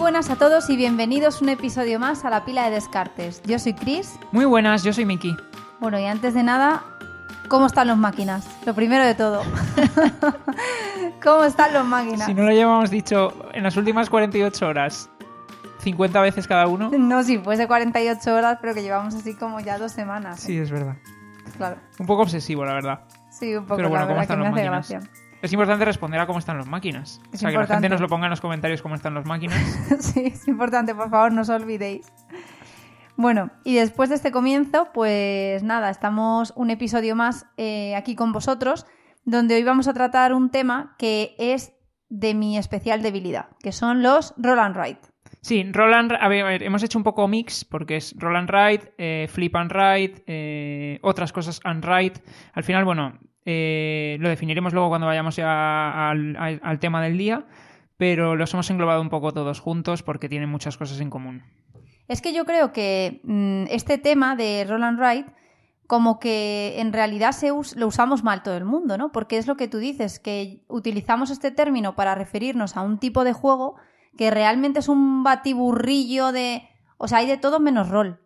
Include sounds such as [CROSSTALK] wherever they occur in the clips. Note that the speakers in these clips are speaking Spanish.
Muy buenas a todos y bienvenidos un episodio más a la pila de descartes. Yo soy Chris. Muy buenas, yo soy Miki. Bueno, y antes de nada, ¿cómo están los máquinas? Lo primero de todo. [LAUGHS] ¿Cómo están los máquinas? Si no lo llevamos dicho en las últimas 48 horas, 50 veces cada uno. No, si fuese 48 horas, pero que llevamos así como ya dos semanas. ¿eh? Sí, es verdad. Claro. Un poco obsesivo, la verdad. Sí, un poco, Pero bueno, la ¿cómo verdad que me hace gracia. Es importante responder a cómo están los máquinas. Es o sea, que la importante. gente nos lo ponga en los comentarios cómo están los máquinas. [LAUGHS] sí, es importante, por favor, no os olvidéis. Bueno, y después de este comienzo, pues nada, estamos un episodio más eh, aquí con vosotros, donde hoy vamos a tratar un tema que es de mi especial debilidad, que son los roll and write. Sí, roll and a ver, a ver, hemos hecho un poco mix porque es roll and write, eh, flip and write, eh, otras cosas and write. Al final, bueno, eh, lo definiremos luego cuando vayamos ya al, tema del día, pero los hemos englobado un poco todos juntos porque tienen muchas cosas en común. Es que yo creo que mm, este tema de roll and write, como que en realidad lo usamos mal todo el mundo, ¿no? Porque es lo que tú dices, que utilizamos este término para referirnos a un tipo de juego que realmente es un batiburrillo de... O sea, hay de todo menos rol.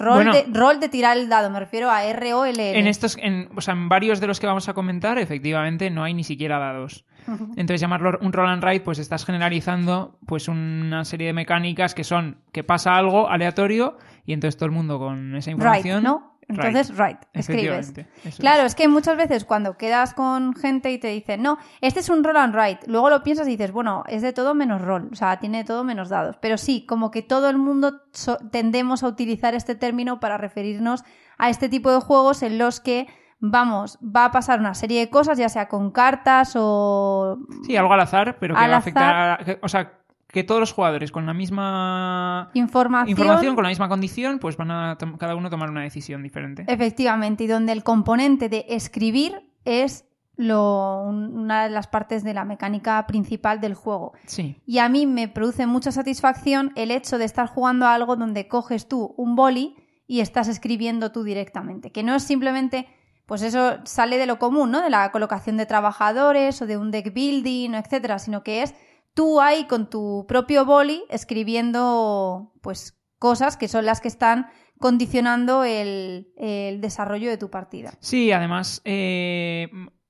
Rol, Bueno. de, rol de tirar el dado, me refiero a R-O-L-L. En estos, en, o sea, en varios de los que vamos a comentar, efectivamente, no hay ni siquiera dados. [LAUGHS] Entonces, llamarlo un roll and write, pues estás generalizando pues una serie de mecánicas que son que pasa algo aleatorio y entonces todo el mundo con esa información. ¿no? Entonces, write, escribes. Claro, es. es que muchas veces cuando quedas con gente y te dicen, no, este es un roll and write, luego lo piensas y dices, bueno, es de todo menos roll, o sea, tiene de todo menos dados. Pero sí, como que todo el mundo so- tendemos a utilizar este término para referirnos a este tipo de juegos en los que, vamos, va a pasar una serie de cosas, ya sea con cartas o... Sí, algo al azar, pero que Al va a afectar. a- o sea, que todos los jugadores con la misma Información. información, con la misma condición, pues van a cada uno tomar una decisión diferente. Efectivamente, y donde el componente de escribir es lo, un- una de las partes de la mecánica principal del juego. Sí. Y a mí me produce mucha satisfacción el hecho de estar jugando a algo donde coges tú un boli y estás escribiendo tú directamente. Que no es simplemente, pues eso sale de lo común, ¿no? De la colocación de trabajadores o de un deck building, etcétera, sino que es tú ahí con tu propio boli escribiendo, pues, cosas que son las que están condicionando el, el desarrollo de tu partida. Sí, además, eh,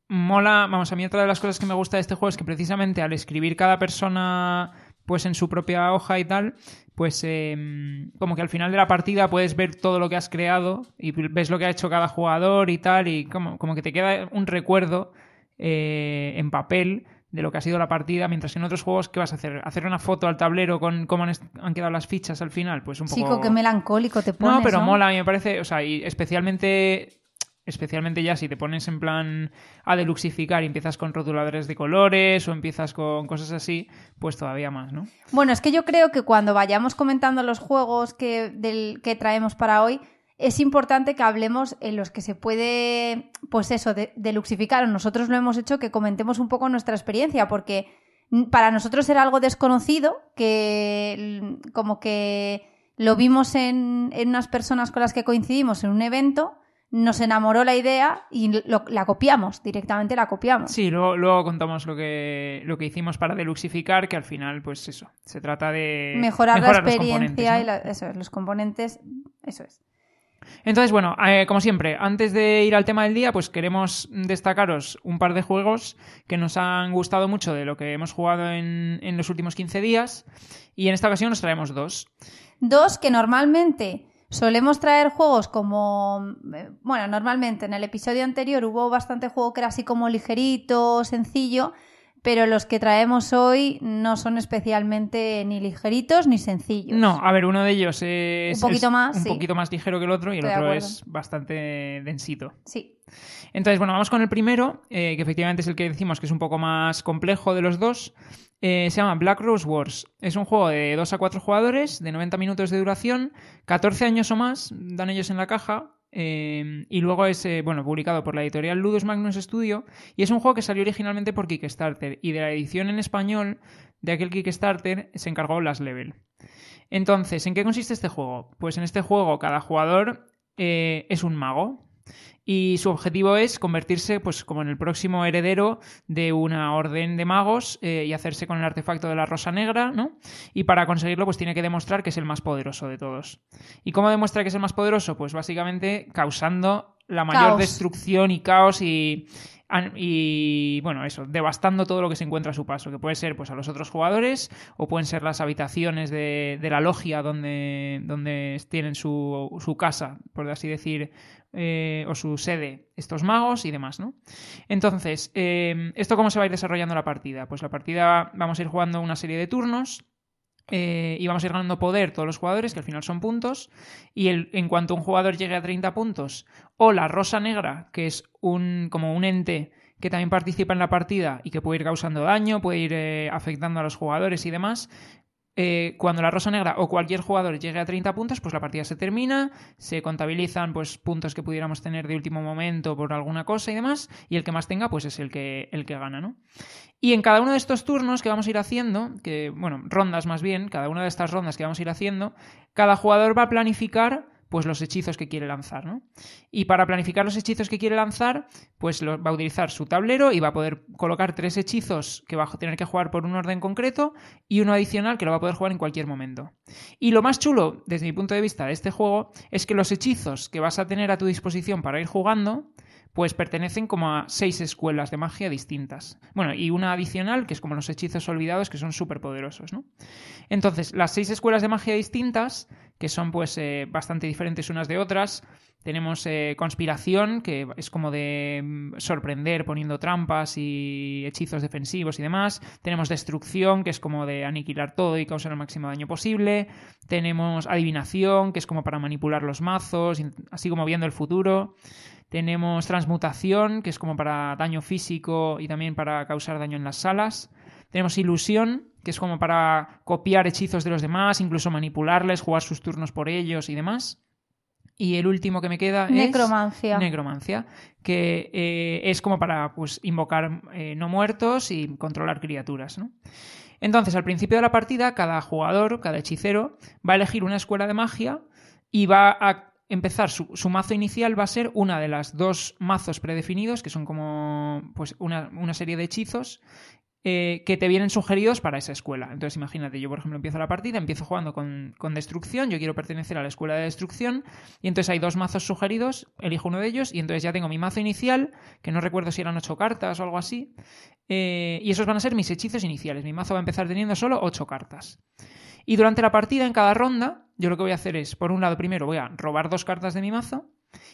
mola, vamos, a mí otra de las cosas que me gusta de este juego es que precisamente al escribir cada persona pues en su propia hoja y tal, pues eh, como que al final de la partida puedes ver todo lo que has creado y ves lo que ha hecho cada jugador y tal, y como, como que te queda un recuerdo eh, en papel de lo que ha sido la partida, mientras que en otros juegos, ¿qué vas a hacer? ¿Hacer una foto al tablero con cómo han, quedado las fichas al final? Pues un poco... Chico, qué melancólico te pones, No, pero ¿no? mola, a mí me parece, o sea, y especialmente especialmente ya si te pones en plan a deluxificar y empiezas con rotuladores de colores o empiezas con cosas así, pues todavía más, ¿no? Bueno, es que yo creo que cuando vayamos comentando los juegos que, del, que traemos para hoy, es importante que hablemos en los que se puede, pues eso, de, deluxificar. Nosotros lo hemos hecho, que comentemos un poco nuestra experiencia, porque para nosotros era algo desconocido, que como que lo vimos en, en unas personas con las que coincidimos en un evento, nos enamoró la idea y lo- la copiamos, directamente la copiamos. Sí, luego, luego contamos lo que, lo que hicimos para deluxificar, que al final, pues eso, se trata de Mejorar, mejorar la experiencia ¿no? y la- eso es, los componentes, eso es. Entonces, bueno, eh, como siempre, antes de ir al tema del día, pues queremos destacaros un par de juegos que nos han gustado mucho de lo que hemos jugado en, en los últimos 15 días. Y en esta ocasión nos traemos dos. Dos, que normalmente solemos traer juegos como. eh, Bueno, normalmente en el episodio anterior hubo bastante juego que era así como ligerito, sencillo, pero los que traemos hoy no son especialmente ni ligeritos ni sencillos. No, a ver, uno de ellos es Un poquito es más, un sí. poquito más ligero que el otro y el Estoy otro es bastante densito. Sí. Entonces, bueno, vamos con el primero, eh, que efectivamente es el que decimos que es un poco más complejo de los dos. Eh, se llama Black Rose Wars. Es un juego de 2 a 4 jugadores, de 90 minutos de duración, 14 años o más, dan ellos en la caja. Eh, y luego es eh, bueno publicado por la editorial Ludus Magnus Studio y es un juego que salió originalmente por Kickstarter y de la edición en español de aquel Kickstarter se encargó Last Level. Entonces, ¿en qué consiste este juego? Pues en este juego cada jugador eh, es un mago y su objetivo es convertirse pues como en el próximo heredero de una orden de magos eh, y hacerse con el artefacto de la rosa negra, ¿no? Y para conseguirlo pues tiene que demostrar que es el más poderoso de todos. ¿Y cómo demuestra que es el más poderoso? Pues básicamente causando la mayor destrucción y caos y, y bueno, eso, devastando todo lo que se encuentra a su paso, que puede ser pues a los otros jugadores o pueden ser las habitaciones de, la logia donde, donde tienen su, su casa, por así decir, eh, o su sede, estos magos y demás, ¿no? Entonces, eh, ¿esto cómo se va a ir desarrollando la partida? Pues la partida vamos a ir jugando una serie de turnos eh, y vamos a ir ganando poder todos los jugadores, que al final son puntos, y en cuanto un jugador llegue a 30 puntos, o la rosa negra, que es un, como un ente que también participa en la partida y que puede ir causando daño, puede ir afectando a los jugadores y demás, eh, cuando la rosa negra o cualquier jugador llegue a 30 puntos, pues la partida se termina, se contabilizan pues puntos que pudiéramos tener de último momento por alguna cosa y demás, y el que más tenga pues es el que, el que gana, ¿no? Y en cada uno de estos turnos que vamos a ir haciendo, que, bueno, rondas más bien, cada una de estas rondas que vamos a ir haciendo, cada jugador va a planificar pues los hechizos que quiere lanzar, ¿no? Y para planificar los hechizos que quiere lanzar, pues va a utilizar su tablero y va a poder colocar tres hechizos que va a tener que jugar por un orden concreto y uno adicional que lo va a poder jugar en cualquier momento. Y lo más chulo, desde mi punto de vista, de este juego es que los hechizos que vas a tener a tu disposición para ir jugando pues pertenecen como a seis escuelas de magia distintas. Bueno, y una adicional, que es como los hechizos olvidados, que son súper poderosos, ¿no? Entonces, las seis escuelas de magia distintas, que son pues eh, bastante diferentes unas de otras, tenemos eh, conspiración, que es como de mm, sorprender poniendo trampas y hechizos defensivos y demás. Tenemos destrucción, que es como de aniquilar todo y causar el máximo daño posible. Tenemos adivinación, que es como para manipular los mazos, así como viendo el futuro. Tenemos transmutación, que es como para daño físico y también para causar daño en las salas. Tenemos ilusión, que es como para copiar hechizos de los demás, incluso manipularles, jugar sus turnos por ellos y demás. Y el último que me queda es necromancia. Necromancia, que eh, es como para pues, invocar eh, no muertos y controlar criaturas. Entonces, al principio de la partida, cada jugador, cada hechicero, va a elegir una escuela de magia y va a empezar, su, mazo inicial va a ser una de las dos mazos predefinidos, que son como pues una, serie de hechizos eh, que te vienen sugeridos para esa escuela. Entonces, imagínate, yo por ejemplo empiezo la partida, empiezo jugando con, con, destrucción, yo quiero pertenecer a la escuela de destrucción, y entonces hay dos mazos sugeridos, elijo uno de ellos, y entonces ya tengo mi mazo inicial, que no recuerdo si eran ocho cartas o algo así, eh, y esos van a ser mis hechizos iniciales. Mi mazo va a empezar teniendo solo ocho cartas. Y durante la partida, en cada ronda, yo lo que voy a hacer es, por un lado, primero voy a robar dos cartas de mi mazo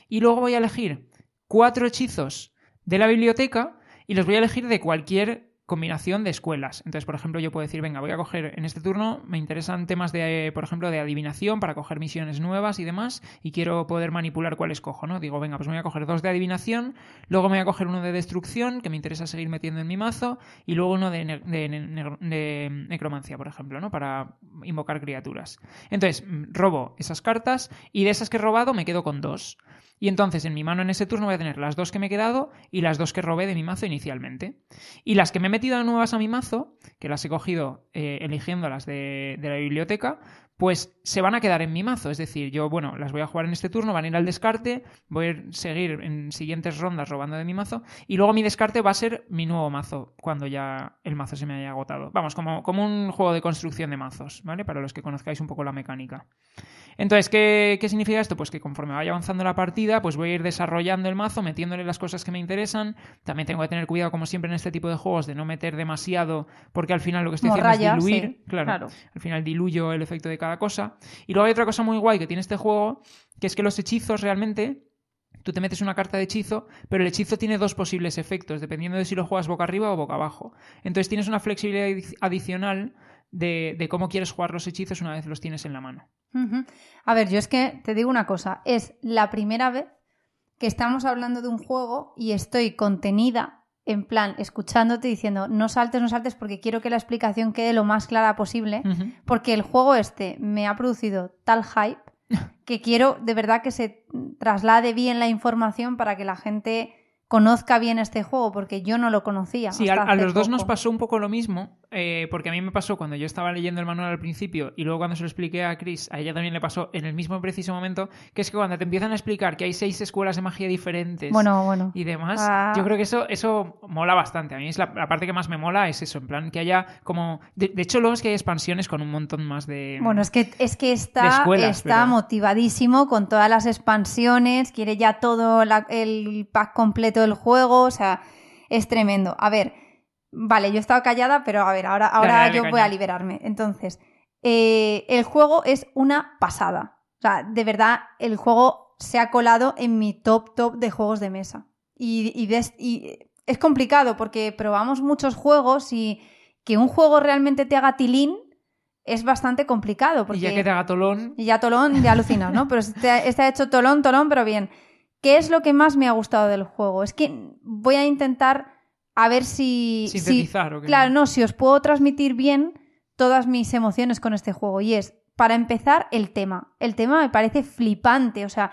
y luego voy a elegir cuatro hechizos de la biblioteca y los voy a elegir de cualquier combinación de escuelas. Entonces, por ejemplo, yo puedo decir, venga, voy a coger en este turno, me interesan temas de, por ejemplo, de adivinación para coger misiones nuevas y demás, y quiero poder manipular cuáles cojo, ¿no? Digo, venga, pues voy a coger dos de adivinación, luego me voy a coger uno de destrucción, que me interesa seguir metiendo en mi mazo, y luego uno de, de necromancia, por ejemplo, ¿no? Para invocar criaturas. Entonces, robo esas cartas, y de esas que he robado me quedo con dos. Y entonces en mi mano en ese turno voy a tener las dos que me he quedado y las dos que robé de mi mazo inicialmente. Y las que me he metido nuevas a mi mazo, que las he cogido eh, eligiéndolas de, la biblioteca, pues se van a quedar en mi mazo. Es decir, yo, bueno, las voy a jugar en este turno, van a ir al descarte, voy a seguir en siguientes rondas robando de mi mazo, y luego mi descarte va a ser mi nuevo mazo, cuando ya el mazo se me haya agotado. Vamos, como, como un juego de construcción de mazos, ¿vale? Para los que conozcáis un poco la mecánica. Entonces, ¿qué, ¿qué, significa esto? Pues que conforme vaya avanzando la partida, pues voy a ir desarrollando el mazo, metiéndole las cosas que me interesan. También tengo que tener cuidado, como siempre en este tipo de juegos, de no meter demasiado, porque al final lo que estoy haciendo es diluir. claro, Al final diluyo el efecto de cada cosa. Y luego hay otra cosa muy guay que tiene este juego, que es que los hechizos realmente tú te metes una carta de hechizo, pero el hechizo tiene dos posibles efectos, dependiendo de si lo juegas boca arriba o boca abajo. Entonces tienes una flexibilidad adicional de, cómo quieres jugar los hechizos una vez los tienes en la mano. A ver, yo es que te digo una cosa, es la primera vez que estamos hablando de un juego y estoy contenida, en plan, escuchándote diciendo, no saltes, no saltes, porque quiero que la explicación quede lo más clara posible, porque el juego este me ha producido tal hype [LAUGHS] que quiero de verdad que se traslade bien la información para que la gente conozca bien este juego, porque yo no lo conocía. Sí, a, los dos nos pasó un poco lo mismo. Eh, porque a mí me pasó cuando yo estaba leyendo el manual al principio y luego cuando se lo expliqué a Chris, a ella también le pasó en el mismo preciso momento, que es que cuando te empiezan a explicar que hay seis escuelas de magia diferentes Bueno, bueno. y demás, Ah. yo creo que eso, eso mola bastante. A mí es la, la parte que más me mola es eso, en plan que haya como... De, de hecho, luego es que hay expansiones con un montón más de... Bueno, es que, es que está, escuelas, está pero- motivadísimo con todas las expansiones, quiere ya todo la- el pack completo del juego, o sea, es tremendo. A ver, vale, yo he estado callada, pero a ver, ahora, ahora Dale, dale, yo voy a liberarme. Entonces, eh, el juego es una pasada. O sea, de verdad, el juego se ha colado en mi top top de juegos de mesa. Y, y es complicado porque probamos muchos juegos y que un juego realmente te haga tilín es bastante complicado. Porque... Y ya que te haga tolón... Y ya tolón, ya alucinas, ¿no? Pero este ha hecho tolón, tolón, pero bien. ¿Qué es lo que más me ha gustado del juego? Es que voy a intentar a ver si... si- Sintetizar, ¿o qué? claro, no, si os puedo transmitir bien todas mis emociones con este juego. Y es, para empezar, el tema. El tema me parece flipante, o sea...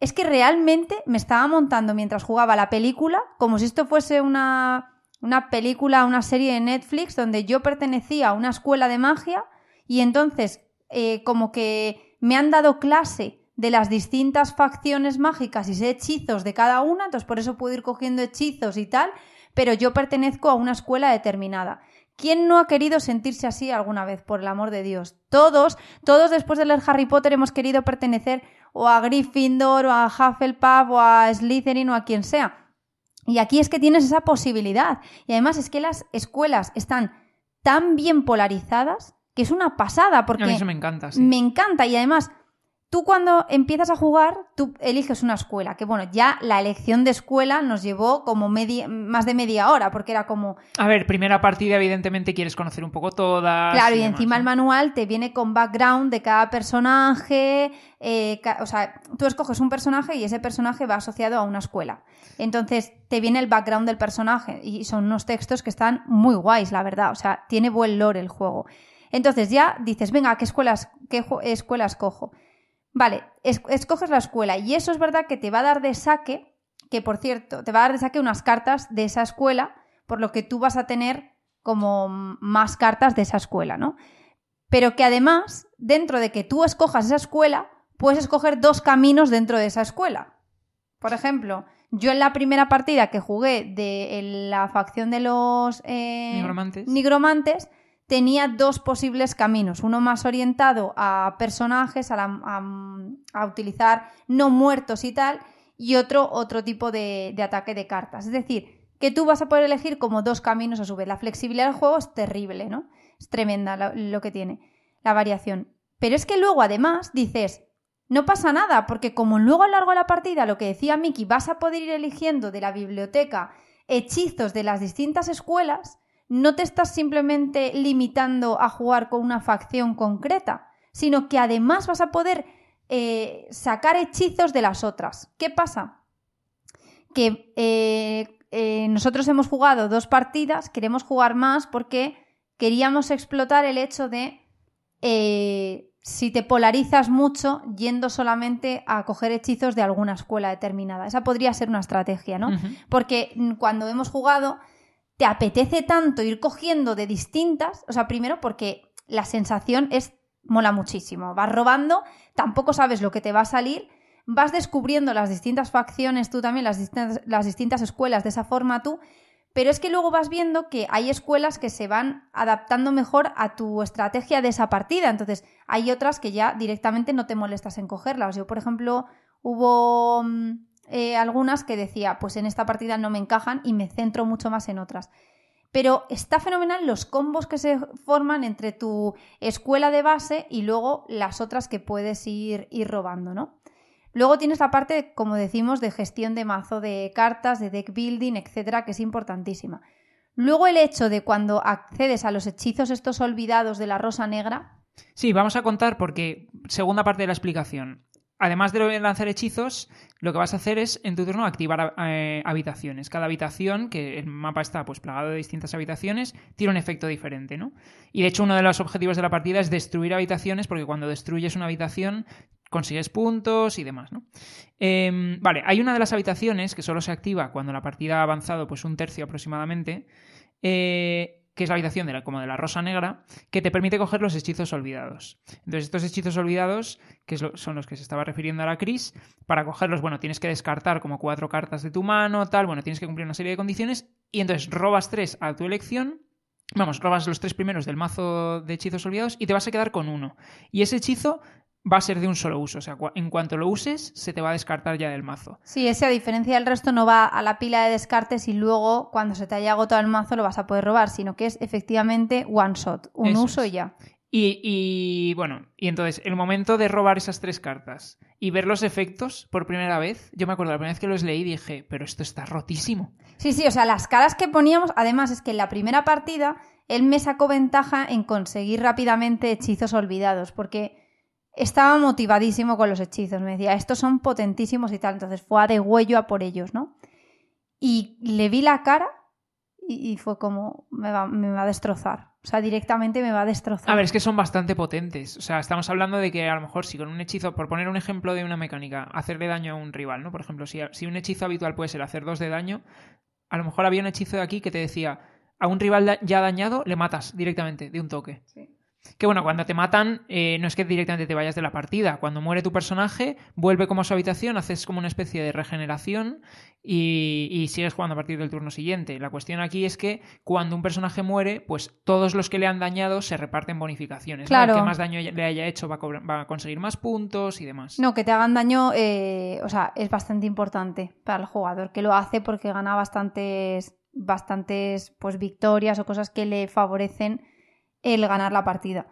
Es que realmente me estaba montando mientras jugaba la película como si esto fuese una, una película, una serie de Netflix donde yo pertenecía a una escuela de magia y entonces eh, como que me han dado clase de las distintas facciones mágicas y sé hechizos de cada una, entonces por eso puedo ir cogiendo hechizos y tal, pero yo pertenezco a una escuela determinada. ¿Quién no ha querido sentirse así alguna vez, por el amor de Dios? Todos, todos después de leer Harry Potter hemos querido pertenecer o a Gryffindor, o a Hufflepuff, o a Slytherin, o a quien sea. Y aquí es que tienes esa posibilidad. Y además es que las escuelas están tan bien polarizadas que es una pasada, porque A mí eso me encanta, sí. me encanta. Y además, tú cuando empiezas a jugar, tú eliges una escuela. Que bueno, ya la elección de escuela nos llevó como media, más de media hora, porque era como, A ver, primera partida, evidentemente quieres conocer un poco todas. Claro, y demás, encima ¿no? el manual te viene con background de cada personaje. eh, ca- o sea, tú escoges un personaje y ese personaje va asociado a una escuela. Entonces te viene el background del personaje y son unos textos que están muy guays, la verdad. O sea, tiene buen lore el juego. Entonces ya dices, venga, ¿qué escuelas, qué ju- escuela escojo? Vale, es- escoges la escuela y eso es verdad que te va a dar de saque, que por cierto, te va a dar de saque unas cartas de esa escuela, por lo que tú vas a tener como más cartas de esa escuela, ¿no? Pero que además, dentro de que tú escojas esa escuela, puedes escoger dos caminos dentro de esa escuela. Por ejemplo, yo en la primera partida que jugué de la facción de los eh, Nigromantes. nigromantes, tenía dos posibles caminos. Uno más orientado a personajes, a, la- a- utilizar no muertos y tal, y otro, otro tipo de, de ataque de cartas. Es decir, que tú vas a poder elegir como dos caminos a su vez. La flexibilidad del juego es terrible, ¿no? Es tremenda lo, lo que tiene, la variación. Pero es que luego, además, dices, no pasa nada, porque como luego a lo largo de la partida, lo que decía Miki, vas a poder ir eligiendo de la biblioteca hechizos de las distintas escuelas, no te estás simplemente limitando a jugar con una facción concreta, sino que además vas a poder eh, sacar hechizos de las otras. ¿Qué pasa? Que eh, eh, nosotros hemos jugado dos partidas, queremos jugar más porque queríamos explotar el hecho de si te polarizas mucho yendo solamente a coger hechizos de alguna escuela determinada. Esa podría ser una estrategia, ¿no? Porque mm, cuando hemos jugado, te apetece tanto ir cogiendo de distintas, o sea, primero porque la sensación es mola muchísimo. Vas robando, tampoco sabes lo que te va a salir, vas descubriendo las distintas facciones tú también, las distintas, las distintas escuelas de esa forma tú, pero es que luego vas viendo que hay escuelas que se van adaptando mejor a tu estrategia de esa partida. Entonces, hay otras que ya directamente no te molestas en cogerlas. Yo, por ejemplo, hubo mm, eh, algunas que decía, pues en esta partida no me encajan y me centro mucho más en otras. Pero está fenomenal los combos que se forman entre tu escuela de base y luego las otras que puedes ir, ir robando, ¿no? Luego tienes la parte, como decimos, de gestión de mazo de cartas, de deck building, etcétera, que es importantísima. Luego el hecho de cuando accedes a los hechizos estos olvidados de la rosa negra, Sí, vamos a contar porque, segunda parte de la explicación, además de lanzar hechizos, lo que vas a hacer es, en tu turno, activar eh, habitaciones. Cada habitación, que el mapa está pues plagado de distintas habitaciones, tiene un efecto diferente, ¿no? Y de hecho, uno de los objetivos de la partida es destruir habitaciones, porque cuando destruyes una habitación consigues puntos y demás, ¿no? Eh, vale, hay una de las habitaciones que solo se activa cuando la partida ha avanzado pues un tercio aproximadamente, eh, que es la habitación de la, como de la rosa negra, que te permite coger los hechizos olvidados. Entonces, estos hechizos olvidados, que son los que se estaba refiriendo a la Cris, para cogerlos, bueno, tienes que descartar como cuatro cartas de tu mano, tal, bueno, tienes que cumplir una serie de condiciones, y entonces robas tres a tu elección, vamos, robas los tres primeros del mazo de hechizos olvidados y te vas a quedar con uno. Y ese hechizo va a ser de un solo uso. O sea, en cuanto lo uses, se te va a descartar ya del mazo. Sí, ese a diferencia del resto no va a la pila de descartes y luego cuando se te haya agotado el mazo lo vas a poder robar, sino que es efectivamente one shot, un uso y ya. Y, bueno, y entonces el momento de robar esas tres cartas y ver los efectos por primera vez, yo me acuerdo la primera vez que los leí dije, pero esto está rotísimo. Sí, sí, o sea, las caras que poníamos, además es que en la primera partida él me sacó ventaja en conseguir rápidamente hechizos olvidados, porque estaba motivadísimo con los hechizos. Me decía, estos son potentísimos y tal. Entonces fue a de huello a por ellos, ¿no? Y le vi la cara y, fue como, me va, me va, a destrozar. O sea, directamente me va a destrozar. A ver, es que son bastante potentes. O sea, estamos hablando de que a lo mejor si con un hechizo, por poner un ejemplo de una mecánica, hacerle daño a un rival, ¿no? Por ejemplo, si, si un hechizo habitual puede ser hacer dos de daño, a lo mejor había un hechizo de aquí que te decía, a un rival ya dañado le matas directamente, de un toque. Sí. Que bueno, cuando te matan, eh, no es que directamente te vayas de la partida. Cuando muere tu personaje, vuelve como a su habitación, haces como una especie de regeneración y, sigues jugando a partir del turno siguiente. La cuestión aquí es que cuando un personaje muere, pues todos los que le han dañado se reparten bonificaciones. Claro. El que más daño le haya hecho va a, conseguir más puntos y demás. No, que te hagan daño, eh, o sea, es bastante importante para el jugador, que lo hace porque gana bastantes, bastantes pues, victorias o cosas que le favorecen el ganar la partida.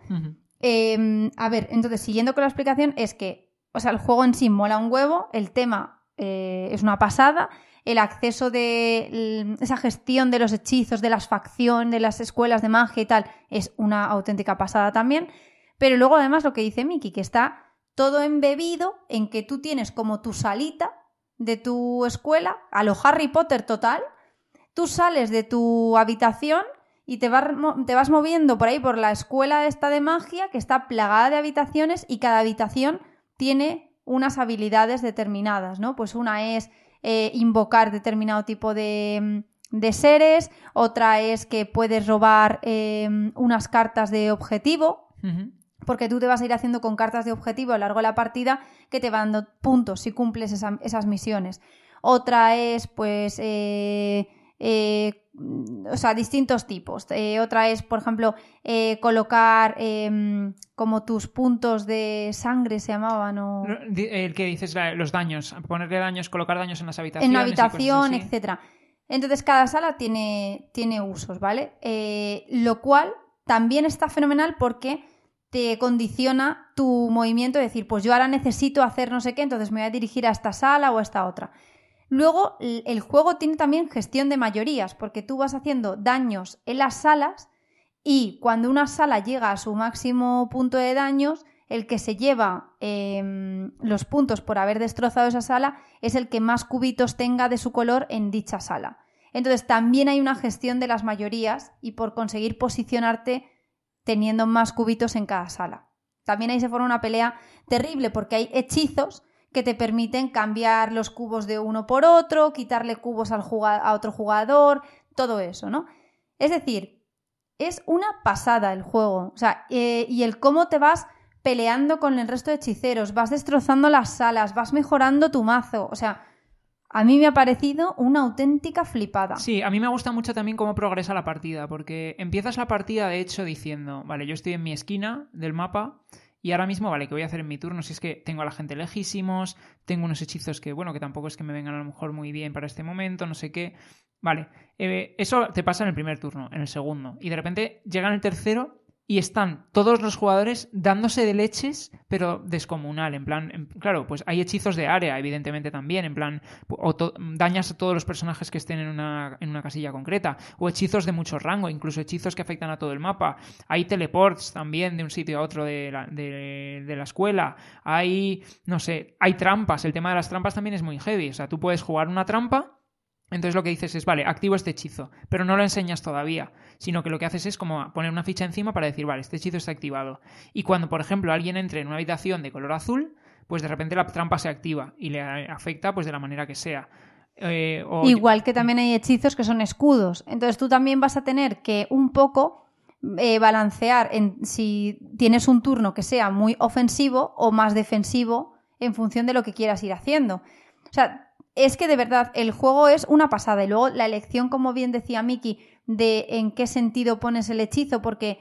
Em, a ver, entonces, siguiendo con la explicación, es que, o sea, el juego en sí mola un huevo, el tema eh, es una pasada, el acceso de esa gestión de los hechizos, de las facciones, de las escuelas de magia y tal, es una auténtica pasada también. Pero luego, además, lo que dice Miki, que está todo embebido en que tú tienes como tu salita de tu escuela, a lo Harry Potter total, tú sales de tu habitación y te, te vas moviendo por ahí por la escuela esta de magia que está plagada de habitaciones y cada habitación tiene unas habilidades determinadas, ¿no? Pues una es eh, invocar determinado tipo de, de, seres, otra es que puedes robar em, unas cartas de objetivo, porque tú te vas a ir haciendo con cartas de objetivo a lo largo de la partida que te van dando puntos si cumples esas misiones. Otra es, pues, eh, eh, o sea, distintos tipos. Eh, otra es, por ejemplo, eh, colocar em, como tus puntos de sangre, se llamaban, o... El que dices, los daños, ponerle daños, colocar daños en las habitaciones. En una habitación, etcétera. Entonces, cada sala tiene, tiene usos, ¿vale? lo cual también está fenomenal porque te condiciona tu movimiento, es decir, pues yo ahora necesito hacer no sé qué, entonces me voy a dirigir a esta sala o a esta otra. Luego, el juego tiene también gestión de mayorías, porque tú vas haciendo daños en las salas y cuando una sala llega a su máximo punto de daños, el que se lleva em, los puntos por haber destrozado esa sala es el que más cubitos tenga de su color en dicha sala. Entonces también hay una gestión de las mayorías y por conseguir posicionarte teniendo más cubitos en cada sala. También ahí se forma una pelea terrible porque hay hechizos que te permiten cambiar los cubos de uno por otro, quitarle cubos al a otro jugador, todo eso, ¿no? Es decir, es una pasada el juego. O sea, eh, y el cómo te vas peleando con el resto de hechiceros, vas destrozando las salas, vas mejorando tu mazo. O sea, a mí me ha parecido una auténtica flipada. Sí, a mí me gusta mucho también cómo progresa la partida, porque empiezas la partida, de hecho, diciendo, vale, yo estoy en mi esquina del mapa y ahora mismo, vale, ¿qué voy a hacer en mi turno? Si es que tengo a la gente lejísimos, tengo unos hechizos que, bueno, que tampoco es que me vengan a lo mejor muy bien para este momento, no sé qué. Vale, eh, eso te pasa en el primer turno, en el segundo. Y de repente llega en el tercero y están todos los jugadores dándose de leches, pero descomunal, en plan, claro, pues hay hechizos de área, evidentemente también, en plan, o dañas a todos los personajes que estén en una, en una casilla concreta, o hechizos de mucho rango, incluso hechizos que afectan a todo el mapa, hay teleports también de un sitio a otro de la, de, de la escuela, hay, no sé, hay trampas, el tema de las trampas también es muy heavy, o sea, tú puedes jugar una trampa entonces lo que dices es, vale, activo este hechizo, pero no lo enseñas todavía, sino que lo que haces es como poner una ficha encima para decir, vale, este hechizo está activado. Y cuando, por ejemplo, alguien entre en una habitación de color azul, pues de repente la trampa se activa y le afecta pues de la manera que sea. Eh, o- Igual que también hay hechizos que son escudos. Entonces tú también vas a tener que un poco eh, balancear en si tienes un turno que sea muy ofensivo o más defensivo en función de lo que quieras ir haciendo. O sea, es que de verdad el juego es una pasada. Y luego la elección, como bien decía Miki, de en qué sentido pones el hechizo, porque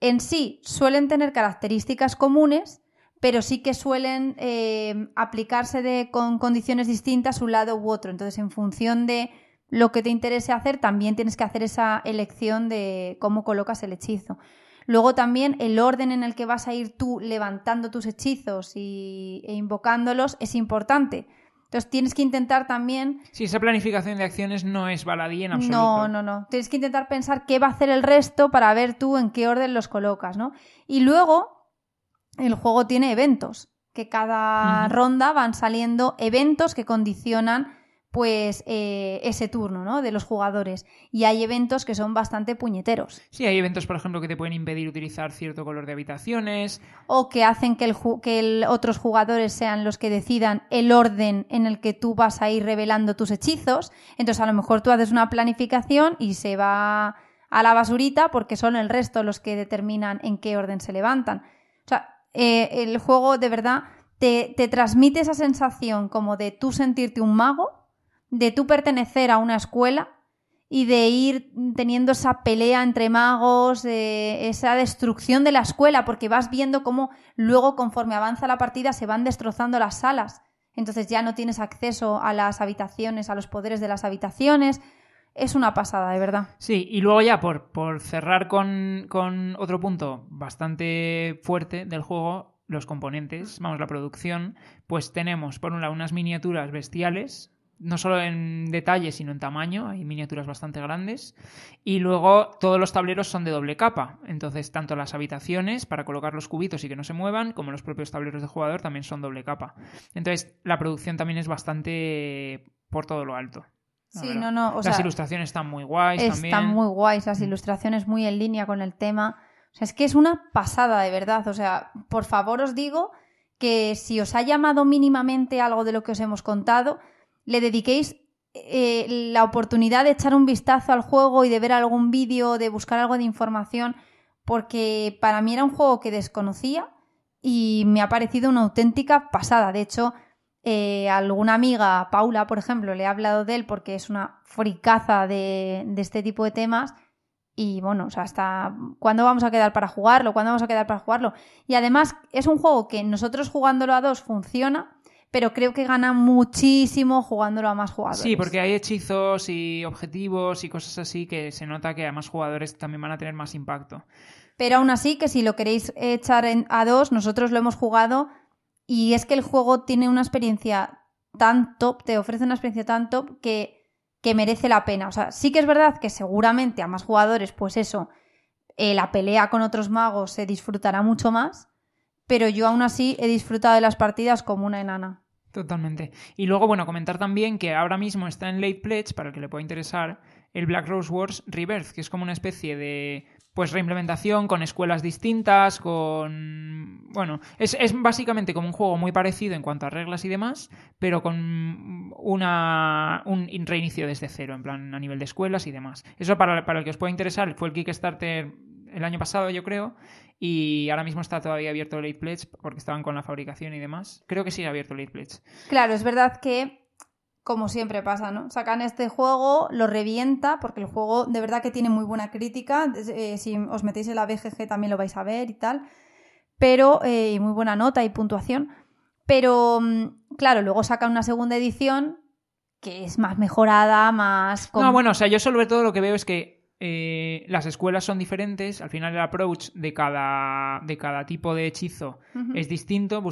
en sí suelen tener características comunes, pero sí que suelen eh, aplicarse de, con condiciones distintas un lado u otro. Entonces, en función de lo que te interese hacer, también tienes que hacer esa elección de cómo colocas el hechizo. Luego también el orden en el que vas a ir tú levantando tus hechizos y, e invocándolos es importante. Entonces tienes que intentar también Sí, esa planificación de acciones no es baladí en absoluto. no, no, no. Tienes que intentar pensar qué va a hacer el resto para ver tú en qué orden los colocas, ¿no? Y luego, el juego tiene eventos, que cada ronda van saliendo eventos que condicionan pues eh, ese turno, ¿no? De los jugadores. Y hay eventos que son bastante puñeteros. Sí, hay eventos, por ejemplo, que te pueden impedir utilizar cierto color de habitaciones. O que hacen que, el, ju- que el- otros jugadores sean los que decidan el orden en el que tú vas a ir revelando tus hechizos. Entonces, a lo mejor tú haces una planificación y se va a la basurita porque son el resto los que determinan en qué orden se levantan. O sea, eh, el juego de verdad te, te transmite esa sensación como de tú sentirte un mago, de tú pertenecer a una escuela y de ir teniendo esa pelea entre magos, esa destrucción de la escuela, porque vas viendo cómo luego conforme avanza la partida se van destrozando las salas. Entonces ya no tienes acceso a las habitaciones, a los poderes de las habitaciones. Es una pasada, de verdad. Sí, y luego ya por, por cerrar con, con otro punto bastante fuerte del juego, los componentes, vamos, la producción, pues tenemos por un lado unas miniaturas bestiales, no solo en detalle, sino en tamaño, hay miniaturas bastante grandes, y luego todos los tableros son de doble capa, entonces tanto las habitaciones para colocar los cubitos y que no se muevan, como los propios tableros de jugador también son doble capa. Entonces la producción también es bastante por todo lo alto. Sí, no, no, o Las sea, ilustraciones están muy guays Están también. muy guays, las Mm. ilustraciones muy en línea con el tema. O sea, es que es una pasada, de verdad. O sea, por favor os digo que si os ha llamado mínimamente algo de lo que os hemos contado, le dediquéis eh, la oportunidad de echar un vistazo al juego y de ver algún vídeo, de buscar algo de información, porque para mí era un juego que desconocía y me ha parecido una auténtica pasada. De hecho, eh, alguna amiga, Paula, por ejemplo, le ha hablado de él porque es una fricaza de, de este tipo de temas. Y bueno, o sea, hasta cuándo vamos a quedar para jugarlo, cuándo vamos a quedar para jugarlo. Y además es un juego que nosotros jugándolo a dos funciona, pero creo que gana muchísimo jugándolo a más jugadores. Sí, porque hay hechizos y objetivos y cosas así que se nota que a más jugadores también van a tener más impacto. Pero aún así, que si lo queréis echar en- a dos, nosotros lo hemos jugado y es que el juego tiene una experiencia tan top, te ofrece una experiencia tan top que, que merece la pena. O sea, sí que es verdad que seguramente a más jugadores, pues eso, eh, la pelea con otros magos se disfrutará mucho más, pero yo aún así he disfrutado de las partidas como una enana. Totalmente. Y luego, bueno, comentar también que ahora mismo está en Late Pledge, para el que le pueda interesar, el Black Rose Wars Rebirth, que es como una especie de pues reimplementación con escuelas distintas, con... Bueno, es, es básicamente como un juego muy parecido en cuanto a reglas y demás, pero con una, un reinicio desde cero, en plan a nivel de escuelas y demás. Eso para, para el que os pueda interesar fue el Kickstarter el año pasado, yo creo, y ahora mismo está todavía abierto Late Pledge porque estaban con la fabricación y demás. Creo que sigue abierto Late Pledge. Claro, es verdad que, como siempre pasa, ¿no? Sacan este juego, lo revienta, porque el juego de verdad que tiene muy buena crítica. eh, si os metéis en la BGG también lo vais a ver y tal. Pero, eh, muy buena nota y puntuación. Pero, mm, claro, luego sacan una segunda edición que es más mejorada, más... con- No, bueno, o sea, yo sobre todo lo que veo es que eh, las escuelas son diferentes. Al final el approach de cada, de cada tipo de hechizo es distinto.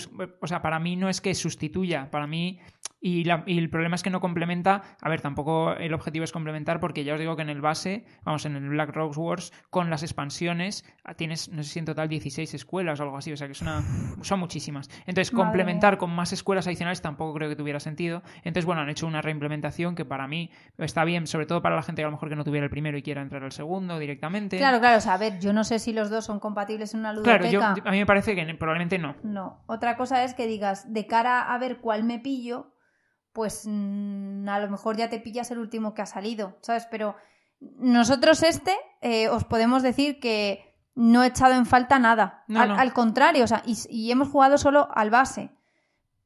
O sea, para mí no es que sustituya, para mí... Y, la- y el problema es que no complementa. A ver, tampoco el objetivo es complementar, porque ya os digo que en el base, vamos, en el Black Rose Wars, con las expansiones, ah, tienes, no sé si en total 16 escuelas o algo así. O sea, que es una, son muchísimas. Entonces, Madre complementar con más escuelas adicionales tampoco creo que tuviera sentido. Entonces, bueno, han hecho una reimplementación que para mí está bien, sobre todo para la gente que a lo mejor que no tuviera el primero y quiera entrar al segundo directamente. Claro, claro, o sea, a ver, yo no sé si los dos son compatibles en una ludoteca. Claro, yo, a mí me parece que probablemente no. No. Otra cosa es que digas, de cara a ver cuál me pillo, pues mm, a lo mejor ya te pillas el último que ha salido, ¿sabes? Pero nosotros este eh, os podemos decir que no he echado en falta nada. No, al, no. al contrario, o sea, y, y hemos jugado solo al base.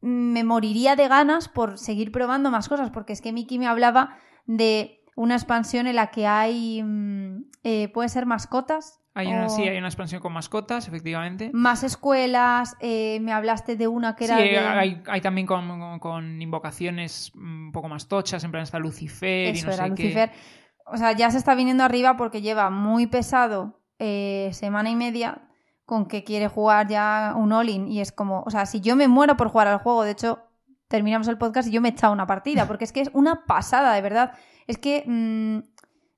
Me moriría de ganas por seguir probando más cosas, porque es que Miki me hablaba de una expansión en la que hay, mm, eh, puede ser mascotas. Hay una, sí, hay una expansión con mascotas, efectivamente. Más escuelas, eh, me hablaste de una que Sí, era de... hay, hay también con, con- con invocaciones un poco más tochas, en plan está Lucifer y Eso no era sé qué. Lucifer. O sea, ya se está viniendo arriba porque lleva muy pesado eh, semana y media con que quiere jugar ya un all-in. Y es como, o sea, si yo me muero por jugar al juego, de hecho, terminamos el podcast y yo me he echado una partida, porque es que es una pasada, de verdad. Es que mm,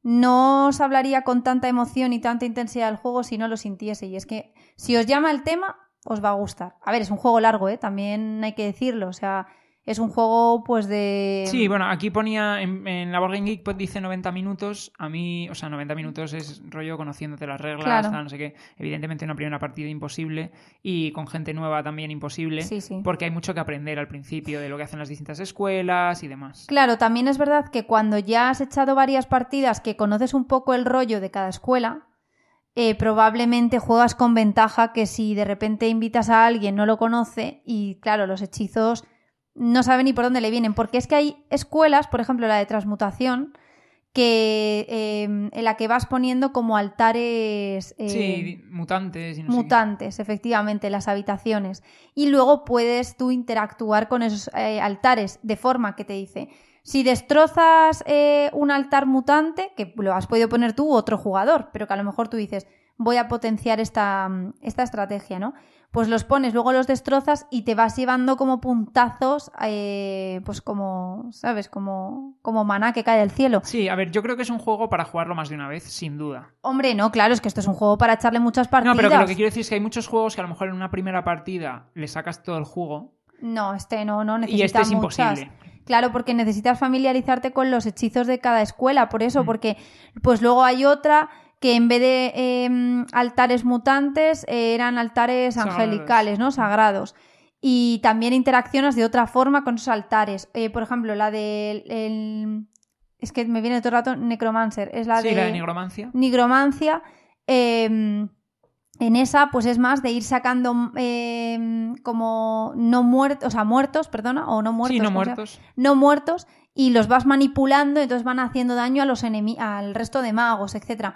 no os hablaría con tanta emoción y tanta intensidad del juego si no lo sintiese. Y es que si os llama el tema, os va a gustar. A ver, es un juego largo, ¿eh? También hay que decirlo. O sea, es un juego, pues, de. Sí, bueno, aquí ponía en, en la Board Game Geek pues, dice 90 minutos. A mí, o sea, 90 minutos es rollo conociéndote las reglas, Claro. tal, no sé qué. Evidentemente, una primera partida imposible y con gente nueva también imposible. Sí, sí. Porque hay mucho que aprender al principio de lo que hacen las distintas escuelas y demás. Claro, también es verdad que cuando ya has echado varias partidas que conoces un poco el rollo de cada escuela, eh, probablemente juegas con ventaja que si de repente invitas a alguien no lo conoce y claro, los hechizos no sabe ni por dónde le vienen, porque es que hay escuelas, por ejemplo la de transmutación, que eh, en la que vas poniendo como altares eh, sí, mutantes y no sé qué. mutantes, efectivamente, las habitaciones. Y luego puedes tú interactuar con esos eh, altares de forma que te dice, si destrozas eh, un altar mutante, que lo has podido poner tú u otro jugador, pero que a lo mejor tú dices, voy a potenciar esta, esta estrategia, ¿no? Pues los pones, luego los destrozas y te vas llevando como puntazos, eh, pues como, ¿sabes? Como, como maná que cae del cielo. Sí, a ver, yo creo que es un juego para jugarlo más de una vez, sin duda. Hombre, no, claro, es que esto es un juego para echarle muchas partidas. No, pero que lo que quiero decir es que hay muchos juegos que a lo mejor en una primera partida le sacas todo el jugo No, este no, no y necesita este es muchas. imposible. Claro, porque necesitas familiarizarte con los hechizos de cada escuela, por eso, Mm. porque pues luego hay otra que en vez de eh, altares mutantes eh, eran altares angelicales, ¿no? Sagrados. Y también interaccionas de otra forma con esos altares. Eh, por ejemplo, la del... el- Es que me viene todo el rato Necromancer. Es la sí, de... la de nigromancia. nigromancia. eh, en esa, pues es más de ir sacando eh, como no muertos, o sea, muertos, perdona, o no muertos. sí, no muertos. No muertos, y los vas manipulando, entonces van haciendo daño a los al resto de magos, etcétera.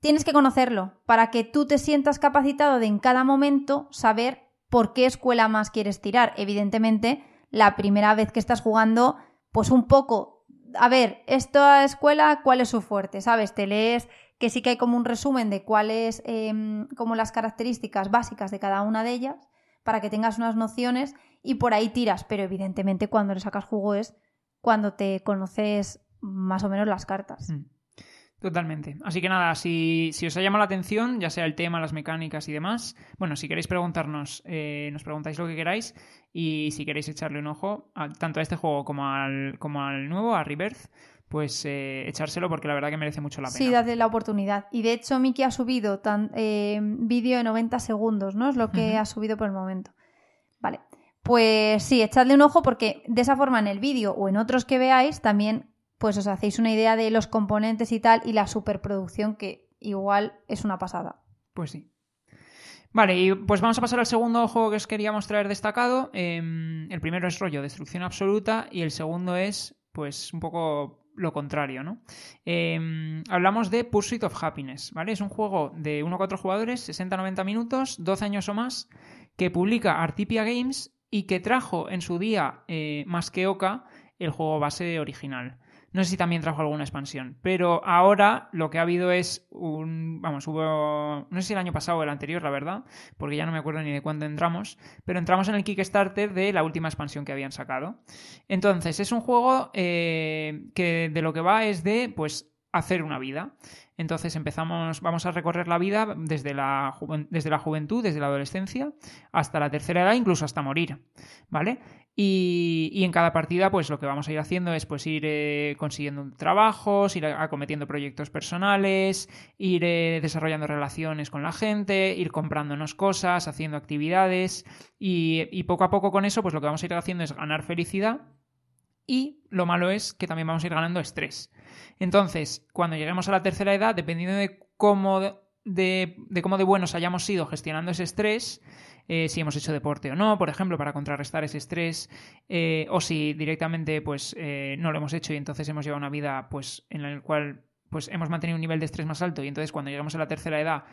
Tienes que conocerlo para que tú te sientas capacitado de en cada momento saber por qué escuela más quieres tirar. Evidentemente, la primera vez que estás jugando, pues un poco, a ver, esta escuela, ¿cuál es su fuerte? ¿Sabes? Te lees que sí que hay como un resumen de cuáles, em, como las características básicas de cada una de ellas, para que tengas unas nociones y por ahí tiras. Pero evidentemente cuando le sacas jugo es cuando te conoces más o menos las cartas. Mm. Totalmente. Así que nada, si, si os ha llamado la atención, ya sea el tema, las mecánicas y demás, bueno, si queréis preguntarnos, eh, nos preguntáis lo que queráis y si queréis echarle un ojo a- tanto a este juego como al, como al nuevo, a Rebirth, pues eh, echárselo porque la verdad que merece mucho la pena. Sí, dadle la oportunidad. Y de hecho, Miki ha subido tan, eh, vídeo de 90 segundos, ¿no? Es lo que ha subido por el momento. Vale. Pues sí, echadle un ojo porque de esa forma en el vídeo o en otros que veáis también pues os hacéis una idea de los componentes y tal y la superproducción que igual es una pasada. Pues sí. Vale, y pues vamos a pasar al segundo juego que os queríamos traer destacado. Eh, el primero es rollo destrucción absoluta y el segundo es, pues, un poco lo contrario, ¿no? Eh, hablamos de Pursuit of Happiness, ¿vale? Es un juego de 1 a 4 jugadores, 60-90 minutos, 12 años o más, que publica Artipia Games y que trajo en su día, eh, más que Oca, el juego base original. No sé si también trajo alguna expansión, pero ahora lo que ha habido es un. Vamos, hubo. No sé si el año pasado o el anterior, la verdad, porque ya no me acuerdo ni de cuándo entramos, pero entramos en el Kickstarter de la última expansión que habían sacado. Entonces, es un juego eh, que de lo que va es de, pues, hacer una vida. Entonces empezamos, vamos a recorrer la vida desde la, desde la juventud, desde la adolescencia, hasta la tercera edad, incluso hasta morir, ¿vale? Y, y en cada partida, pues lo que vamos a ir haciendo es pues ir eh, consiguiendo trabajos, ir acometiendo proyectos personales, ir eh, desarrollando relaciones con la gente, ir comprándonos cosas, haciendo actividades y, y poco a poco con eso, pues lo que vamos a ir haciendo es ganar felicidad y lo malo es que también vamos a ir ganando estrés. Entonces, cuando lleguemos a la tercera edad, dependiendo de cómo de, cómo de buenos hayamos sido gestionando ese estrés, eh, si hemos hecho deporte o no, por ejemplo, para contrarrestar ese estrés, eh, o si directamente pues eh, no lo hemos hecho y entonces hemos llevado una vida pues en la cual pues hemos mantenido un nivel de estrés más alto y entonces cuando llegamos a la tercera edad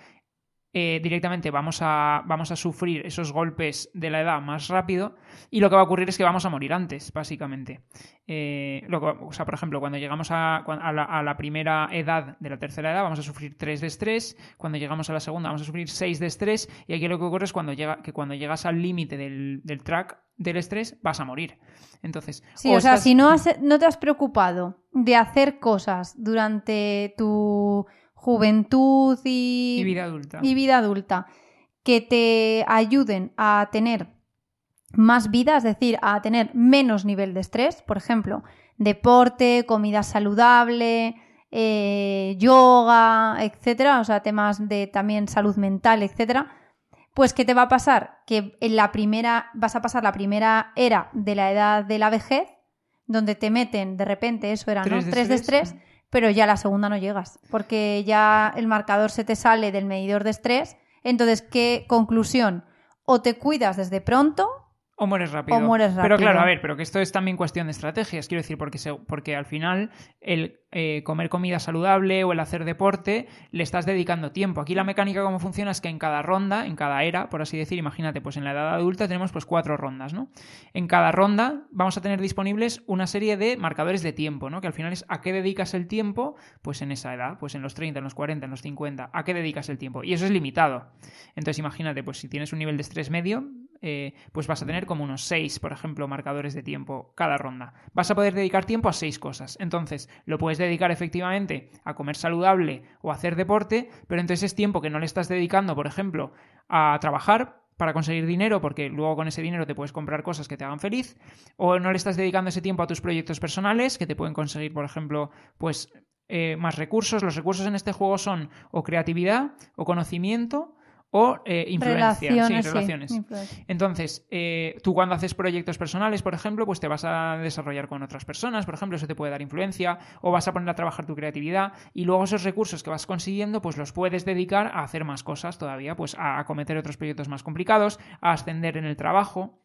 eh, directamente vamos a, vamos a sufrir esos golpes de la edad más rápido y lo que va a ocurrir es que vamos a morir antes, básicamente. Eh, o sea, por ejemplo, cuando llegamos a, la, primera edad de la tercera edad vamos a sufrir 3 de estrés, cuando llegamos a la segunda vamos a sufrir 6 de estrés y aquí lo que ocurre es cuando llega, que cuando llegas al límite del, track del estrés vas a morir. Entonces, sí, o, sea, si no, no te has preocupado de hacer cosas durante tu juventud y, vida adulta. y vida adulta que te ayuden a tener más vida, es decir, a tener menos nivel de estrés, por ejemplo, deporte, comida saludable, eh, yoga, etcétera, o sea, temas de también salud mental, etcétera, pues ¿qué te va a pasar? Que en la primera, vas a pasar la primera era de la edad de la vejez, donde te meten de repente, eso era, ¿no? Tres de estrés pero ya la segunda no llegas, porque ya el marcador se te sale del medidor de estrés. Entonces, ¿qué conclusión? O te cuidas desde pronto o mueres rápido. O mueres rápido. Pero claro, a ver, pero que esto es también cuestión de estrategias, quiero decir, porque, porque al final el eh, comer comida saludable o el hacer deporte le estás dedicando tiempo. Aquí la mecánica cómo funciona es que en cada ronda, en cada era, por así decir, imagínate, pues en la edad adulta tenemos pues cuatro rondas, ¿no? En cada ronda vamos a tener disponibles una serie de marcadores de tiempo, ¿no? Que al final es a qué dedicas el tiempo, pues en esa edad, pues en los 30, en los 40, en los 50, a qué dedicas el tiempo. Y eso es limitado. Entonces imagínate, pues si tienes un nivel de estrés medio, eh, pues vas a tener como unos seis, por ejemplo, marcadores de tiempo cada ronda. Vas a poder dedicar tiempo a seis cosas. Entonces, lo puedes dedicar efectivamente a comer saludable o a hacer deporte, pero entonces es tiempo que no le estás dedicando, por ejemplo, a trabajar para conseguir dinero, porque luego con ese dinero te puedes comprar cosas que te hagan feliz, o no le estás dedicando ese tiempo a tus proyectos personales, que te pueden conseguir, por ejemplo, pues eh, más recursos. Los recursos en este juego son o creatividad, o conocimiento, o eh, influencia, relaciones, sí, relaciones. Entonces, eh, tú cuando haces proyectos personales, por ejemplo, pues te vas a desarrollar con otras personas, por ejemplo, eso te puede dar influencia, o vas a poner a trabajar tu creatividad, y luego esos recursos que vas consiguiendo, pues los puedes dedicar a hacer más cosas todavía, pues a, a cometer otros proyectos más complicados, a ascender en el trabajo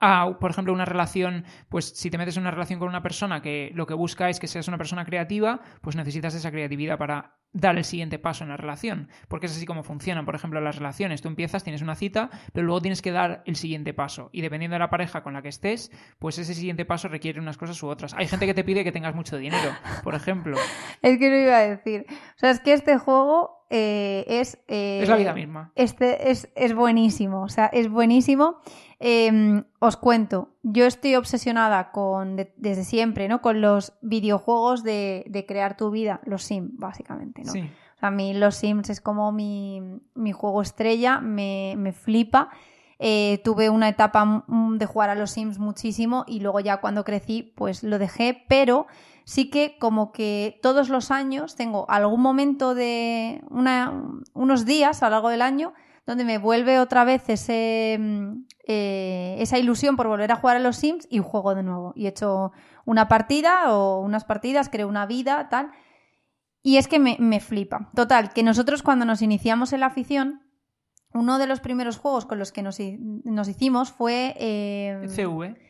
a, por ejemplo, una relación, pues si te metes en una relación con una persona que lo que busca es que seas una persona creativa, pues necesitas esa creatividad para dar el siguiente paso en la relación, porque es así como funcionan, por ejemplo, las relaciones. Tú empiezas, tienes una cita, pero luego tienes que dar el siguiente paso. Y dependiendo de la pareja con la que estés, pues ese siguiente paso requiere unas cosas u otras. Hay gente que te pide que tengas mucho dinero, por ejemplo. [LAUGHS] es que lo iba a decir. O sea, es que este juego eh, es... Eh, es la vida misma. Este es, es buenísimo, o sea, es buenísimo. Em, os cuento, yo estoy obsesionada con, desde siempre, ¿no? Con los videojuegos de, crear tu vida, los Sims, básicamente, ¿no? O sea, a mí los Sims es como mi, juego estrella, me, flipa. Eh, tuve una etapa de jugar a los Sims muchísimo y luego ya cuando crecí, pues lo dejé, pero sí que como que todos los años tengo algún momento de unos días a lo largo del año donde me vuelve otra vez ese, mm, eh, esa ilusión por volver a jugar a los Sims y juego de nuevo. Y he hecho una partida o unas partidas, creo una vida, tal. Y es que me, flipa. Total, que nosotros cuando nos iniciamos en la afición, uno de los primeros juegos con los que nos, hicimos fue... Eh, CV.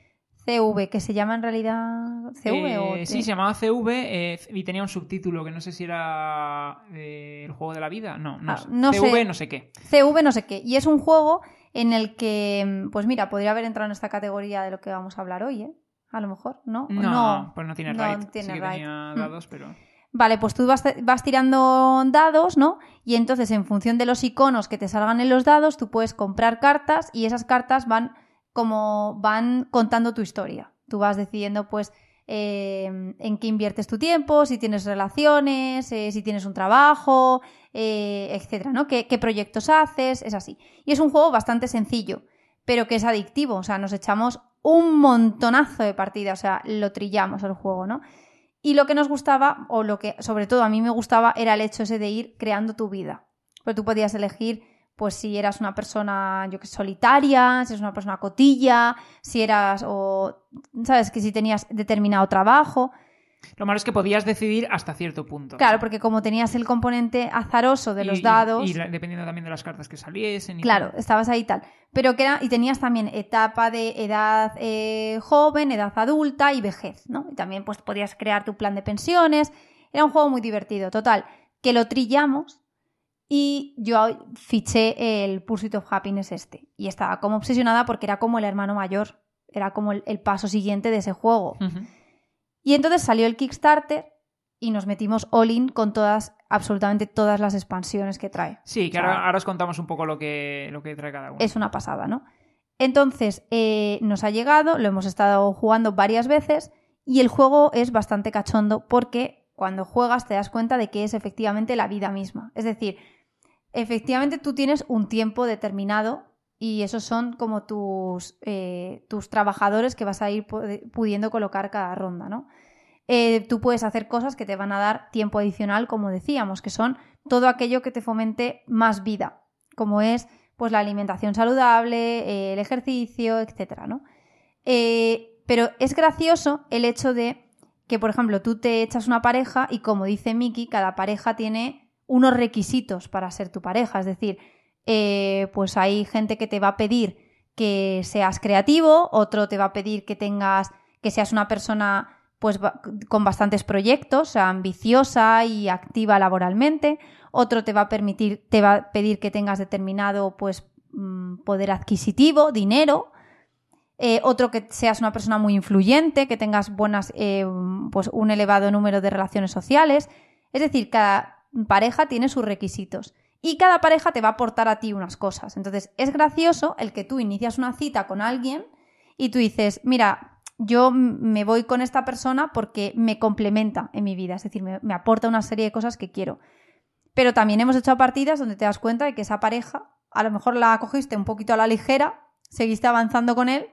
CV, que se llama en realidad CV o... Eh, sí, se llamaba CV eh, y tenía un subtítulo que no sé si era eh, el juego de la vida. No, no, ah, CV no sé qué. CV no sé qué. Y es un juego en el que, pues mira, podría haber entrado en esta categoría de lo que vamos a hablar hoy, ¿eh? A lo mejor, ¿no? No, pues no tiene no Tiene sí tenía mm. dados, pero... Vale, pues tú vas, vas, tirando dados, ¿no? Y entonces, en función de los iconos que te salgan en los dados, tú puedes comprar cartas y esas cartas van como van contando tu historia. Tú vas decidiendo, pues, eh, en qué inviertes tu tiempo, si tienes relaciones, eh, si tienes un trabajo, eh, etcétera, ¿no? ¿Qué, ¿Qué, proyectos haces? Es así. Y es un juego bastante sencillo, pero que es adictivo. O sea, nos echamos un montonazo de partidas, o sea, lo trillamos el juego, ¿no? Y lo que nos gustaba, o lo que sobre todo a mí me gustaba, era el hecho ese de ir creando tu vida. Porque tú podías elegir pues si eras una persona, yo que solitaria, si eres una persona cotilla, si eras, o, sabes, que si tenías determinado trabajo. Lo malo es que podías decidir hasta cierto punto. Claro, porque como tenías el componente azaroso de los y- dados. Y, dependiendo también de las cartas que saliesen. y Claro, tal. estabas ahí y tal. Pero que era, y tenías también etapa de edad eh, joven, edad adulta y vejez, ¿no? Y también pues podías crear tu plan de pensiones. Era un juego muy divertido. Total, que lo trillamos y yo fiché el Pursuit of Happiness este. Y estaba como obsesionada porque era como el hermano mayor. Era como el, el paso siguiente de ese juego. Y entonces salió el Kickstarter y nos metimos all in con todas, absolutamente todas las expansiones que trae. Sí, que O sea, ahora, ahora os contamos un poco lo que, lo que trae cada uno. es una pasada, ¿no? Entonces, eh, nos ha llegado, lo hemos estado jugando varias veces y el juego es bastante cachondo porque cuando juegas te das cuenta de que es efectivamente la vida misma. Es decir, efectivamente tú tienes un tiempo determinado y esos son como tus, eh, tus trabajadores que vas a ir pu- pudiendo colocar cada ronda, ¿no? Eh, tú puedes hacer cosas que te van a dar tiempo adicional, como decíamos, que son todo aquello que te fomente más vida, como es pues la alimentación saludable, eh, el ejercicio, etcétera, ¿no? Pero es gracioso el hecho de que, por ejemplo, tú te echas una pareja y como dice Miki, cada pareja tiene unos requisitos para ser tu pareja. Es decir, eh, pues hay gente que te va a pedir que seas creativo, otro te va a pedir que tengas, que seas una persona pues con bastantes proyectos, ambiciosa y activa laboralmente. Otro te va a permitir, te va a pedir que tengas determinado pues mm, poder adquisitivo, dinero. Eh, otro que seas una persona muy influyente, que tengas buenas, eh, pues un elevado número de relaciones sociales. Es decir, cada pareja tiene sus requisitos. Y cada pareja te va a aportar a ti unas cosas. Entonces, es gracioso el que tú inicias una cita con alguien y tú dices, mira, yo me voy con esta persona porque me complementa en mi vida, es decir, me, me aporta una serie de cosas que quiero. Pero también hemos hecho partidas donde te das cuenta de que esa pareja, a lo mejor la cogiste un poquito a la ligera, seguiste avanzando con él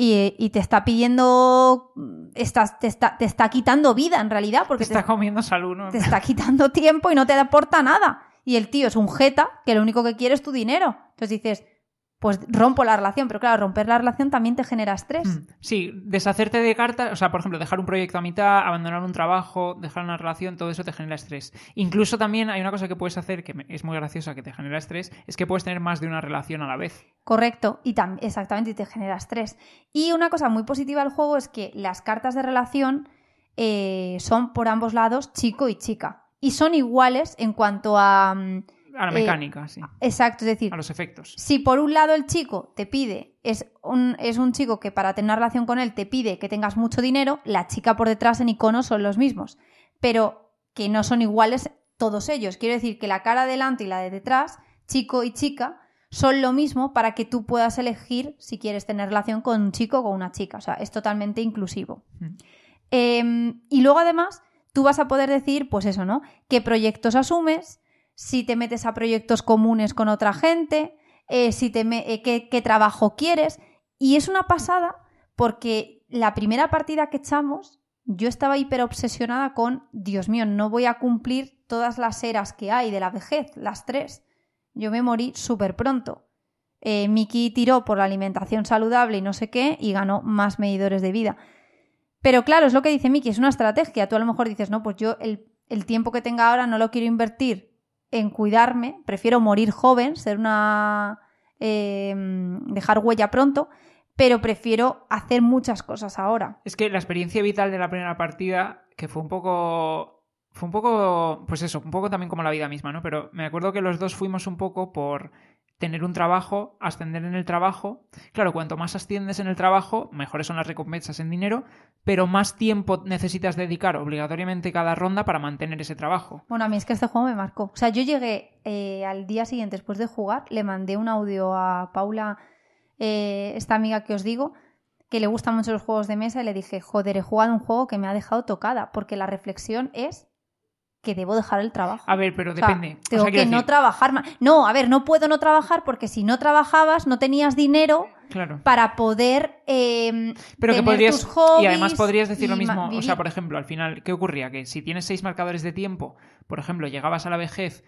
y, y te está pidiendo, estás, te, está, te está quitando vida en realidad, Te porque te, está comiendo salud, ¿no? te está quitando [LAUGHS] tiempo y no te aporta nada. Y el tío es un jeta que lo único que quiere es tu dinero. Entonces dices, pues rompo la relación, pero claro, romper la relación también te genera estrés. Mm, Sí, deshacerte de cartas, o sea, por ejemplo, dejar un proyecto a mitad, abandonar un trabajo, dejar una relación, todo eso te genera estrés. Incluso también hay una cosa que puedes hacer que es muy graciosa que te genera estrés, es que puedes tener más de una relación a la vez. Correcto, y tam- exactamente, y te genera estrés. Y una cosa muy positiva del juego es que las cartas de relación eh, son por ambos lados chico y chica. Y son iguales en cuanto a... mm, A la Eh, mecánica, sí. Exacto, es decir, A los efectos. si por un lado el chico te pide, es un, es un chico que para tener una relación con él te pide que tengas mucho dinero, la chica por detrás en icono son los mismos, pero que no son iguales todos ellos. Quiero decir que la cara delante y la de detrás, chico y chica, son lo mismo para que tú puedas elegir si quieres tener relación con un chico o con una chica. O sea, es totalmente inclusivo. Mm. Eh, y luego además tú vas a poder decir, pues eso, ¿no? ¿Qué proyectos asumes? Si te metes a proyectos comunes con otra gente, eh, si te eh, qué, qué trabajo quieres. Y es una pasada porque la primera partida que echamos, yo estaba hiper obsesionada con, Dios mío, no voy a cumplir todas las eras que hay de la vejez, las tres. Yo me morí súper pronto. Eh, Miki tiró por la alimentación saludable y no sé qué y ganó más medidores de vida. Pero claro, es lo que dice Miki, es una estrategia. Tú a lo mejor dices, no, pues yo el, el tiempo que tenga ahora no lo quiero invertir en cuidarme, prefiero morir joven, ser una... eh, dejar huella pronto, pero prefiero hacer muchas cosas ahora. Es que la experiencia vital de la primera partida, que fue un poco. Fue un poco. Pues eso, un poco también como la vida misma, ¿no? Pero me acuerdo que los dos fuimos un poco por tener un trabajo, ascender en el trabajo. Claro, cuanto más asciendes en el trabajo, mejores son las recompensas en dinero, pero más tiempo necesitas dedicar obligatoriamente cada ronda para mantener ese trabajo. Bueno, a mí es que este juego me marcó. O sea, yo llegué eh, al día siguiente después de jugar, le mandé un audio a Paula, eh, esta amiga que os digo, que le gustan mucho los juegos de mesa, y le dije, joder, he jugado un juego que me ha dejado tocada, porque la reflexión es que debo dejar el trabajo. A ver, pero O sea, depende. O tengo sea, que no trabajar más. No, a ver, no puedo no trabajar porque si no trabajabas no tenías dinero Claro. para poder eh, Pero que podrías. tus hobbies y además podrías decir lo mismo. O sea, por ejemplo, al final, ¿qué ocurría? Que si tienes seis marcadores de tiempo, por ejemplo, llegabas a la vejez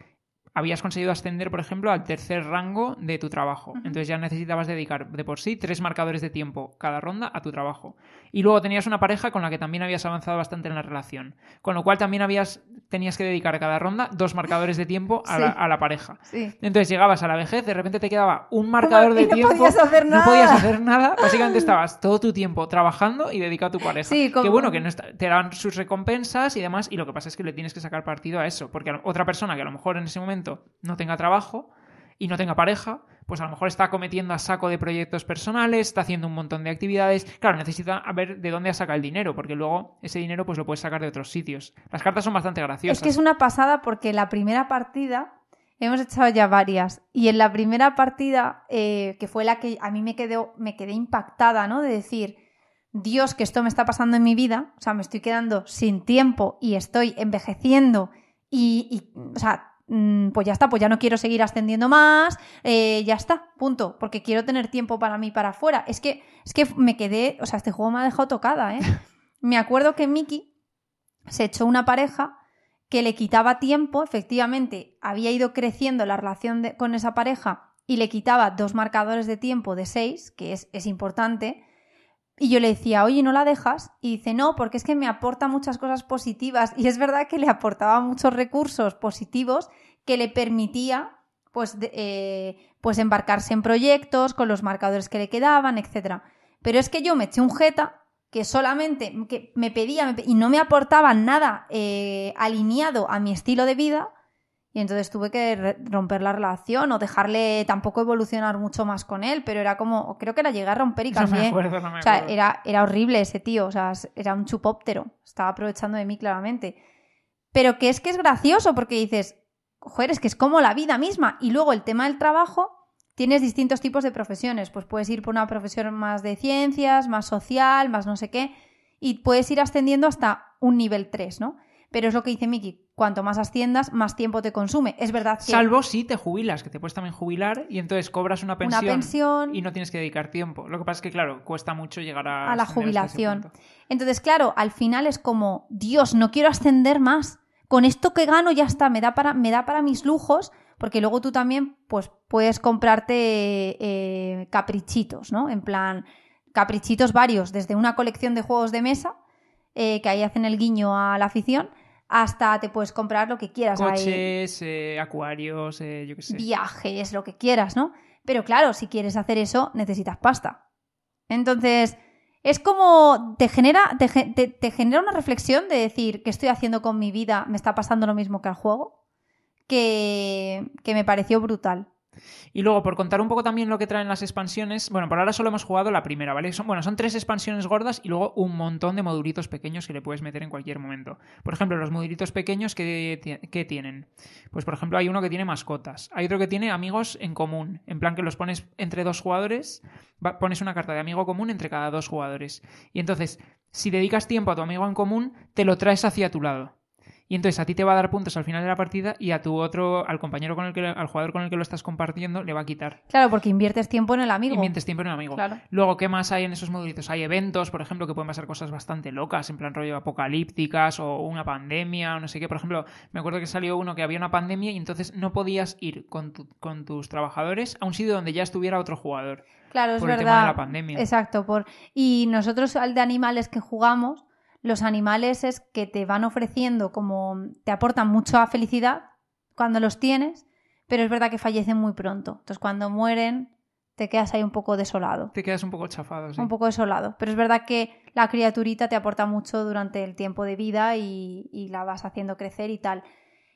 habías conseguido ascender, por ejemplo, al tercer rango de tu trabajo. Entonces ya necesitabas dedicar de por sí tres marcadores de tiempo cada ronda a tu trabajo. Y luego tenías una pareja con la que también habías avanzado bastante en la relación. Con lo cual también habías, tenías que dedicar a cada ronda dos marcadores de tiempo a, la, Sí. a la pareja. Sí. Entonces llegabas a la vejez, de repente te quedaba un marcador de y no tiempo. podías hacer No nada. podías hacer nada. [LAUGHS] Básicamente estabas todo tu tiempo trabajando y dedicado a tu pareja. Sí, como- Que bueno, que no está- te dan sus recompensas y demás. Y lo que pasa es que le tienes que sacar partido a eso. Porque otra persona que a lo mejor en ese momento no tenga trabajo y no tenga pareja, pues a lo mejor está cometiendo a saco de proyectos personales, está haciendo un montón de actividades. Claro, necesita ver de dónde ha sacado el dinero, porque luego ese dinero pues lo puedes sacar de otros sitios. Las cartas son bastante graciosas. Es que es una pasada porque la primera partida hemos echado ya varias y en la primera partida eh, que fue la que a mí me quedó me quedé impactada, ¿no? De decir Dios que esto me está pasando en mi vida, o sea me estoy quedando sin tiempo y estoy envejeciendo y, y, o sea pues ya está, pues ya no quiero seguir ascendiendo más, eh, ya está, punto, porque quiero tener tiempo para mí para afuera. Es que, es que me quedé, o sea, este juego me ha dejado tocada, ¿eh? [LAUGHS] me acuerdo que Mickey se echó una pareja que le quitaba tiempo, efectivamente, había ido creciendo la relación de- con esa pareja y le quitaba dos marcadores de tiempo de seis, que es, es importante. Y yo le decía, oye, ¿no la dejas? Y dice, no, porque es que me aporta muchas cosas positivas. [LAUGHS] Y es verdad que le aportaba muchos recursos positivos que le permitía, pues, eh, pues embarcarse en proyectos con los marcadores que le quedaban, etc. Pero es que yo me eché un jeta que solamente que me pedía y no me aportaba nada eh, alineado a mi estilo de vida y entonces tuve que romper la relación o dejarle tampoco evolucionar mucho más con él, pero era como, creo que la llegué a romper y No me cambié. acuerdo, no me o sea, era, era horrible ese tío, o sea, era un chupóptero, estaba aprovechando de mí claramente. Pero que es que es gracioso porque dices, joder, es que es como la vida misma. Y luego el tema del trabajo, tienes distintos tipos de profesiones. Pues puedes ir por una profesión más de ciencias, más social, más no sé qué, y puedes ir ascendiendo hasta un nivel 3, ¿no? Pero es lo que dice Miki, cuanto más asciendas, más tiempo te consume. Es verdad que Salvo si te jubilas, que te puedes también jubilar y entonces cobras una pensión, una pensión y no tienes que dedicar tiempo. Lo que pasa es que, claro, cuesta mucho llegar a, a la ese jubilación. Entonces, claro, al final es como, Dios, no quiero ascender más. Con esto que gano ya está, me da para, me da para mis lujos, porque luego tú también pues, puedes comprarte eh, caprichitos, ¿no? En plan, caprichitos varios, desde una colección de juegos de mesa, eh, que ahí hacen el guiño a la afición, hasta te puedes comprar lo que quieras. Coches, eh, acuarios, eh, yo qué sé. viajes, lo que quieras, ¿no? Pero claro, si quieres hacer eso, necesitas pasta. Entonces, es como te genera, te, ge- te- te genera una reflexión de decir, ¿qué estoy haciendo con mi vida? ¿Me está pasando lo mismo que al juego? Que, que me pareció brutal. Y luego, por contar un poco también lo que traen las expansiones, bueno, por ahora solo hemos jugado la primera, ¿vale? Son, bueno, son tres expansiones gordas y luego un montón de modulitos pequeños que le puedes meter en cualquier momento. Por ejemplo, los modulitos pequeños que, que tienen. Pues, por ejemplo, hay uno que tiene mascotas. Hay otro que tiene amigos en común. En plan que los pones entre dos jugadores, pones una carta de amigo común entre cada dos jugadores. Y entonces, si dedicas tiempo a tu amigo en común, te lo traes hacia tu lado. Y entonces a ti te va a dar puntos al final de la partida y a tu otro, al compañero con el que, al jugador con el que lo estás compartiendo, le va a quitar. Claro, porque inviertes tiempo en el amigo. Y mientes tiempo en el amigo. Claro. Luego, ¿qué más hay en esos modulitos? Hay eventos, por ejemplo, que pueden pasar cosas bastante locas, en plan rollo apocalípticas o una pandemia o no sé qué. Por ejemplo, me acuerdo que salió uno que había una pandemia y entonces no podías ir con, tu- con tus trabajadores a un sitio donde ya estuviera otro jugador. Claro, es por el verdad. tema de la pandemia. Exacto. Por... Y nosotros, al de animales que jugamos, los animales es que te van ofreciendo como. te aportan mucha felicidad cuando los tienes, pero es verdad que fallecen muy pronto. Entonces, cuando mueren, te quedas ahí un poco desolado. Te quedas un poco chafado, sí. Un poco desolado. Pero es verdad que la criaturita te aporta mucho durante el tiempo de vida y, y la vas haciendo crecer y tal.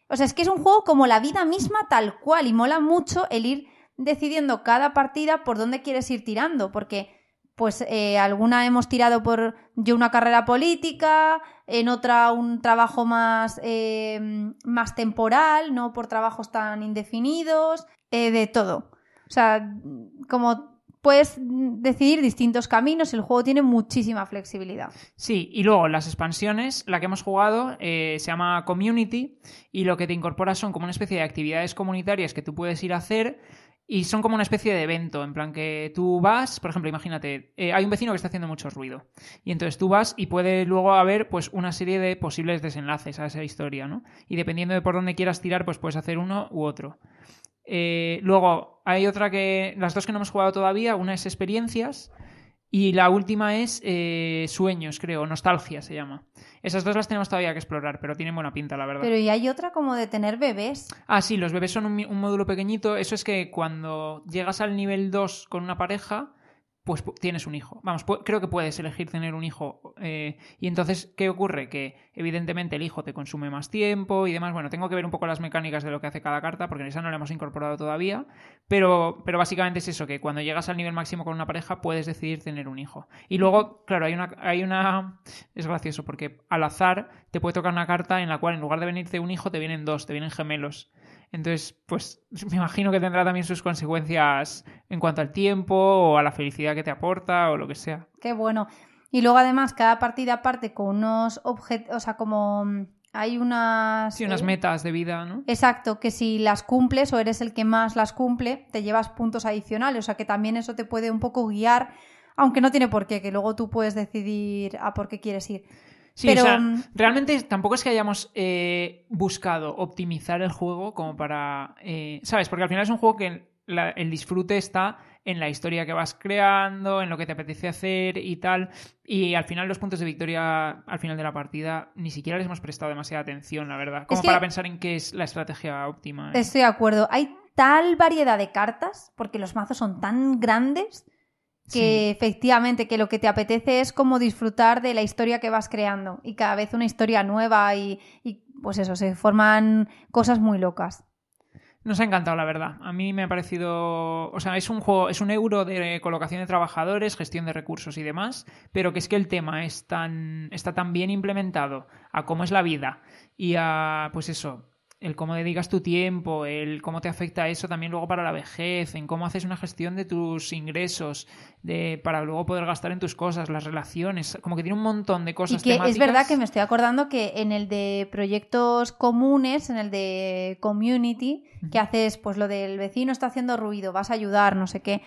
O sea, es que es un juego como la vida misma tal cual y mola mucho el ir decidiendo cada partida por dónde quieres ir tirando, porque pues eh, alguna hemos tirado por yo una carrera política, en otra un trabajo más, eh, más temporal, no por trabajos tan indefinidos, eh, de todo. O sea, como puedes decidir distintos caminos, el juego tiene muchísima flexibilidad. Sí, y luego las expansiones, la que hemos jugado eh, se llama Community y lo que te incorpora son como una especie de actividades comunitarias que tú puedes ir a hacer y son como una especie de evento, en plan que tú vas, por ejemplo, imagínate, eh, hay un vecino que está haciendo mucho ruido. Y entonces tú vas y puede luego haber pues una serie de posibles desenlaces a esa historia, ¿no? Y dependiendo de por dónde quieras tirar, pues puedes hacer uno u otro. Eh, luego, hay otra que. Las dos que no hemos jugado todavía, una es experiencias. Y la última es eh, Sueños, creo, Nostalgia se llama. Esas dos las tenemos todavía que explorar, pero tienen buena pinta, la verdad. Pero y hay otra como de tener bebés. Ah, sí, los bebés son un, un módulo pequeñito. Eso es que cuando llegas al nivel 2 con una pareja, pues tienes un hijo. Vamos, creo que puedes elegir tener un hijo. Eh, y entonces, ¿qué ocurre? Que evidentemente el hijo te consume más tiempo y demás. Bueno, tengo que ver un poco las mecánicas de lo que hace cada carta, porque esa no la hemos incorporado todavía. Pero, pero básicamente es eso, que cuando llegas al nivel máximo con una pareja, puedes decidir tener un hijo. Y luego, claro, hay una, hay una. Es gracioso, porque al azar te puede tocar una carta en la cual en lugar de venirte un hijo, te vienen dos, te vienen gemelos. Entonces, pues [LAUGHS] me imagino que tendrá también sus consecuencias en cuanto al tiempo o a la felicidad que te aporta o lo que sea. Qué bueno. Y luego además cada partida parte con unos objetos, o sea, como mm, hay unas... Sí, unas eh, metas de vida, ¿no? Exacto, que si las cumples o eres el que más las cumple, te llevas puntos adicionales, o sea que también eso te puede un poco guiar, aunque no tiene por qué, que luego tú puedes decidir a por qué quieres ir. Sí, o sea, mm, realmente tampoco es que hayamos eh, buscado optimizar el juego como para. Eh, ¿Sabes? Porque al final es un juego que el disfrute está en la historia que vas creando, en lo que te apetece hacer y tal. Y al final los puntos de victoria al final de la partida ni siquiera les hemos prestado demasiada atención, la verdad. Como para pensar en qué es la estrategia óptima. ¿eh? Estoy de acuerdo. Hay tal variedad de cartas, porque los mazos son tan grandes, que efectivamente que lo que te apetece es como disfrutar de la historia que vas creando y cada vez una historia nueva y, pues eso, se forman cosas muy locas. Nos ha encantado, la verdad. A mí me ha parecido. O sea, es un juego, es un euro de colocación de trabajadores, gestión de recursos y demás, pero que es que el tema es tan, está tan bien implementado a cómo es la vida y a, pues eso, el cómo dedicas tu tiempo, el cómo te afecta eso también luego para la vejez, en cómo haces una gestión de tus ingresos, de, para luego poder gastar en tus cosas, las relaciones, como que tiene un montón de cosas. Y que es verdad que me estoy acordando que en el de proyectos comunes, en el de community, que haces pues lo del vecino está haciendo ruido, vas a ayudar, no sé qué,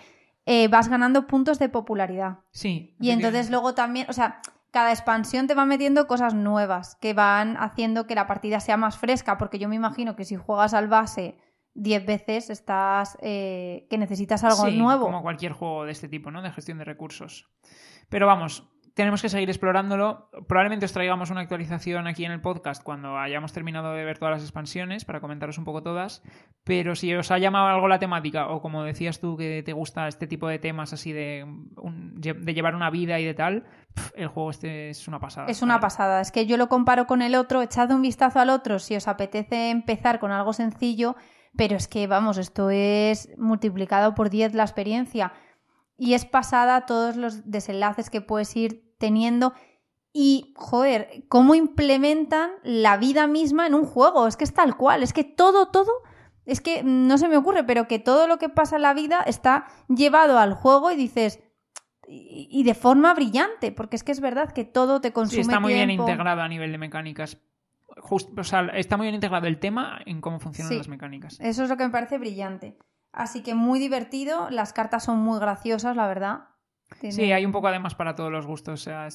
eh, vas ganando puntos de popularidad. Sí. Y entonces luego también, o sea, cada expansión te va metiendo cosas nuevas que van haciendo que la partida sea más fresca, porque yo me imagino que si juegas al base 10 veces estás eh, que necesitas algo sí, nuevo. Como cualquier juego de este tipo, ¿no? De gestión de recursos. Pero vamos, tenemos que seguir explorándolo. Probablemente os traigamos una actualización aquí en el podcast cuando hayamos terminado de ver todas las expansiones para comentaros un poco todas. Pero si os ha llamado algo la temática, o como decías tú que te gusta este tipo de temas así de, de llevar una vida y de tal, el juego este es una pasada. Es una pasada. Es que yo lo comparo con el otro. Echad un vistazo al otro si os apetece empezar con algo sencillo. Pero es que, vamos, esto es multiplicado por 10 la experiencia. Y es pasada todos los desenlaces que puedes ir teniendo. Y, joder, cómo implementan la vida misma en un juego. Es que es tal cual, es que todo, todo, es que no se me ocurre, pero que todo lo que pasa en la vida está llevado al juego y dices, y, de forma brillante, porque es que es verdad que todo te consume. Sí, está muy bien integrado a nivel de mecánicas. o sea, está muy bien integrado el tema en cómo funcionan las mecánicas. Eso es lo que me parece brillante. Así que muy divertido, las cartas son muy graciosas, la verdad. Sí, hay un poco además para todos los gustos. O sea,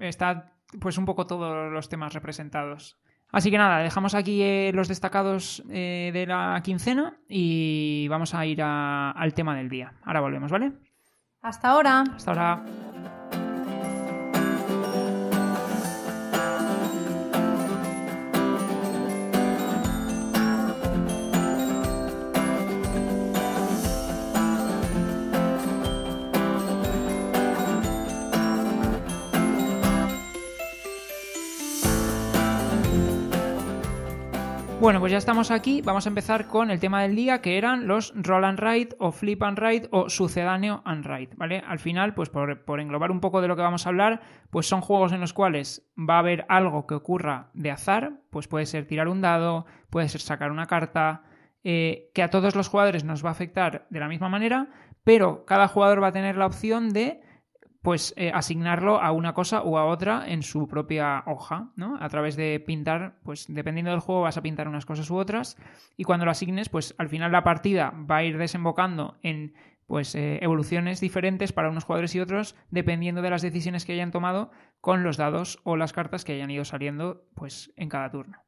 está pues un poco todos los temas representados. Así que nada, dejamos aquí eh, los destacados eh, de la quincena y vamos a ir al tema del día. Ahora volvemos, ¿vale? Hasta ahora. Hasta ahora. Bueno, pues ya estamos aquí. Vamos a empezar con el tema del día, que eran los roll and write o flip and write o sucedáneo and write, ¿vale? Al final, pues por, englobar un poco de lo que vamos a hablar, pues son juegos en los cuales va a haber algo que ocurra de azar, pues puede ser tirar un dado, puede ser sacar una carta, eh, que a todos los jugadores nos va a afectar de la misma manera, pero cada jugador va a tener la opción de pues eh, asignarlo a una cosa o a otra en su propia hoja, ¿no? A través de pintar, pues dependiendo del juego vas a pintar unas cosas u otras y cuando lo asignes, pues al final la partida va a ir desembocando en pues eh, evoluciones diferentes para unos jugadores y otros dependiendo de las decisiones que hayan tomado con los dados o las cartas que hayan ido saliendo pues en cada turno.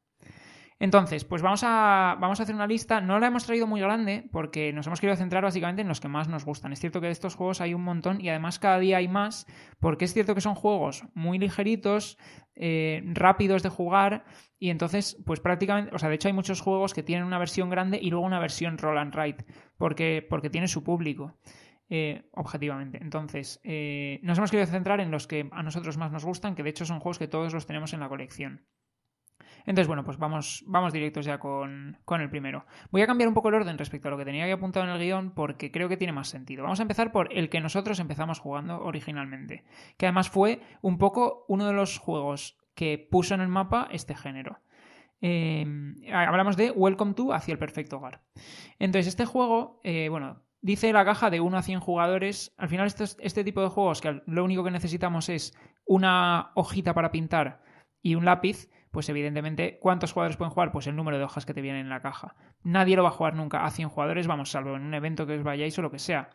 Entonces, pues vamos a, vamos a hacer una lista. No la hemos traído muy grande porque nos hemos querido centrar básicamente en los que más nos gustan. Es cierto que de estos juegos hay un montón y además cada día hay más porque es cierto que son juegos muy ligeritos, eh, rápidos de jugar y entonces, pues prácticamente, o sea, de hecho hay muchos juegos que tienen una versión grande y luego una versión roll and write porque, porque tiene su público. Eh, objetivamente. Entonces, eh, nos hemos querido centrar en los que a nosotros más nos gustan, que de hecho son juegos que todos los tenemos en la colección. Entonces, bueno, pues vamos, vamos directos ya con, el primero. Voy a cambiar un poco el orden respecto a lo que tenía que apuntado en el guion porque creo que tiene más sentido. Vamos a empezar por el que nosotros empezamos jugando originalmente, que además fue un poco uno de los juegos que puso en el mapa este género. Em, hablamos de Welcome to hacia el perfecto hogar. Entonces, este juego, eh, bueno, dice la caja de 1 a 100 jugadores. Al final, este tipo de juegos que lo único que necesitamos es una hojita para pintar y un lápiz, pues evidentemente, ¿cuántos jugadores pueden jugar? Pues el número de hojas que te vienen en la caja. Nadie lo va a jugar nunca a 100 jugadores, vamos, salvo en un evento que os vayáis o lo que sea.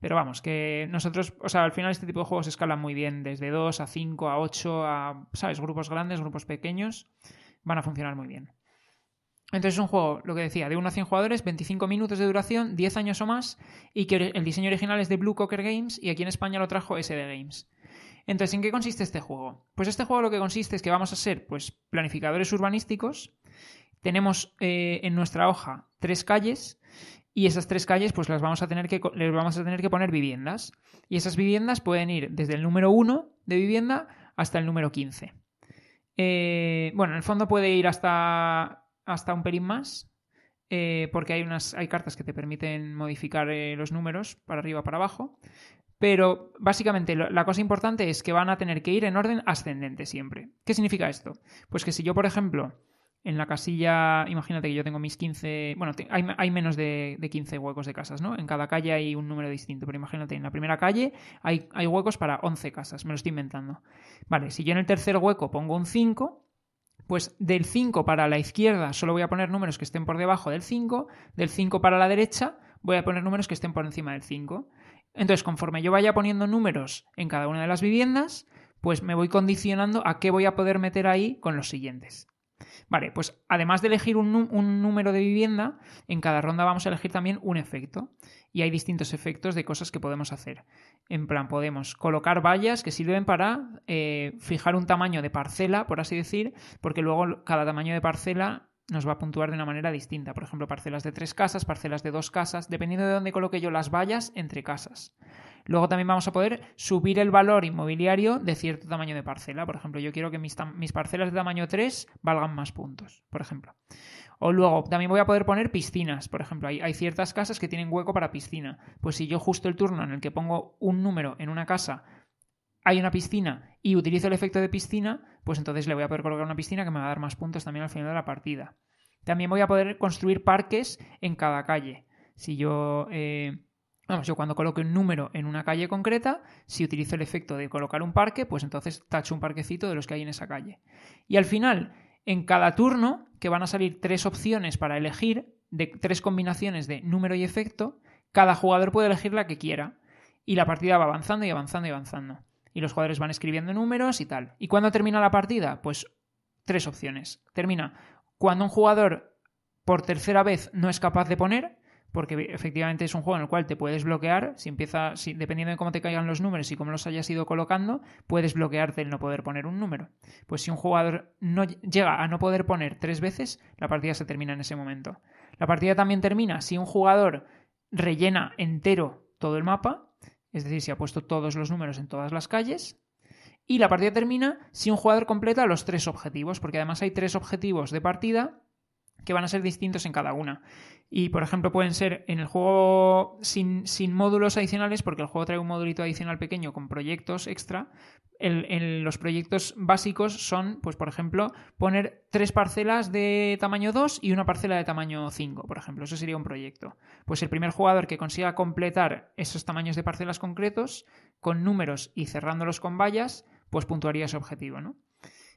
Pero vamos, que nosotros, o sea, al final este tipo de juegos escalan muy bien, desde 2 a 5, a 8, a, ¿sabes? Grupos grandes, grupos pequeños, van a funcionar muy bien. Entonces es un juego, lo que decía, de 1 a 100 jugadores, 25 minutos de duración, 10 años o más, y que el diseño original es de Blue Cocker Games y aquí en España lo trajo SD Games. Entonces, ¿en qué consiste este juego? Pues este juego lo que consiste es que vamos a ser pues, planificadores urbanísticos. Tenemos eh, en nuestra hoja tres calles y esas tres calles pues las vamos a tener que, les vamos a tener que poner viviendas. Y esas viviendas pueden ir desde el número 1 de vivienda hasta el número 15. Eh, bueno, en el fondo puede ir hasta, hasta un pelín más, eh, porque hay, unas, hay cartas que te permiten modificar los números para arriba para abajo. Pero básicamente la cosa importante es que van a tener que ir en orden ascendente siempre. ¿Qué significa esto? Pues que si yo, por ejemplo, en la casilla, imagínate que yo tengo mis 15, bueno, hay, menos de, 15 huecos de casas, ¿no? En cada calle hay un número distinto, pero imagínate, en la primera calle hay, hay huecos para 11 casas, me lo estoy inventando. Vale, si yo en el tercer hueco pongo un 5, pues del 5 para la izquierda solo voy a poner números que estén por debajo del 5, del 5 para la derecha voy a poner números que estén por encima del 5. Entonces, conforme yo vaya poniendo números en cada una de las viviendas, pues me voy condicionando a qué voy a poder meter ahí con los siguientes. Vale, pues además de elegir un, número de vivienda, en cada ronda vamos a elegir también un efecto. Y hay distintos efectos de cosas que podemos hacer. En plan, podemos colocar vallas que sirven para eh, fijar un tamaño de parcela, por así decir, porque luego cada tamaño de parcela nos va a puntuar de una manera distinta. Por ejemplo, parcelas de tres casas, parcelas de dos casas, dependiendo de dónde coloque yo las vallas entre casas. Luego también vamos a poder subir el valor inmobiliario de cierto tamaño de parcela. Por ejemplo, yo quiero que mis, parcelas de tamaño 3 valgan más puntos, por ejemplo. O luego también voy a poder poner piscinas. Por ejemplo, hay, hay ciertas casas que tienen hueco para piscina. Pues si yo justo el turno en el que pongo un número en una casa hay una piscina y utilizo el efecto de piscina, pues entonces le voy a poder colocar una piscina que me va a dar más puntos también al final de la partida. También voy a poder construir parques en cada calle. Si yo, eh, vamos, yo cuando coloque un número en una calle concreta, si utilizo el efecto de colocar un parque, pues entonces tacho un parquecito de los que hay en esa calle. Y al final, en cada turno, que van a salir tres opciones para elegir, de tres combinaciones de número y efecto, cada jugador puede elegir la que quiera. Y la partida va avanzando y avanzando y avanzando y los jugadores van escribiendo números y tal. ¿Y cuándo termina la partida? Pues tres opciones. Termina cuando un jugador por tercera vez no es capaz de poner, porque efectivamente es un juego en el cual te puedes bloquear, si empieza, dependiendo de cómo te caigan los números y cómo los hayas ido colocando, puedes bloquearte el no poder poner un número. Pues si un jugador no llega a no poder poner tres veces, la partida se termina en ese momento. La partida también termina si un jugador rellena entero todo el mapa, es decir, si ha puesto todos los números en todas las calles. Y la partida termina si un jugador completa los tres objetivos, porque además hay tres objetivos de partida que van a ser distintos en cada una. Y, por ejemplo, pueden ser en el juego sin, sin, módulos adicionales, porque el juego trae un modulito adicional pequeño con proyectos extra. En los proyectos básicos son, pues, por ejemplo, poner tres parcelas de tamaño 2 y una parcela de tamaño 5, por ejemplo. Eso sería un proyecto. Pues el primer jugador que consiga completar esos tamaños de parcelas concretos con números y cerrándolos con vallas, pues puntuaría ese objetivo, ¿no?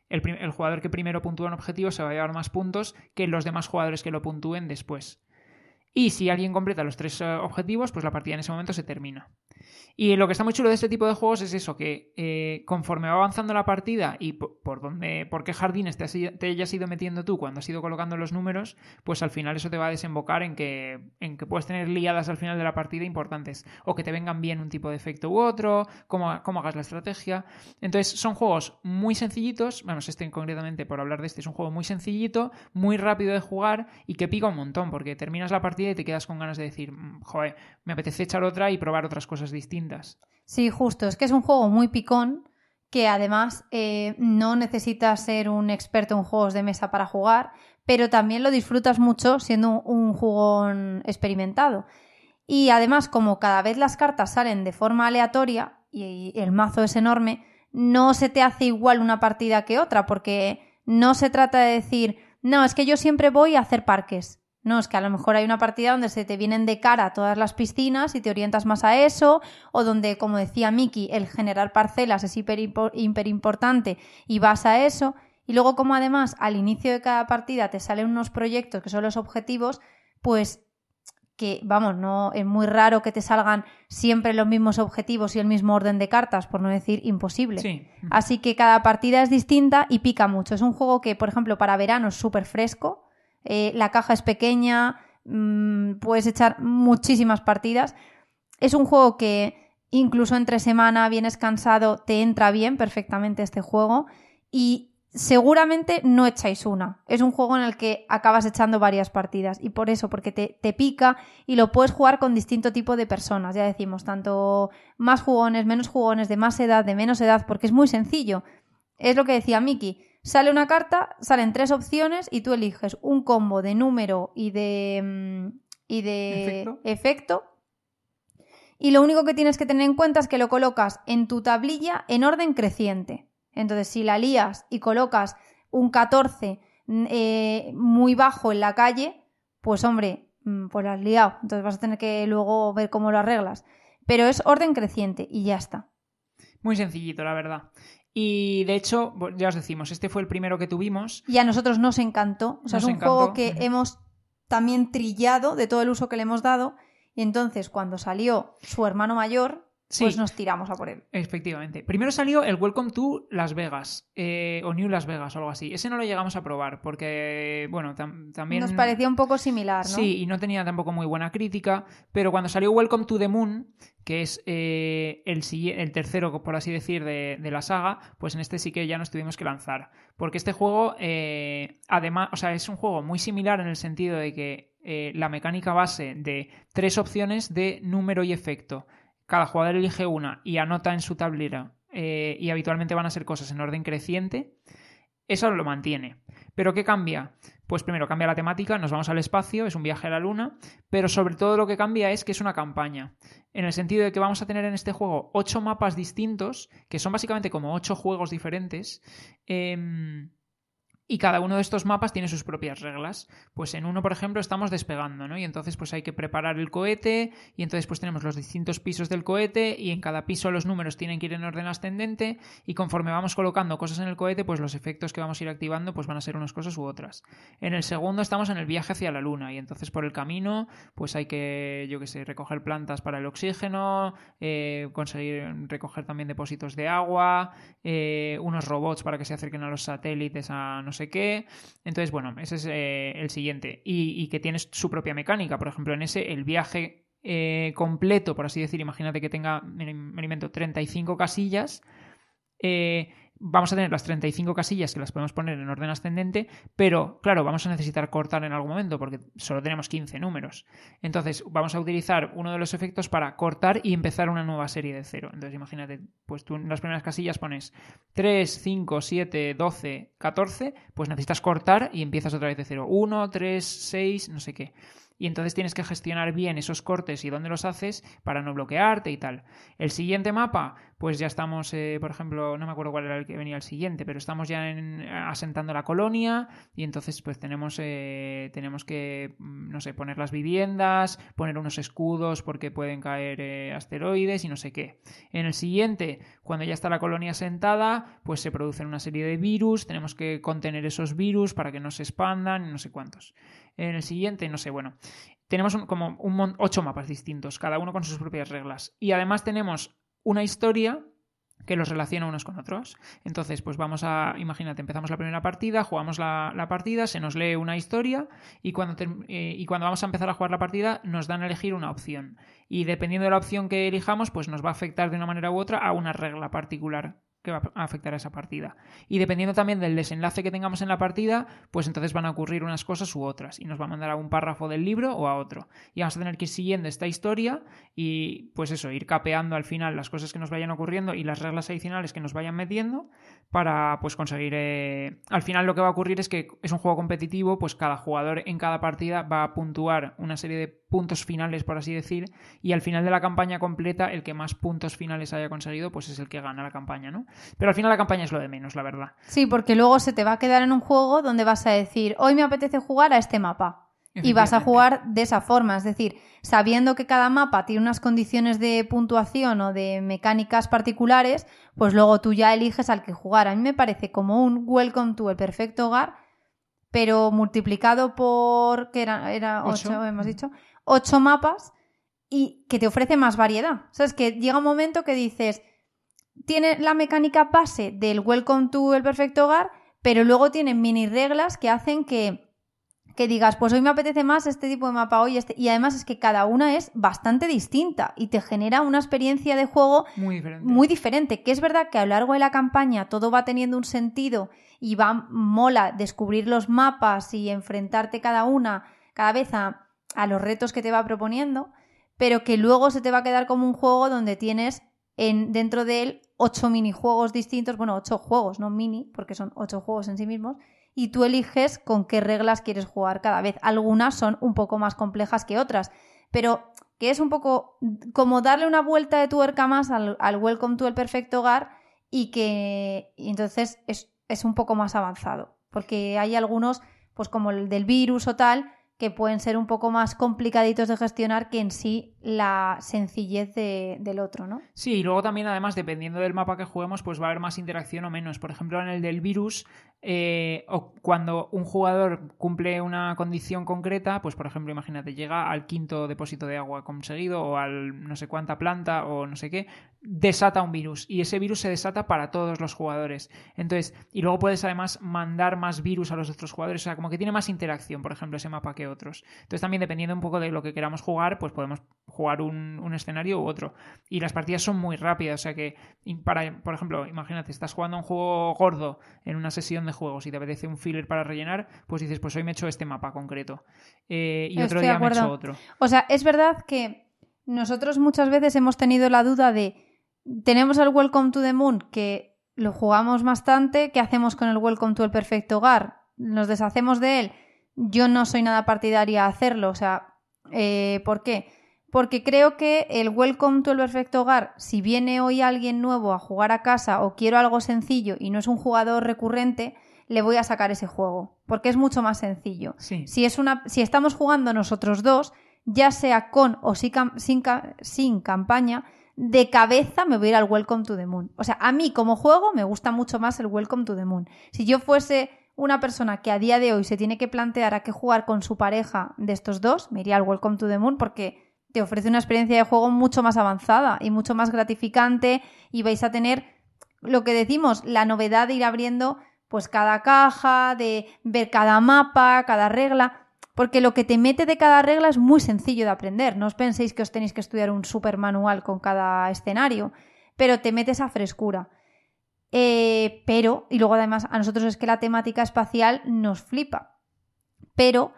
El, el, jugador que primero puntúa un objetivo se va a llevar más puntos que los demás jugadores que lo puntúen después. Y si alguien completa los tres eh, objetivos, pues la partida en ese momento se termina. Y lo que está muy chulo de este tipo de juegos es eso, que eh, conforme va avanzando la partida y por, dónde, por qué jardines te, te, hayas ido metiendo tú cuando has ido colocando los números, pues al final eso te va a desembocar en que, en que puedes tener liadas al final de la partida importantes. O que te vengan bien un tipo de efecto u otro, cómo, cómo hagas la estrategia. Entonces son juegos muy sencillitos, vamos, este concretamente por hablar de este, es un juego muy sencillito, muy rápido de jugar y que pica un montón, porque terminas la partida y te quedas con ganas de decir, mm, joder, me apetece echar otra y probar otras cosas distintas. Sí, justo. Es que es un juego muy picón que además eh, no necesitas ser un experto en juegos de mesa para jugar, pero también lo disfrutas mucho siendo un jugón experimentado. Y además, como cada vez las cartas salen de forma aleatoria y el mazo es enorme, no se te hace igual una partida que otra, porque no se trata de decir, no, es que yo siempre voy a hacer parques. No, es que a lo mejor hay una partida donde se te vienen de cara todas las piscinas y te orientas más a eso, o donde, como decía Miki, el generar parcelas es hiper, hiper importante y vas a eso. Y luego, como además al inicio de cada partida te salen unos proyectos que son los objetivos, pues que, vamos, no es muy raro que te salgan siempre los mismos objetivos y el mismo orden de cartas, por no decir imposible. Así que cada partida es distinta y pica mucho. Es un juego que, por ejemplo, para verano es súper fresco eh, la caja es pequeña, mm, puedes echar muchísimas partidas. Es un juego que incluso entre semana vienes cansado, te entra bien perfectamente este juego y seguramente no echáis una. Es un juego en el que acabas echando varias partidas y por eso, porque te, te, pica y lo puedes jugar con distinto tipo de personas, ya decimos, tanto más jugones, menos jugones, de más edad, de menos edad, porque es muy sencillo. Es lo que decía Miki. Sale una carta, salen tres opciones y tú eliges un combo de número y de, mm, y de efecto. Y lo único que tienes que tener en cuenta es que lo colocas en tu tablilla en orden creciente. Entonces, si la lías y colocas un 14 mm, eh, muy bajo en la calle, pues hombre, mm, pues lo has liado. Entonces vas a tener que luego ver cómo lo arreglas. Pero es orden creciente y ya está. Muy sencillito, la verdad. Y de hecho, ya os decimos, este fue el primero que tuvimos. Y a nosotros nos encantó. O sea, es un juego que hemos también trillado de todo el uso que le hemos dado. Y entonces, cuando salió su hermano mayor, pues nos tiramos a por él. Efectivamente. Primero salió el Welcome to Las Vegas, eh, o New Las Vegas, o algo así. Ese no lo llegamos a probar, porque, bueno, también... Nos parecía un poco similar, ¿no? Sí, y no tenía tampoco muy buena crítica, pero cuando salió Welcome to the Moon, que es eh, el, el, tercero, por así decir, de, la saga, pues en este sí que ya nos tuvimos que lanzar. Porque este juego, eh, además, o sea, es un juego muy similar en el sentido de que la mecánica base de tres opciones de número y efecto cada jugador elige una y anota en su tablera eh, y habitualmente van a ser cosas en orden creciente, eso lo mantiene. ¿Pero qué cambia? Pues primero cambia la temática, nos vamos al espacio, es un viaje a la luna, pero sobre todo lo que cambia es que es una campaña, en el sentido de que vamos a tener en este juego ocho mapas distintos, que son básicamente como ocho juegos diferentes. Em, y cada uno de estos mapas tiene sus propias reglas. Pues en uno, por ejemplo, estamos despegando, ¿no? Y entonces pues hay que preparar el cohete y entonces pues tenemos los distintos pisos del cohete y en cada piso los números tienen que ir en orden ascendente y conforme vamos colocando cosas en el cohete, pues los efectos que vamos a ir activando pues van a ser unas cosas u otras. En el segundo estamos en el viaje hacia la luna y entonces por el camino pues hay que, yo qué sé, recoger plantas para el oxígeno, eh, conseguir recoger también depósitos de agua, eh, unos robots para que se acerquen a los satélites a no sé qué. Entonces, bueno, ese es eh, el siguiente. Y, que tiene su propia mecánica. Por ejemplo, en ese, el viaje eh, completo, por así decir, imagínate que tenga, me, invento, 35 casillas. Eh, vamos a tener las 35 casillas que las podemos poner en orden ascendente, pero claro, vamos a necesitar cortar en algún momento porque solo tenemos 15 números. Entonces, vamos a utilizar uno de los efectos para cortar y empezar una nueva serie de cero. Entonces, imagínate, pues tú en las primeras casillas pones 3, 5, 7, 12, 14, pues necesitas cortar y empiezas otra vez de cero. 1, 3, 6, no sé qué. y entonces tienes que gestionar bien esos cortes y dónde los haces para no bloquearte y tal. El siguiente mapa, pues ya estamos, eh, por ejemplo, no me acuerdo cuál era el que venía el siguiente, pero estamos ya asentando la colonia y entonces pues tenemos, eh, tenemos que, mm, no sé, poner las viviendas, poner unos escudos porque pueden caer eh, asteroides y no sé qué. En el siguiente, cuando ya está la colonia asentada, pues se producen una serie de virus, tenemos que contener esos virus para que no se expandan y no sé cuántos. En el siguiente, no sé, bueno, tenemos como un, ocho mapas distintos, cada uno con sus propias reglas. Y además tenemos una historia que los relaciona unos con otros. Entonces, pues vamos a, imagínate, empezamos la primera partida, jugamos la, partida, se nos lee una historia y cuando, eh, y cuando vamos a empezar a jugar la partida nos dan a elegir una opción. Y dependiendo de la opción que elijamos, pues nos va a afectar de una manera u otra a una regla particular que va a afectar a esa partida. Y dependiendo también del desenlace que tengamos en la partida, pues entonces van a ocurrir unas cosas u otras. Y nos va a mandar a un párrafo del libro o a otro. Y vamos a tener que ir siguiendo esta historia y pues eso, ir capeando al final las cosas que nos vayan ocurriendo y las reglas adicionales que nos vayan metiendo para pues conseguir... Eh, al final lo que va a ocurrir es que es un juego competitivo, pues cada jugador en cada partida va a puntuar una serie de puntos finales, por así decir, y al final de la campaña completa, el que más puntos finales haya conseguido, pues es el que gana la campaña, ¿no? Pero al final la campaña es lo de menos, la verdad. Sí, porque luego se te va a quedar en un juego donde vas a decir, hoy me apetece jugar a este mapa. Y vas a jugar de esa forma, es decir, sabiendo que cada mapa tiene unas condiciones de puntuación o de mecánicas particulares, pues luego tú ya eliges al que jugar. A mí me parece como un Welcome to el perfecto hogar, pero multiplicado por, que era, era ocho, hemos dicho, ocho mapas y que te ofrece más variedad. O sea, es que llega un momento que dices, tiene la mecánica base del Welcome to el perfecto hogar, pero luego tiene mini reglas que hacen que, que digas, pues hoy me apetece más este tipo de mapa hoy, este... y además es que cada una es bastante distinta y te genera una experiencia de juego muy diferente. muy diferente. Que es verdad que a lo largo de la campaña todo va teniendo un sentido y va mola descubrir los mapas y enfrentarte cada una, cada vez a, a los retos que te va proponiendo, pero que luego se te va a quedar como un juego donde tienes en, dentro de él ocho minijuegos distintos, bueno, ocho juegos, no mini, porque son ocho juegos en sí mismos, y tú eliges con qué reglas quieres jugar cada vez. Algunas son un poco más complejas que otras, pero que es un poco como darle una vuelta de tuerca más al, Welcome to el Perfecto Hogar y que entonces es, es un poco más avanzado, porque hay algunos, pues como el del virus o tal, que pueden ser un poco más complicaditos de gestionar que en sí la sencillez del otro, ¿no? Sí, y luego también, además, dependiendo del mapa que juguemos, pues va a haber más interacción o menos. Por ejemplo, en el del virus, eh, o cuando un jugador cumple una condición concreta, pues por ejemplo, imagínate, llega al quinto depósito de agua conseguido, o al no sé cuánta planta, o no sé qué, desata un virus. Y ese virus se desata para todos los jugadores. Entonces, y luego puedes además mandar más virus a los otros jugadores. O sea, como que tiene más interacción, por ejemplo, ese mapa que otros. Entonces, también dependiendo un poco de lo que queramos jugar, pues podemos jugar un, escenario u otro. Y las partidas son muy rápidas, o sea que, para, por ejemplo, imagínate, estás jugando un juego gordo en una sesión de juegos y te apetece un filler para rellenar, pues dices, pues hoy me he hecho este mapa concreto. Eh, y otro día me he hecho otro. O sea, es verdad que nosotros muchas veces hemos tenido la duda de, tenemos el Welcome to the Moon, que lo jugamos bastante, ¿qué hacemos con el Welcome to el Perfecto Hogar? ¿Nos deshacemos de él? Yo no soy nada partidaria a hacerlo, o sea, eh, ¿por qué? Porque creo que el Welcome to el Perfecto Hogar, si viene hoy alguien nuevo a jugar a casa o quiero algo sencillo y no es un jugador recurrente, le voy a sacar ese juego, porque es mucho más sencillo. Si, es una, si estamos jugando nosotros dos, ya sea con o sin, sin, sin campaña, de cabeza me voy a ir al Welcome to the Moon. O sea, a mí como juego me gusta mucho más el Welcome to the Moon. Si yo fuese una persona que a día de hoy se tiene que plantear a qué jugar con su pareja de estos dos, me iría al Welcome to the Moon porque te ofrece una experiencia de juego mucho más avanzada y mucho más gratificante y vais a tener lo que decimos, la novedad de ir abriendo pues cada caja, de ver cada mapa, cada regla, porque lo que te mete de cada regla es muy sencillo de aprender. No os penséis que os tenéis que estudiar un super manual con cada escenario, pero te mete esa frescura. Eh, pero, y luego además a nosotros es que la temática espacial nos flipa. Pero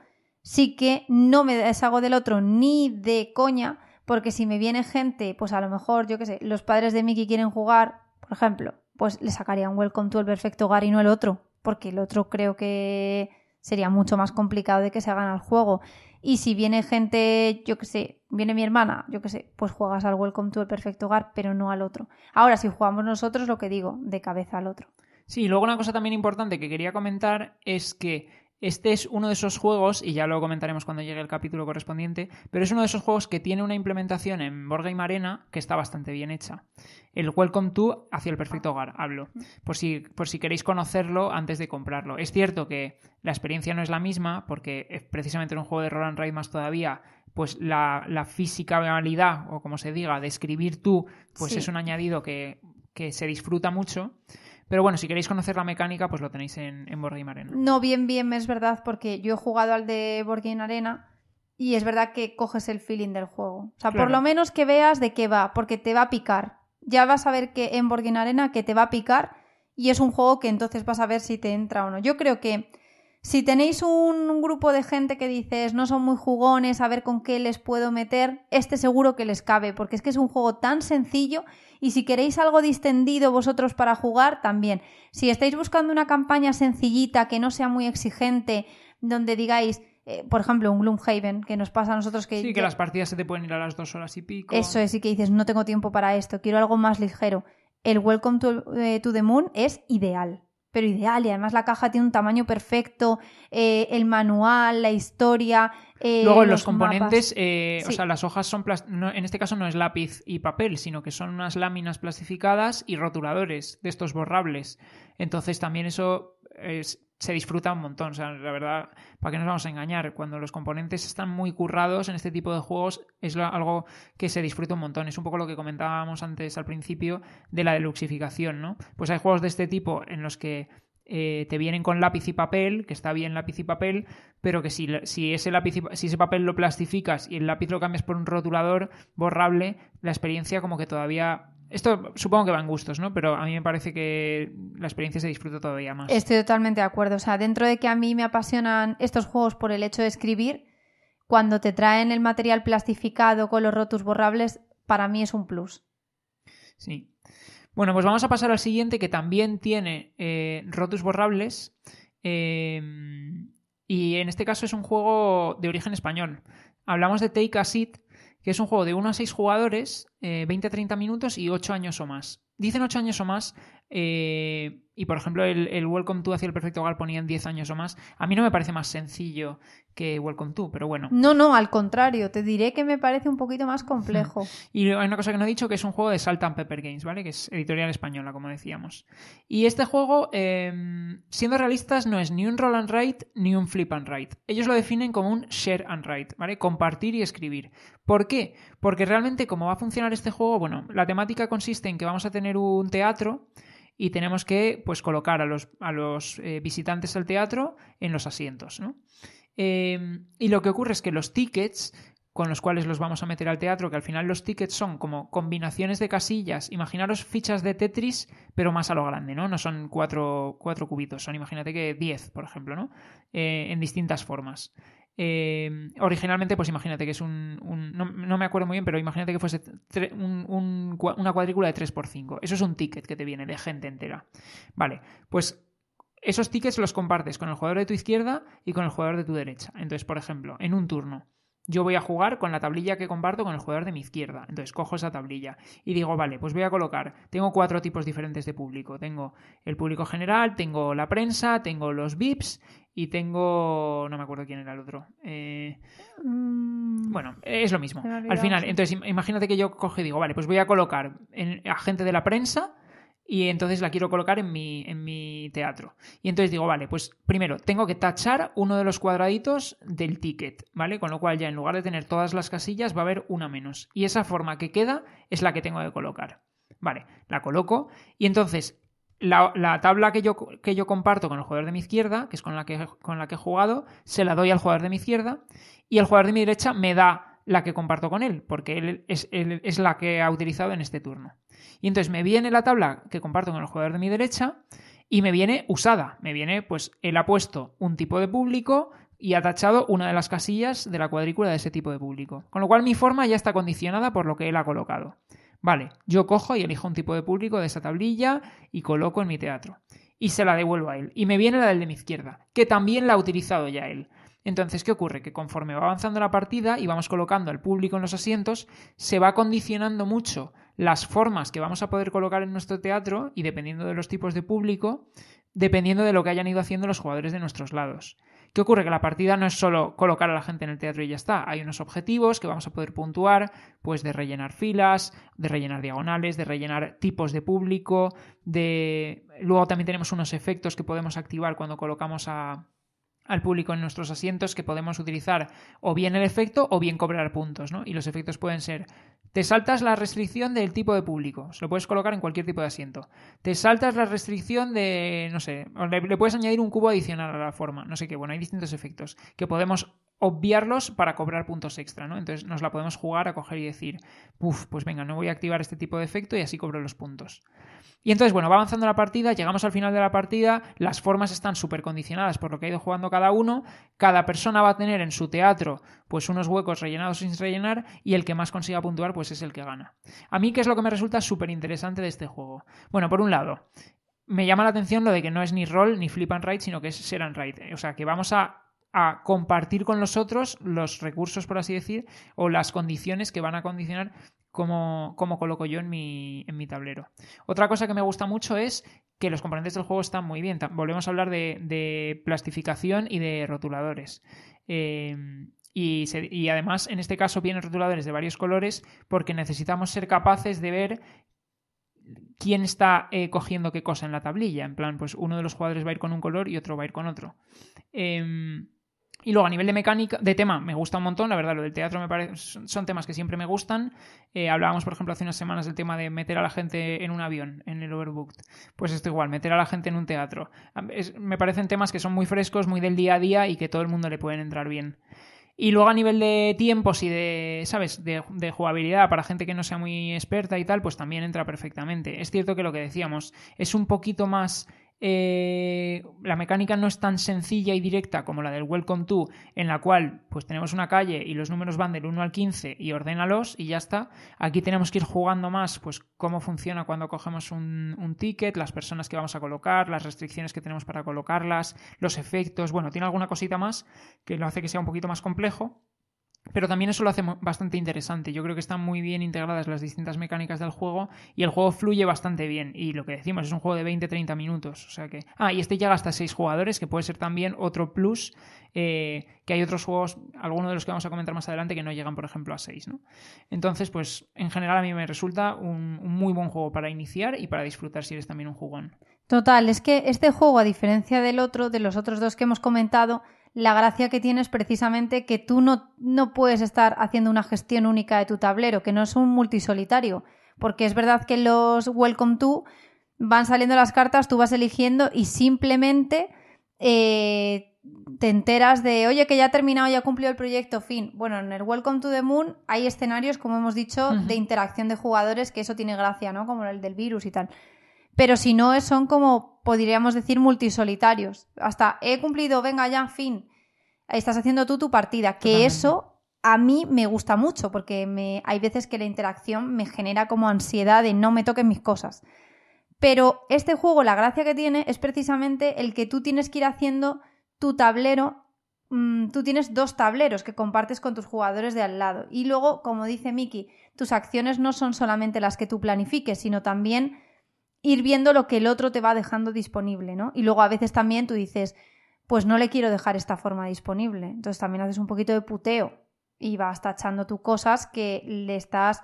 sí que no me deshago del otro ni de coña, porque si me viene gente, pues a lo mejor, yo qué sé, los padres de Mickey quieren jugar, por ejemplo, pues le sacarían Welcome to el perfecto hogar y no el otro, porque el otro creo que sería mucho más complicado de que se hagan al juego. Y si viene gente, yo que sé, viene mi hermana, yo que sé, pues juegas al Welcome to el Perfecto Hogar, pero no al otro. Ahora, si jugamos nosotros, lo que digo, de cabeza al otro. Sí, luego una cosa también importante que quería comentar es que este es uno de esos juegos, y ya lo comentaremos cuando llegue el capítulo correspondiente, pero es uno de esos juegos que tiene una implementación en Board Game Arena que está bastante bien hecha. El Welcome to hacia el perfecto hogar, hablo. Por si, por si queréis conocerlo antes de comprarlo. Es cierto que la experiencia no es la misma, porque es precisamente en un juego de Roll and Ride más todavía, pues la, la fisicalidad, o como se diga, de escribir tú, pues Sí. es un añadido que, que se disfruta mucho. Pero bueno, si queréis conocer la mecánica, pues lo tenéis en, en Board Game Arena. No, bien, bien, es verdad, porque yo he jugado al de Board Game Arena y es verdad que coges el feeling del juego. O sea, por lo menos que veas de qué va, porque te va a picar. Ya vas a ver que en Board Game Arena que te va a picar y es un juego que entonces vas a ver si te entra o no. Yo creo que si tenéis un, un grupo de gente que dices no son muy jugones, a ver con qué les puedo meter, este seguro que les cabe, porque es que es un juego tan sencillo y si queréis algo distendido vosotros para jugar, también. Si estáis buscando una campaña sencillita, que no sea muy exigente, donde digáis, eh, por ejemplo, un Gloomhaven, que nos pasa a nosotros que... Sí, que ya- las partidas se te pueden ir a las dos horas y pico. Eso es, y que dices, no tengo tiempo para esto, quiero algo más ligero. El Welcome to, eh, to the Moon es ideal, pero ideal, y además la caja tiene un tamaño perfecto, eh, el manual, la historia... eh, Luego los, los componentes, eh, o sea, las hojas son, no- en este caso no es lápiz y papel, sino que son unas láminas plastificadas y rotuladores de estos borrables. Entonces también eso es- se disfruta un montón. O sea, la verdad, ¿para qué nos vamos a engañar? Cuando los componentes están muy currados en este tipo de juegos es algo que se disfruta un montón. Es un poco lo que comentábamos antes al principio de la deluxificación, ¿no? Pues hay juegos de este tipo en los que eh, te vienen con lápiz y papel, que está bien lápiz y papel, pero que si, si ese lápiz y si ese papel lo plastificas y el lápiz lo cambias por un rotulador borrable, la experiencia como que todavía esto supongo que va en gustos, ¿no? Pero a mí me parece que la experiencia se disfruta todavía más. Estoy totalmente de acuerdo. O sea, dentro de que a mí me apasionan estos juegos por el hecho de escribir, cuando te traen el material plastificado con los rotus borrables, para mí es un plus. Sí. Bueno, pues vamos a pasar al siguiente que también tiene eh, rotus borrables. eh, y en este caso es un juego de origen español. Hablamos de Take a Seat, que es un juego de 1 a 6 jugadores, eh, 20 a 30 minutos y 8 años o más. Dicen 8 años o más, eh, y por ejemplo el, el Welcome to hacia el perfecto hogar ponían 10 años o más. A mí no me parece más sencillo que Welcome to, pero bueno. No, no, al contrario, te diré que me parece un poquito más complejo. [LAUGHS] Y hay una cosa que no he dicho, que es un juego de Salt and Pepper Games, ¿vale? Que es editorial española, como decíamos. Y este juego, eh, siendo realistas, no es ni un roll and write ni un flip and write. Ellos lo definen como un share and write, ¿vale? Compartir y escribir. ¿Por qué? Porque realmente, como va a funcionar este juego, bueno, la temática consiste en que vamos a tener un teatro y tenemos que, pues, colocar a los, a los eh, visitantes al teatro en los asientos, ¿no? Eh, y lo que ocurre es que los tickets con los cuales los vamos a meter al teatro, que al final los tickets son como combinaciones de casillas. Imaginaros fichas de Tetris, pero más a lo grande, ¿no? No son cuatro, cuatro cubitos, son imagínate que diez, por ejemplo, ¿no? Eh, en distintas formas. Eh, originalmente, pues imagínate que es un. no, no me acuerdo muy bien, pero imagínate que fuese un- una cuadrícula de 3x5. Eso es un ticket que te viene de gente entera. Vale, pues esos tickets los compartes con el jugador de tu izquierda y con el jugador de tu derecha. Entonces, por ejemplo, en un turno, yo voy a jugar con la tablilla que comparto con el jugador de mi izquierda. Entonces cojo esa tablilla y digo, vale, pues voy a colocar, tengo cuatro tipos diferentes de público. Tengo el público general, tengo la prensa, tengo los VIPs y tengo... no me acuerdo quién era el otro. Eh, Mm, bueno, es lo mismo. Al final, entonces im- imagínate que yo cojo y digo, vale, pues voy a colocar en- a gente de la prensa y entonces la quiero colocar en mi, en mi teatro. Y entonces digo, vale, pues primero tengo que tachar uno de los cuadraditos del ticket, ¿vale? Con lo cual ya en lugar de tener todas las casillas va a haber una menos. Y esa forma que queda es la que tengo que colocar. Vale, la coloco y entonces la, la tabla que yo, que yo comparto con el jugador de mi izquierda, que es con la que, con la que he jugado, se la doy al jugador de mi izquierda y el jugador de mi derecha me da la que comparto con él, porque él es, él es la que ha utilizado en este turno. Y entonces me viene la tabla que comparto con el jugador de mi derecha y me viene usada. Me viene, pues, él ha puesto un tipo de público y ha tachado una de las casillas de la cuadrícula de ese tipo de público. Con lo cual mi forma ya está condicionada por lo que él ha colocado. Vale, yo cojo y elijo un tipo de público de esa tablilla y coloco en mi teatro. y se la devuelvo a él. Y me viene la del de mi izquierda, que también la ha utilizado ya él. Entonces, ¿qué ocurre? Que conforme va avanzando la partida y vamos colocando al público en los asientos, se va condicionando mucho las formas que vamos a poder colocar en nuestro teatro y dependiendo de los tipos de público, dependiendo de lo que hayan ido haciendo los jugadores de nuestros lados. ¿Qué ocurre? Que la partida no es solo colocar a la gente en el teatro y ya está. Hay unos objetivos que vamos a poder puntuar, pues de rellenar filas, de rellenar diagonales, de rellenar tipos de público, de... Luego también tenemos unos efectos que podemos activar cuando colocamos a, al público en nuestros asientos que podemos utilizar o bien el efecto o bien cobrar puntos, ¿no? Y los efectos pueden ser te saltas la restricción del tipo de público, se lo puedes colocar en cualquier tipo de asiento. Te saltas la restricción de, no sé, le, le puedes añadir un cubo adicional a la forma, no sé qué, bueno, hay distintos efectos que podemos obviarlos para cobrar puntos extra, ¿no? Entonces nos la podemos jugar a coger y decir, uff, pues venga, no voy a activar este tipo de efecto y así cobro los puntos. Y entonces, bueno, va avanzando la partida, llegamos al final de la partida, las formas están súper condicionadas por lo que ha ido jugando cada uno, cada persona va a tener en su teatro pues unos huecos rellenados sin rellenar y el que más consiga puntuar pues es el que gana. A mí, ¿qué es lo que me resulta súper interesante de este juego? Bueno, por un lado, me llama la atención lo de que no es ni roll ni flip and write, sino que es share and write. O sea, que vamos a a compartir con los otros los recursos, por así decir, o las condiciones que van a condicionar cómo, coloco yo en mi, en mi, tablero. Otra cosa que me gusta mucho es que los componentes del juego están muy bien. Volvemos a hablar de, plastificación y de rotuladores. Em, y, además, en este caso, vienen rotuladores de varios colores porque necesitamos ser capaces de ver quién está eh, cogiendo qué cosa en la tablilla. En plan, pues uno de los jugadores va a ir con un color y otro va a ir con otro. Em, y luego a nivel de mecánica, de tema, me gusta un montón, la verdad, lo del teatro me parece, son temas que siempre me gustan. Eh, hablábamos, por ejemplo, hace unas semanas del tema de meter a la gente en un avión, en el overbooked. Pues esto igual, meter a la gente en un teatro. me parecen temas que son muy frescos, muy del día a día y que todo el mundo le pueden entrar bien. Y luego a nivel de tiempos y de, ¿sabes?, de, de, jugabilidad para gente que no sea muy experta y tal, pues también entra perfectamente. Es cierto que lo que decíamos es un poquito más eh, la mecánica no es tan sencilla y directa como la del Welcome to, en la cual pues tenemos una calle y los números van del 1 al 15 y ordénalos y ya está. Aquí tenemos que ir jugando más pues cómo funciona cuando cogemos un, un ticket, las personas que vamos a colocar, las restricciones que tenemos para colocarlas, los efectos, bueno, tiene alguna cosita más que lo hace que sea un poquito más complejo. Pero también eso lo hace bastante interesante. Yo creo que están muy bien integradas las distintas mecánicas del juego y el juego fluye bastante bien. Y lo que decimos es un juego de 20-30 minutos. O sea que. Ah, y este llega hasta 6 jugadores, que puede ser también otro plus. Eh, que hay otros juegos, algunos de los que vamos a comentar más adelante, que no llegan, por ejemplo, a 6. ¿no? Entonces, pues en general a mí me resulta un, un muy buen juego para iniciar y para disfrutar si eres también un jugón. Total, es que este juego, a diferencia del otro, de los otros dos que hemos comentado, la gracia que tiene es precisamente que tú no, no puedes estar haciendo una gestión única de tu tablero, que no es un multisolitario. Porque es verdad que los Welcome to van saliendo las cartas, tú vas eligiendo y simplemente eh, te enteras de, oye, que ya ha terminado, ya ha cumplido el proyecto, fin. Bueno, en el Welcome to the Moon hay escenarios, como hemos dicho, de interacción de jugadores, que eso tiene gracia, ¿no? Como el del virus y tal. Pero si no, son como, podríamos decir, multisolitarios. Hasta he cumplido, venga ya, fin. Estás haciendo tú tu partida. Que eso a mí me gusta mucho, porque me, hay veces que la interacción me genera como ansiedad de no me toquen mis cosas. Pero este juego, la gracia que tiene es precisamente el que tú tienes que ir haciendo tu tablero. Mm, tú tienes dos tableros que compartes con tus jugadores de al lado. Y luego, como dice Miki, tus acciones no son solamente las que tú planifiques, sino también ir viendo lo que el otro te va dejando disponible, ¿no? Y luego a veces también tú dices, pues no le quiero dejar esta forma disponible. Entonces también haces un poquito de puteo y vas tachando tú cosas que le estás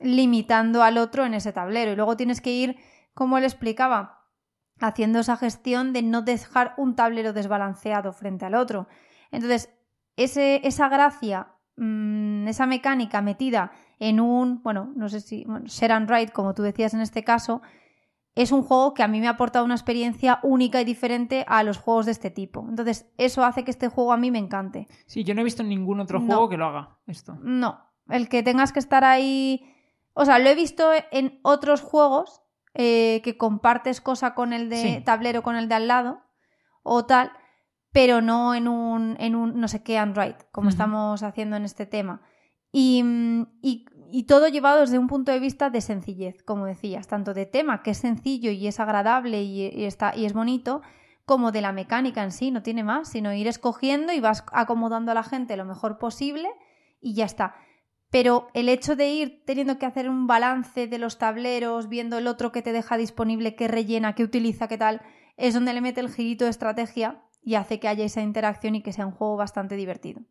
limitando al otro en ese tablero. Y luego tienes que ir, como él explicaba, haciendo esa gestión de no dejar un tablero desbalanceado frente al otro. Entonces, esa gracia, mm, esa mecánica metida en un, bueno, no sé si, bueno, share and write, como tú decías en este caso, es un juego que a mí me ha aportado una experiencia única y diferente a los juegos de este tipo. Entonces, eso hace que este juego a mí me encante. Sí, yo no he visto ningún otro juego que lo haga esto. No, el que tengas que estar ahí... O sea, lo he visto en otros juegos eh, que compartes cosa con el de tablero, con el de al lado o tal, pero no en un, en un no sé qué Android, como estamos haciendo en este tema. Y, y y todo llevado desde un punto de vista de sencillez, como decías, tanto de tema, que es sencillo y es agradable y, está, y es bonito, como de la mecánica en sí, no tiene más, sino ir escogiendo y vas acomodando a la gente lo mejor posible y ya está. Pero el hecho de ir teniendo que hacer un balance de los tableros, viendo el otro que te deja disponible, qué rellena, qué utiliza, qué tal, es donde le mete el girito de estrategia y hace que haya esa interacción y que sea un juego bastante divertido.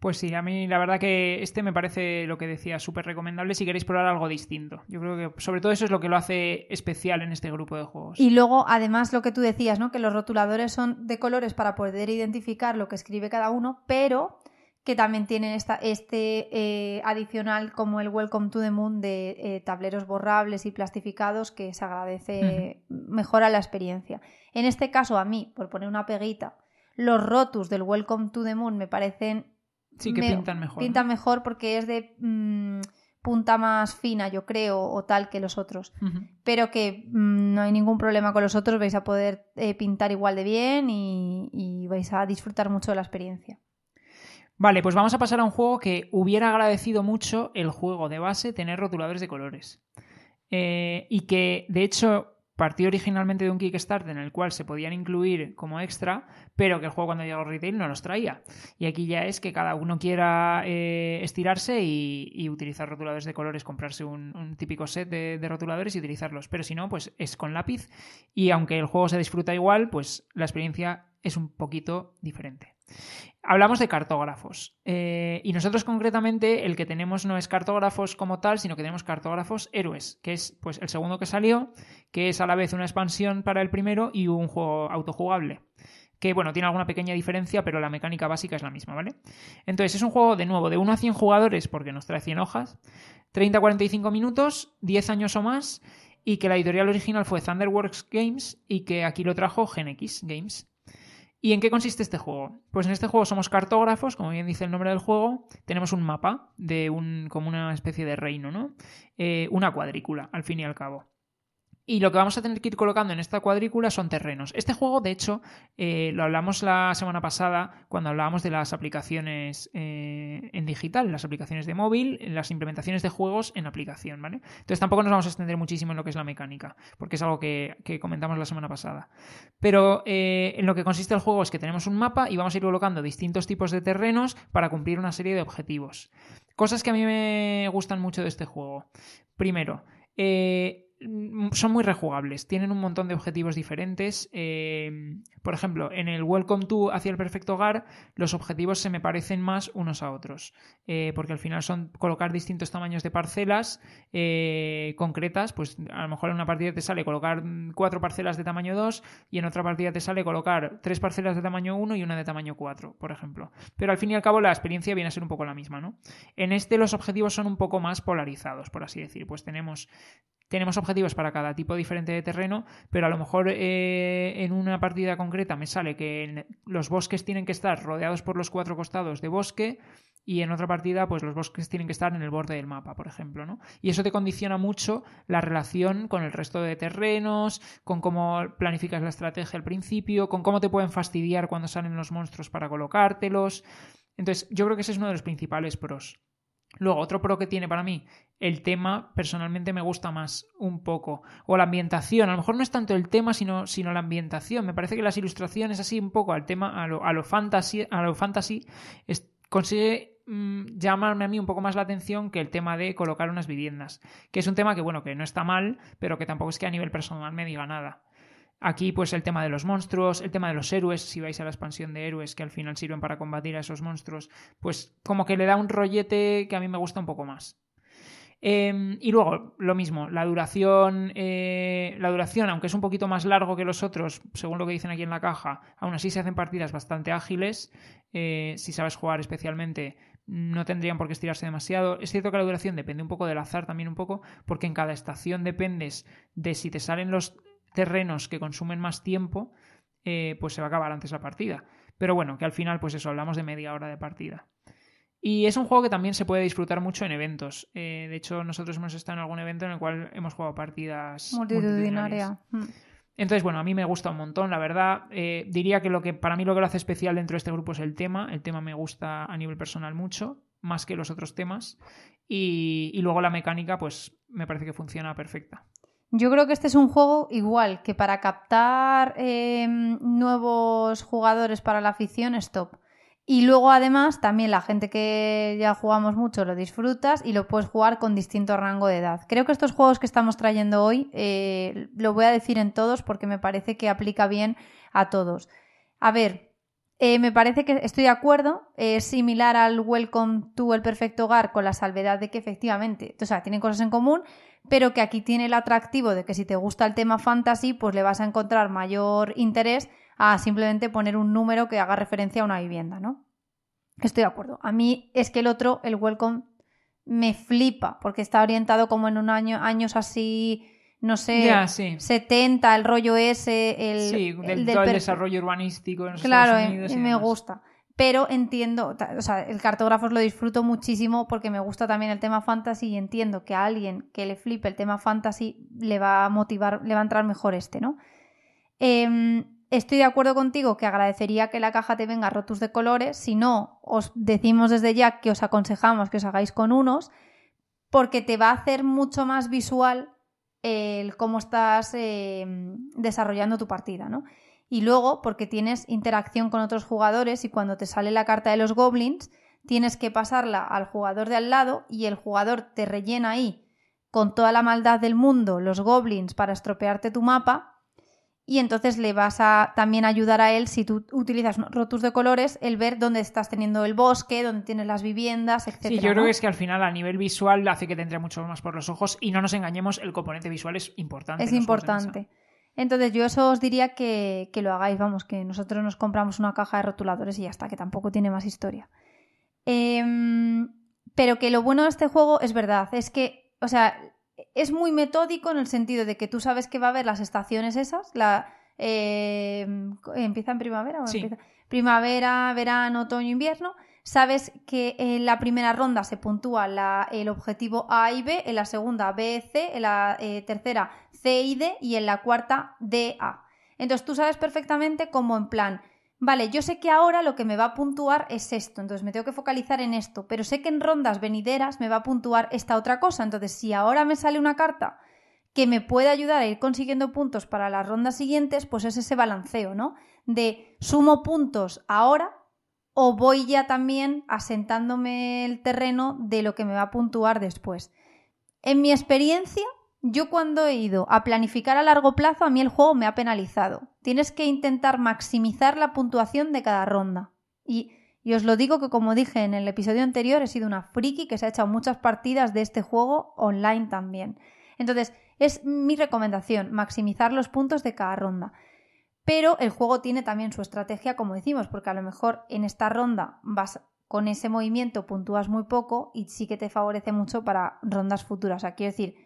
Pues sí, a mí la verdad que este me parece lo que decía súper recomendable si queréis probar algo distinto. Yo creo que sobre todo eso es lo que lo hace especial en este grupo de juegos. Y luego, además, lo que tú decías, ¿no? Que los rotuladores son de colores para poder identificar lo que escribe cada uno, pero que también tienen esta, este eh, adicional como el Welcome to the Moon de eh, tableros borrables y plastificados que se agradece, mejora la experiencia. En este caso, a mí, por poner una peguita, los rotus del Welcome to the Moon me parecen Sí, que pintan mejor. Pintan mejor porque es de mm, punta más fina, yo creo, o tal que los otros. Pero que mm, no hay ningún problema con los otros, vais a poder eh, pintar igual de bien y, vais a disfrutar mucho de la experiencia. Vale, pues vamos a pasar a un juego que hubiera agradecido mucho el juego de base tener rotuladores de colores. Eh, y que, de hecho, partió originalmente de un Kickstarter en el cual se podían incluir como extra, pero que el juego cuando llegó retail no los traía. Y aquí ya es que cada uno quiera eh, estirarse y, utilizar rotuladores de colores, comprarse un, típico set de, de, rotuladores y utilizarlos. Pero si no, pues es con lápiz. Y aunque el juego se disfruta igual, pues la experiencia es un poquito diferente. Hablamos de cartógrafos. Eh, y nosotros concretamente el que tenemos no es cartógrafos como tal, sino que tenemos cartógrafos héroes, que es pues el segundo que salió, que es a la vez una expansión para el primero y un juego autojugable. Que bueno, tiene alguna pequeña diferencia, pero la mecánica básica es la misma, ¿vale? Entonces es un juego de nuevo de 1 a 100 jugadores, porque nos trae 100 hojas, 30 a 45 minutos, 10 años o más, y que la editorial original fue Thunderworks Games y que aquí lo trajo GenX Games. ¿Y en qué consiste este juego? Pues en este juego somos cartógrafos, como bien dice el nombre del juego, tenemos un mapa de un, como una especie de reino, ¿no? Eh, una cuadrícula, al fin y al cabo. Y lo que vamos a tener que ir colocando en esta cuadrícula son terrenos. Este juego, de hecho, eh, lo hablamos la semana pasada cuando hablábamos de las aplicaciones eh, en digital, las aplicaciones de móvil, las implementaciones de juegos en aplicación, ¿vale? Entonces tampoco nos vamos a extender muchísimo en lo que es la mecánica, porque es algo que, comentamos la semana pasada. Pero eh, en lo que consiste el juego es que tenemos un mapa y vamos a ir colocando distintos tipos de terrenos para cumplir una serie de objetivos. Cosas que a mí me gustan mucho de este juego. Primero, eh, son muy rejugables, tienen un montón de objetivos diferentes. Eh, por ejemplo, en el Welcome to hacia el perfecto hogar, los objetivos se me parecen más unos a otros, eh, porque al final son colocar distintos tamaños de parcelas eh, concretas, pues a lo mejor en una partida te sale colocar cuatro parcelas de tamaño 2 y en otra partida te sale colocar tres parcelas de tamaño 1 y una de tamaño 4, por ejemplo. Pero al fin y al cabo la experiencia viene a ser un poco la misma, ¿no? En este los objetivos son un poco más polarizados, por así decir, pues tenemos tenemos objetivos para cada tipo diferente de terreno, pero a lo mejor eh, en una partida concreta me sale que los bosques tienen que estar rodeados por los cuatro costados de bosque y en otra partida pues los bosques tienen que estar en el borde del mapa, por ejemplo, ¿no? Y eso te condiciona mucho la relación con el resto de terrenos, con cómo planificas la estrategia al principio, con cómo te pueden fastidiar cuando salen los monstruos para colocártelos. Entonces, yo creo que ese es uno de los principales pros. Luego, otro pro que tiene para mí, el tema personalmente me gusta más un poco. O la ambientación, a lo mejor no es tanto el tema, sino, sino la ambientación. Me parece que las ilustraciones así un poco al tema, a lo, a lo fantasy, a lo fantasy consigue mm, llamarme a mí un poco más la atención que el tema de colocar unas viviendas. Que es un tema que, bueno, que no está mal, pero que tampoco es que a nivel personal me diga nada. Aquí, pues el tema de los monstruos, el tema de los héroes, si vais a la expansión de héroes que al final sirven para combatir a esos monstruos, pues como que le da un rollete que a mí me gusta un poco más. Em, y luego, lo mismo, la duración, eh, la duración, aunque es un poquito más largo que los otros, según lo que dicen aquí en la caja, aún así se hacen partidas bastante ágiles. Eh, si sabes jugar especialmente, no tendrían por qué estirarse demasiado. Es cierto que la duración depende un poco del azar también un poco, porque en cada estación dependes de si te salen los terrenos que consumen más tiempo, eh, pues se va a acabar antes la partida. Pero bueno, que al final, pues eso, hablamos de media hora de partida. Y es un juego que también se puede disfrutar mucho en eventos. Eh, de hecho, nosotros hemos estado en algún evento en el cual hemos jugado partidas multitudinarias. Mm. Entonces, bueno, a mí me gusta un montón, la verdad. Eh, diría que lo que para mí lo que lo hace especial dentro de este grupo es el tema. El tema me gusta a nivel personal mucho más que los otros temas. Y, y luego la mecánica, pues me parece que funciona perfecta. Yo creo que este es un juego igual que para captar eh, nuevos jugadores para la afición es top. Y luego además también la gente que ya jugamos mucho lo disfrutas y lo puedes jugar con distinto rango de edad. Creo que estos juegos que estamos trayendo hoy eh, lo voy a decir en todos porque me parece que aplica bien a todos. A ver, eh, me parece que estoy de acuerdo, es similar al Welcome to el Perfecto Hogar con la salvedad de que efectivamente, o sea, tienen cosas en común, pero que aquí tiene el atractivo de que si te gusta el tema fantasy, pues le vas a encontrar mayor interés a simplemente poner un número que haga referencia a una vivienda, ¿no? Estoy de acuerdo. A mí es que el otro, el Welcome, me flipa, porque está orientado como en un año, años así, no sé, 70, el rollo ese, el, sí, del, todo el desarrollo urbanístico en los claro, Estados Unidos. y me gusta. Pero entiendo, o sea, el cartógrafo lo disfruto muchísimo porque me gusta también el tema fantasy y entiendo que a alguien que le flipe el tema fantasy le va a motivar, le va a entrar mejor este, ¿no? Eh, estoy de acuerdo contigo que agradecería que la caja te venga rotus de colores. Si no, os decimos desde ya que os aconsejamos que os hagáis con unos, porque te va a hacer mucho más visual el cómo estás em, desarrollando tu partida, ¿no? Y luego, porque tienes interacción con otros jugadores y cuando te sale la carta de los goblins, tienes que pasarla al jugador de al lado y el jugador te rellena ahí con toda la maldad del mundo los goblins para estropearte tu mapa y entonces le vas a también ayudar a él si tú utilizas rotus de colores el ver dónde estás teniendo el bosque, dónde tienes las viviendas, etc. Sí, yo creo que es que al final a nivel visual hace que te entre mucho más por los ojos y no nos engañemos, el componente visual es importante. Es importante. Entonces yo eso os diría que, que, lo hagáis, vamos, que nosotros nos compramos una caja de rotuladores y ya está, que tampoco tiene más historia. Em, pero que lo bueno de este juego es verdad, es que, o sea, es muy metódico en el sentido de que tú sabes que va a haber las estaciones esas, la, eh, ¿empieza en primavera? O empieza? Primavera, verano, otoño, invierno. Sabes que en la primera ronda se puntúa la, el objetivo A y B, en la segunda B, C, en la eh, tercera C y D y en la cuarta D, A. Entonces tú sabes perfectamente cómo en plan, vale, yo sé que ahora lo que me va a puntuar es esto, entonces me tengo que focalizar en esto, pero sé que en rondas venideras me va a puntuar esta otra cosa, entonces si ahora me sale una carta que me puede ayudar a ir consiguiendo puntos para las rondas siguientes, pues es ese balanceo, ¿no? De sumo puntos ahora o voy ya también asentándome el terreno de lo que me va a puntuar después. En mi experiencia, yo cuando he ido a planificar a largo plazo, a mí el juego me ha penalizado. Tienes que intentar maximizar la puntuación de cada ronda. Y, os lo digo que como dije en el episodio anterior, he sido una friki que se ha echado muchas partidas de este juego online también. Entonces, es mi recomendación, maximizar los puntos de cada ronda. Pero el juego tiene también su estrategia, como decimos, porque a lo mejor en esta ronda vas con ese movimiento, puntúas muy poco y sí que te favorece mucho para rondas futuras. O sea, quiero decir,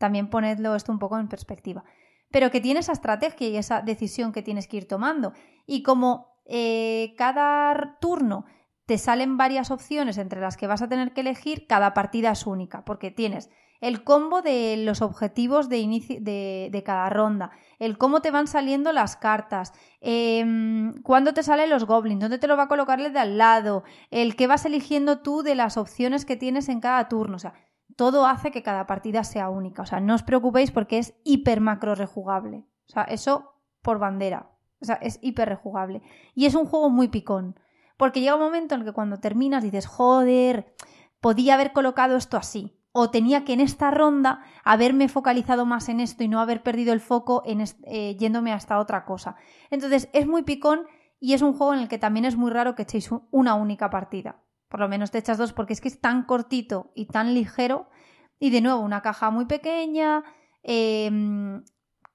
también ponedlo esto un poco en perspectiva. Pero que tiene esa estrategia y esa decisión que tienes que ir tomando. Y como eh, cada turno te salen varias opciones entre las que vas a tener que elegir, cada partida es única, porque tienes el combo de los objetivos de, inicio, de, cada ronda, el cómo te van saliendo las cartas, eh, cuándo te salen los goblins, dónde te lo va a colocarle de al lado, el que vas eligiendo tú de las opciones que tienes en cada turno. O sea, todo hace que cada partida sea única. O sea, no os preocupéis porque es hiper macro rejugable. O sea, eso por bandera. O sea, es hiper rejugable. Y es un juego muy picón. Porque llega un momento en el que cuando terminas dices, joder, podía haber colocado esto así. O tenía que en esta ronda haberme focalizado más en esto y no haber perdido el foco en eh, yéndome hasta otra cosa. Entonces es muy picón y es un juego en el que también es muy raro que echéis una única partida por lo menos te echas dos porque es que es tan cortito y tan ligero. Y de nuevo, una caja muy pequeña, em,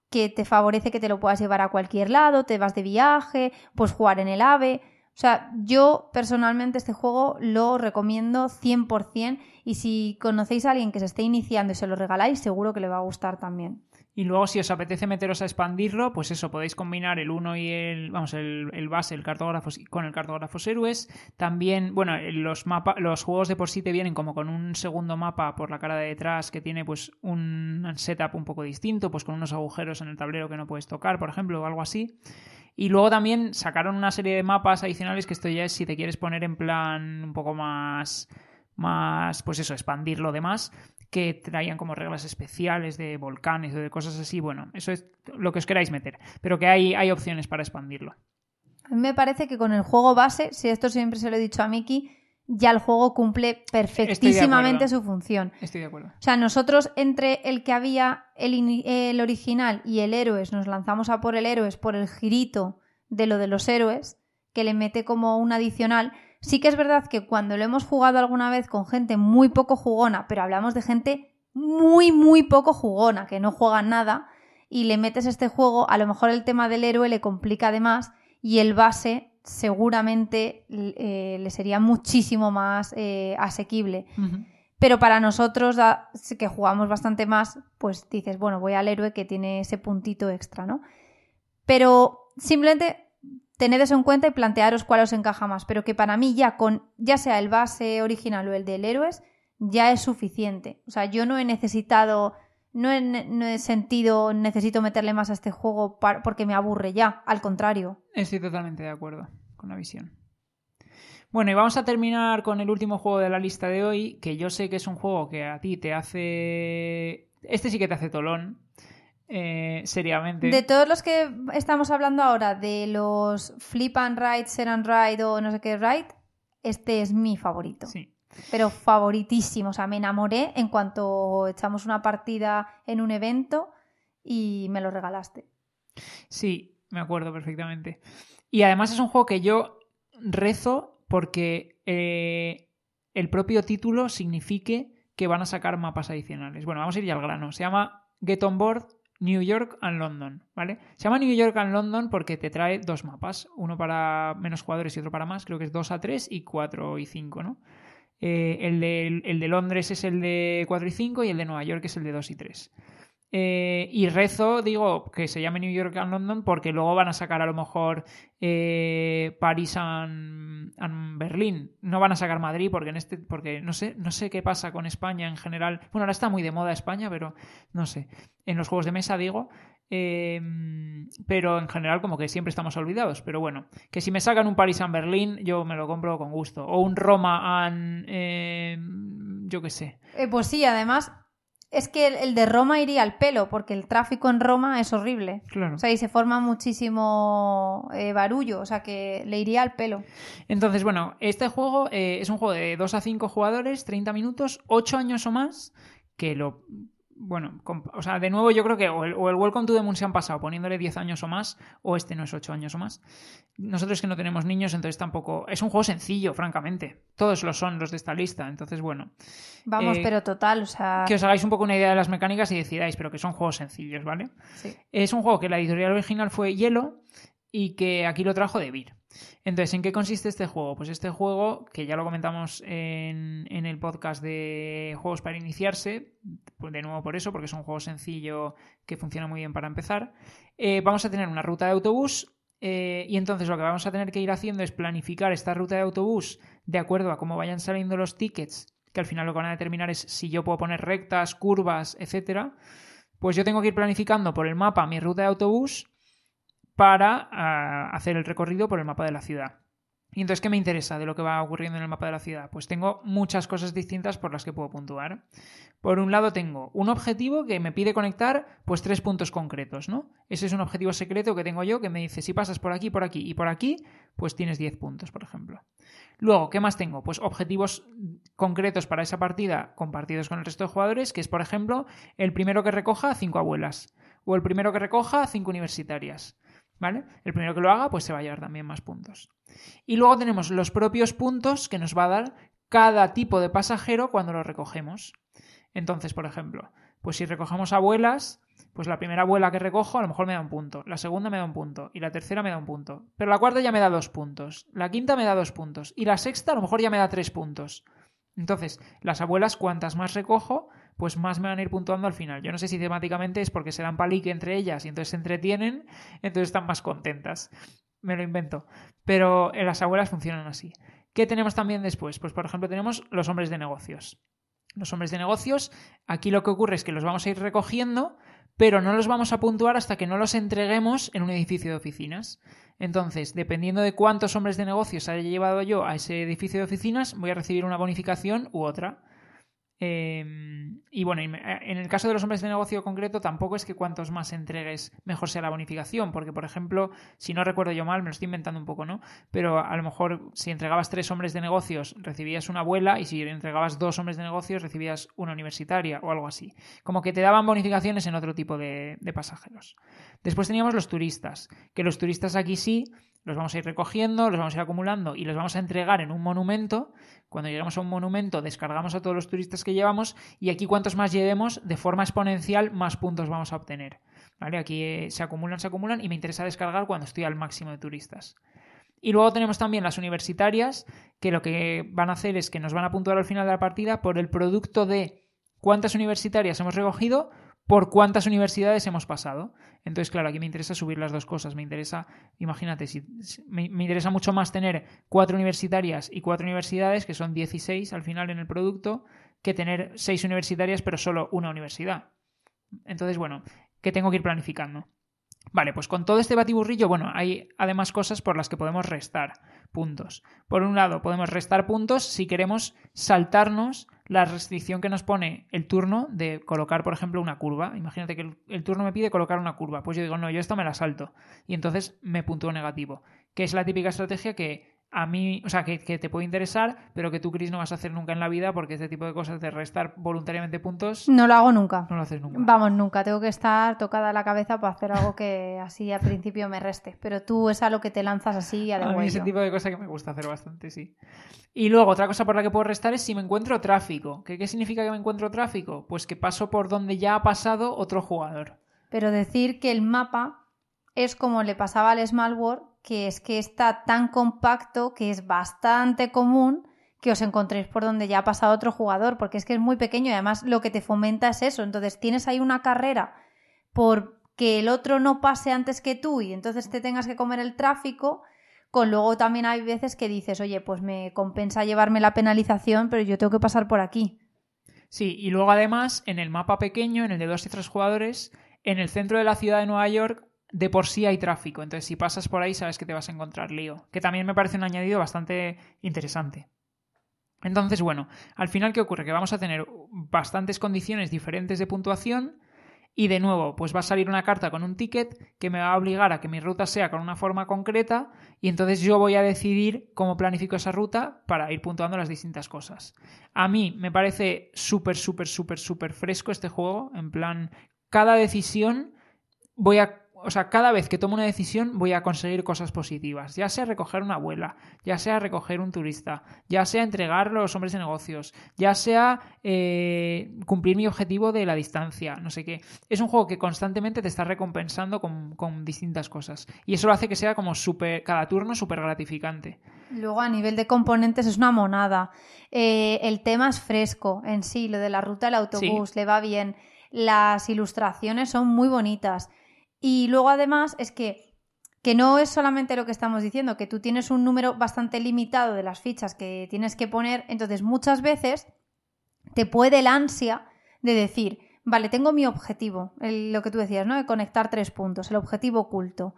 que te favorece que te lo puedas llevar a cualquier lado, te vas de viaje, puedes jugar en el AVE. O sea, yo personalmente este juego lo recomiendo 100% y si conocéis a alguien que se esté iniciando y se lo regaláis, seguro que le va a gustar también. Y luego, si os apetece meteros a expandirlo, pues eso, podéis combinar el 1 y el, vamos, el, el, base, el cartógrafo, con el cartógrafos héroes. También, bueno, los, los juegos de por sí te vienen como con un segundo mapa por la cara de detrás que tiene pues un setup un poco distinto, pues con unos agujeros en el tablero que no puedes tocar, por ejemplo, o algo así. Y luego también sacaron una serie de mapas adicionales que esto ya es si te quieres poner en plan un poco más más, pues eso, expandir lo demás, que traían como reglas especiales de volcanes o de cosas así. Bueno, eso es lo que os queráis meter, pero que hay, hay opciones para expandirlo. A mí me parece que con el juego base, si esto siempre se lo he dicho a Miki, ya el juego cumple perfectísimamente su función. Estoy de acuerdo. O sea, nosotros entre el que había el, el, original y el héroes, nos lanzamos a por el héroes por el girito de lo de los héroes, que le mete como un adicional. Sí que es verdad que cuando lo hemos jugado alguna vez con gente muy poco jugona, pero hablamos de gente muy, muy poco jugona, que no juega nada, y le metes este juego, a lo mejor el tema del héroe le complica además y el base seguramente eh, le sería muchísimo más eh, asequible. Pero para nosotros, que jugamos bastante más, pues dices, bueno, voy al héroe que tiene ese puntito extra, ¿no? Pero simplemente tened eso en cuenta y plantearos cuál os encaja más. Pero que para mí ya con, ya sea el base original o el del héroes, ya es suficiente. O sea, yo no he necesitado no he, sentido, necesito meterle más a este juego porque me aburre ya, al contrario. Estoy totalmente de acuerdo con la visión. Bueno, y vamos a terminar con el último juego de la lista de hoy, que yo sé que es un juego que a ti te hace... Este sí que te hace tolón, eh, seriamente. De todos los que estamos hablando ahora, de los Flip and Ride, Set and Ride o no sé qué Ride, este es mi favorito. Sí pero favoritísimo. O sea, me enamoré en cuanto echamos una partida en un evento y me lo regalaste. Sí, me acuerdo perfectamente. Y además es un juego que yo rezo porque eh, el propio título signifique que van a sacar mapas adicionales. Bueno, vamos a ir ya al grano. Se llama Get On Board New York and London, ¿vale? Se llama New York and London porque te trae dos mapas, uno para menos jugadores y otro para más, creo que es 2 a 3 y 4 y 5, ¿no? Eh, el, de, el, de, Londres es el de 4 y 5 y el de Nueva York es el de 2 y 3. Eh, y rezo, digo, que se llame New York and London porque luego van a sacar a lo mejor eh, París and, Berlín. No van a sacar Madrid porque en este, porque no sé, no sé qué pasa con España en general. Bueno, ahora está muy de moda España, pero no sé. En los juegos de mesa digo. Em, pero en general como que siempre estamos olvidados. Pero bueno, que si me sacan un París and Berlín, yo me lo compro con gusto. O un Roma and... Em, yo qué sé. Eh, pues sí, además es que el, de Roma iría al pelo, porque el tráfico en Roma es horrible. Claro. O sea, y se forma muchísimo eh, barullo, o sea que le iría al pelo. Entonces, bueno, este juego eh, es un juego de 2 a 5 jugadores, 30 minutos, 8 años o más, que lo bueno, o sea, de nuevo yo creo que o el, Welcome to the Moon se han pasado poniéndole 10 años o más, o este no es 8 años o más. Nosotros que no tenemos niños, entonces tampoco... Es un juego sencillo, francamente. Todos lo son los de esta lista, entonces bueno. Vamos, eh, pero total, o sea... Que os hagáis un poco una idea de las mecánicas y decidáis, pero que son juegos sencillos, ¿vale? Sí. Es un juego que la editorial original fue Hielo y que aquí lo trajo de Vir. Entonces, ¿en qué consiste este juego? Pues este juego, que ya lo comentamos en, el podcast de juegos para iniciarse, pues de nuevo por eso, porque es un juego sencillo que funciona muy bien para empezar, eh, vamos a tener una ruta de autobús eh, y entonces lo que vamos a tener que ir haciendo es planificar esta ruta de autobús de acuerdo a cómo vayan saliendo los tickets, que al final lo que van a determinar es si yo puedo poner rectas, curvas, etcétera. Pues yo tengo que ir planificando por el mapa mi ruta de autobús para ah, hacer el recorrido por el mapa de la ciudad. Y entonces, ¿qué me interesa de lo que va ocurriendo en el mapa de la ciudad? Pues tengo muchas cosas distintas por las que puedo puntuar. Por un lado, tengo un objetivo que me pide conectar pues tres puntos concretos, ¿no? Ese es un objetivo secreto que tengo yo que me dice si pasas por aquí, por aquí y por aquí, pues tienes 10 puntos, por ejemplo. Luego, ¿qué más tengo? Pues objetivos concretos para esa partida compartidos con el resto de jugadores, que es, por ejemplo, el primero que recoja cinco abuelas o el primero que recoja cinco universitarias. ¿Vale? El primero que lo haga, pues se va a llevar también más puntos. Y luego tenemos los propios puntos que nos va a dar cada tipo de pasajero cuando lo recogemos. Entonces, por ejemplo, pues si recogemos abuelas, pues la primera abuela que recojo a lo mejor me da un punto, la segunda me da un punto y la tercera me da un punto. Pero la cuarta ya me da dos puntos, la quinta me da dos puntos y la sexta a lo mejor ya me da tres puntos. Entonces, las abuelas, cuantas más recojo, pues más me van a ir puntuando al final. Yo no sé si temáticamente es porque se dan palique entre ellas y entonces se entretienen, entonces están más contentas. Me lo invento. Pero en las abuelas funcionan así. ¿Qué tenemos también después? Pues por ejemplo tenemos los hombres de negocios. Los hombres de negocios, aquí lo que ocurre es que los vamos a ir recogiendo, pero no los vamos a puntuar hasta que no los entreguemos en un edificio de oficinas. Entonces, dependiendo de cuántos hombres de negocios haya llevado yo a ese edificio de oficinas, voy a recibir una bonificación u otra. Em, y bueno, en el caso de los hombres de negocio concreto, tampoco es que cuantos más entregues, mejor sea la bonificación, porque, por ejemplo, si no recuerdo yo mal, me lo estoy inventando un poco, ¿no? Pero a lo mejor si entregabas tres hombres de negocios, recibías una abuela, y si entregabas dos hombres de negocios, recibías una universitaria o algo así. Como que te daban bonificaciones en otro tipo de pasajeros. Después teníamos los turistas, que los turistas aquí sí los vamos a ir recogiendo, los vamos a ir acumulando y los vamos a entregar en un monumento. Cuando lleguemos a un monumento descargamos a todos los turistas que llevamos y aquí cuantos más llevemos, de forma exponencial, más puntos vamos a obtener. ¿Vale? Aquí eh, se acumulan, se acumulan y me interesa descargar cuando estoy al máximo de turistas. Y luego tenemos también las universitarias, que lo que van a hacer es que nos van a puntuar al final de la partida por el producto de cuántas universitarias hemos recogido por cuántas universidades hemos pasado. Entonces, claro, aquí me interesa subir las dos cosas. Me interesa, imagínate, si, me, interesa mucho más tener cuatro universitarias y cuatro universidades, que son 16 al final en el producto, que tener seis universitarias pero solo una universidad. Entonces, bueno, que tengo que ir planificando. Vale, pues con todo este batiburrillo, bueno, hay además cosas por las que podemos restar puntos. Por un lado, podemos restar puntos si queremos saltarnos la restricción que nos pone el turno de colocar, por ejemplo, una curva. Imagínate que el, turno me pide colocar una curva. Pues yo digo, no, yo esto me la salto. Y entonces me puntúo negativo. Que es la típica estrategia que a mí, o sea, que, te puede interesar, pero que tú, Chris, no vas a hacer nunca en la vida porque este tipo de cosas de restar voluntariamente puntos. No lo hago nunca. No lo haces nunca. Vamos, nunca. Tengo que estar tocada la cabeza para hacer algo que así al principio me reste. Pero tú es a lo que te lanzas así a de A mí ese tipo de cosa que me gusta hacer bastante, sí. Y luego, otra cosa por la que puedo restar es si me encuentro tráfico. ¿Qué, qué significa que me encuentro tráfico? Pues que paso por donde ya ha pasado otro jugador. Pero decir que el mapa es como le pasaba al Small World que es que está tan compacto que es bastante común que os encontréis por donde ya ha pasado otro jugador, porque es que es muy pequeño y además lo que te fomenta es eso. Entonces tienes ahí una carrera por que el otro no pase antes que tú y entonces te tengas que comer el tráfico, con luego también hay veces que dices, oye, pues me compensa llevarme la penalización, pero yo tengo que pasar por aquí. Sí, y luego además en el mapa pequeño, en el de dos y tres jugadores, en el centro de la ciudad de Nueva York de por sí hay tráfico. Entonces, si pasas por ahí, sabes que te vas a encontrar lío. Que también me parece un añadido bastante interesante. Entonces, bueno, al final, ¿qué ocurre? Que vamos a tener bastantes condiciones diferentes de puntuación. Y de nuevo, pues va a salir una carta con un ticket que me va a obligar a que mi ruta sea con una forma concreta y entonces yo voy a decidir cómo planifico esa ruta para ir puntuando las distintas cosas. A mí me parece súper, súper, súper, súper fresco este juego. En plan, cada decisión voy a o sea, cada vez que tomo una decisión voy a conseguir cosas positivas, ya sea recoger una abuela, ya sea recoger un turista, ya sea entregar los hombres de negocios, ya sea eh, cumplir mi objetivo de la distancia, no sé qué. Es un juego que constantemente te está recompensando con, distintas cosas y eso lo hace que sea como súper, cada turno súper gratificante. Luego a nivel de componentes es una monada. Eh, el tema es fresco en sí, lo de la ruta del autobús le va bien. Las ilustraciones son muy bonitas. Y luego además es que, que no es solamente lo que estamos diciendo, que tú tienes un número bastante limitado de las fichas que tienes que poner, entonces muchas veces te puede el ansia de decir, vale, tengo mi objetivo, lo que tú decías, ¿no? De conectar tres puntos, el objetivo oculto.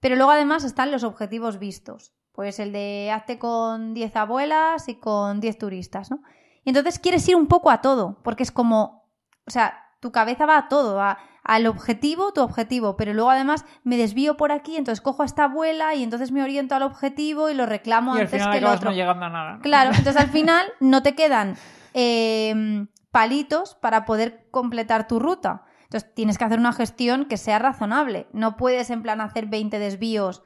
Pero luego además están los objetivos vistos, pues el de hazte con 10 abuelas y con 10 turistas, ¿no? Y entonces quieres ir un poco a todo, porque es como, o sea, tu cabeza va a todo, al objetivo, tu objetivo, pero luego además me desvío por aquí, entonces cojo a esta abuela y entonces me oriento al objetivo y lo reclamo antes que el otro. No llegando a nada. Claro, [LAUGHS] entonces al final no te quedan em, palitos para poder completar tu ruta. Entonces tienes que hacer una gestión que sea razonable. No puedes en plan hacer 20 desvíos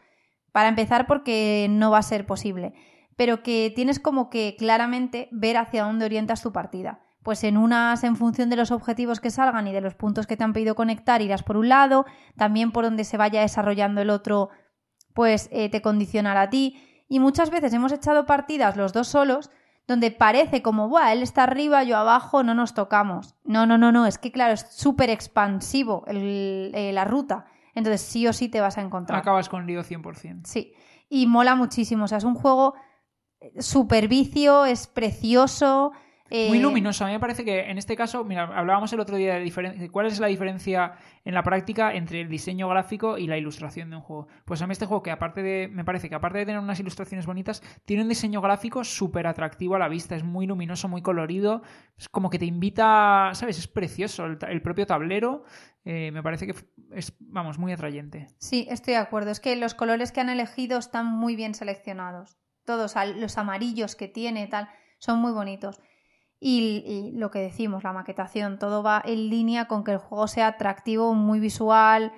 para empezar porque no va a ser posible. Pero que tienes como que claramente ver hacia dónde orientas tu partida pues en unas en función de los objetivos que salgan y de los puntos que te han pedido conectar irás por un lado, también por donde se vaya desarrollando el otro, pues eh, te condicionará a ti. Y muchas veces hemos echado partidas los dos solos donde parece como, Buah, él está arriba, yo abajo, no nos tocamos. No, no, no, no, es que claro, es súper expansivo eh, la ruta. Entonces sí o sí te vas a encontrar. Acabas con lío 100%. Sí, y mola muchísimo, o sea, es un juego eh, super vicio, es precioso, Muy Eh, luminoso. A mí me parece que en este caso, mira, hablábamos el otro día de, de cuál es la diferencia en la práctica entre el diseño gráfico y la ilustración de un juego. Pues a mí este juego, que aparte de, me parece que aparte de tener unas ilustraciones bonitas, tiene un diseño gráfico súper atractivo a la vista. Es muy luminoso, muy colorido. Es como que te invita, ¿sabes? Es precioso. El, propio tablero eh, me parece que es, vamos, muy atrayente. Sí, estoy de acuerdo. Es que los colores que han elegido están muy bien seleccionados. Todos, los amarillos que tiene, tal, son muy bonitos. Y, y lo que decimos, la maquetación, todo va en línea con que el juego sea atractivo, muy visual,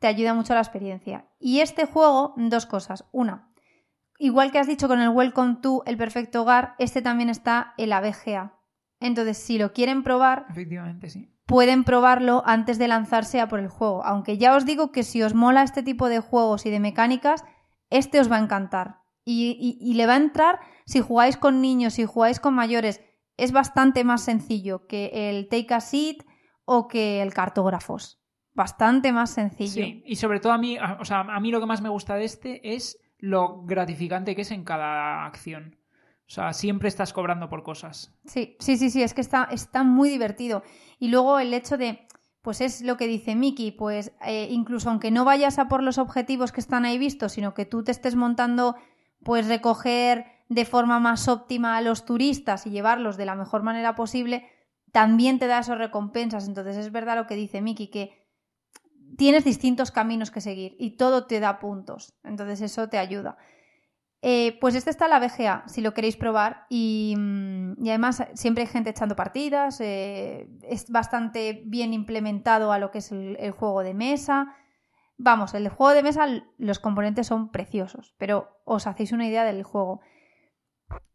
te ayuda mucho a la experiencia. Y este juego, dos cosas. Una, igual que has dicho con el Welcome to El Perfecto Hogar, este también está en la BGA. Entonces, si lo quieren probar, Efectivamente, sí. pueden probarlo antes de lanzarse a por el juego. Aunque ya os digo que si os mola este tipo de juegos y de mecánicas, este os va a encantar. Y, y- y le va a entrar si jugáis con niños, si jugáis con mayores. Es bastante más sencillo que el Take a Seat o que el Cartógrafos. Bastante más sencillo. Sí, y sobre todo a mí, o sea, a mí lo que más me gusta de este es lo gratificante que es en cada acción. O sea, siempre estás cobrando por cosas. Sí, sí, sí, sí, es que está, está muy divertido. Y luego el hecho de, pues es lo que dice Miki, pues eh, incluso aunque no vayas a por los objetivos que están ahí vistos, sino que tú te estés montando, pues recoger de forma más óptima a los turistas y llevarlos de la mejor manera posible, también te da esas recompensas. Entonces es verdad lo que dice Miki, que tienes distintos caminos que seguir y todo te da puntos. Entonces eso te ayuda. Eh, pues este está la BGA, si lo queréis probar. Y, mm, y además siempre hay gente echando partidas. eh, es bastante bien implementado a lo que es el juego de mesa. Vamos, el juego de mesa, los componentes son preciosos, pero os hacéis una idea del juego.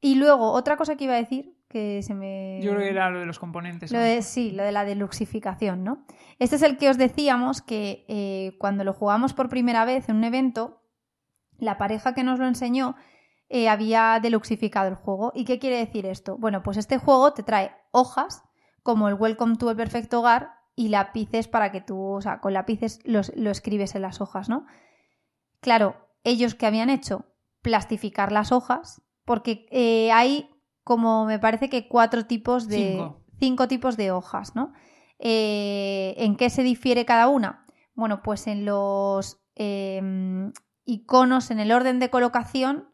Y luego, otra cosa que iba a decir, que se me... Yo creo que era lo de los componentes. Lo de, sí, lo de la deluxificación, ¿no? Este es el que os decíamos que eh, cuando lo jugamos por primera vez en un evento, la pareja que nos lo enseñó eh, había deluxificado el juego. ¿Y qué quiere decir esto? Bueno, pues este juego te trae hojas, como el Welcome to el Perfecto Hogar, y lápices para que tú, o sea, con lápices los- lo escribes en las hojas, ¿no? Claro, ellos que habían hecho plastificar las hojas, porque eh, hay como me parece que cuatro tipos de Cinco. cinco tipos de hojas, ¿no? Eh, ¿En qué se difiere cada una? Bueno, pues en los eh, iconos, en el orden de colocación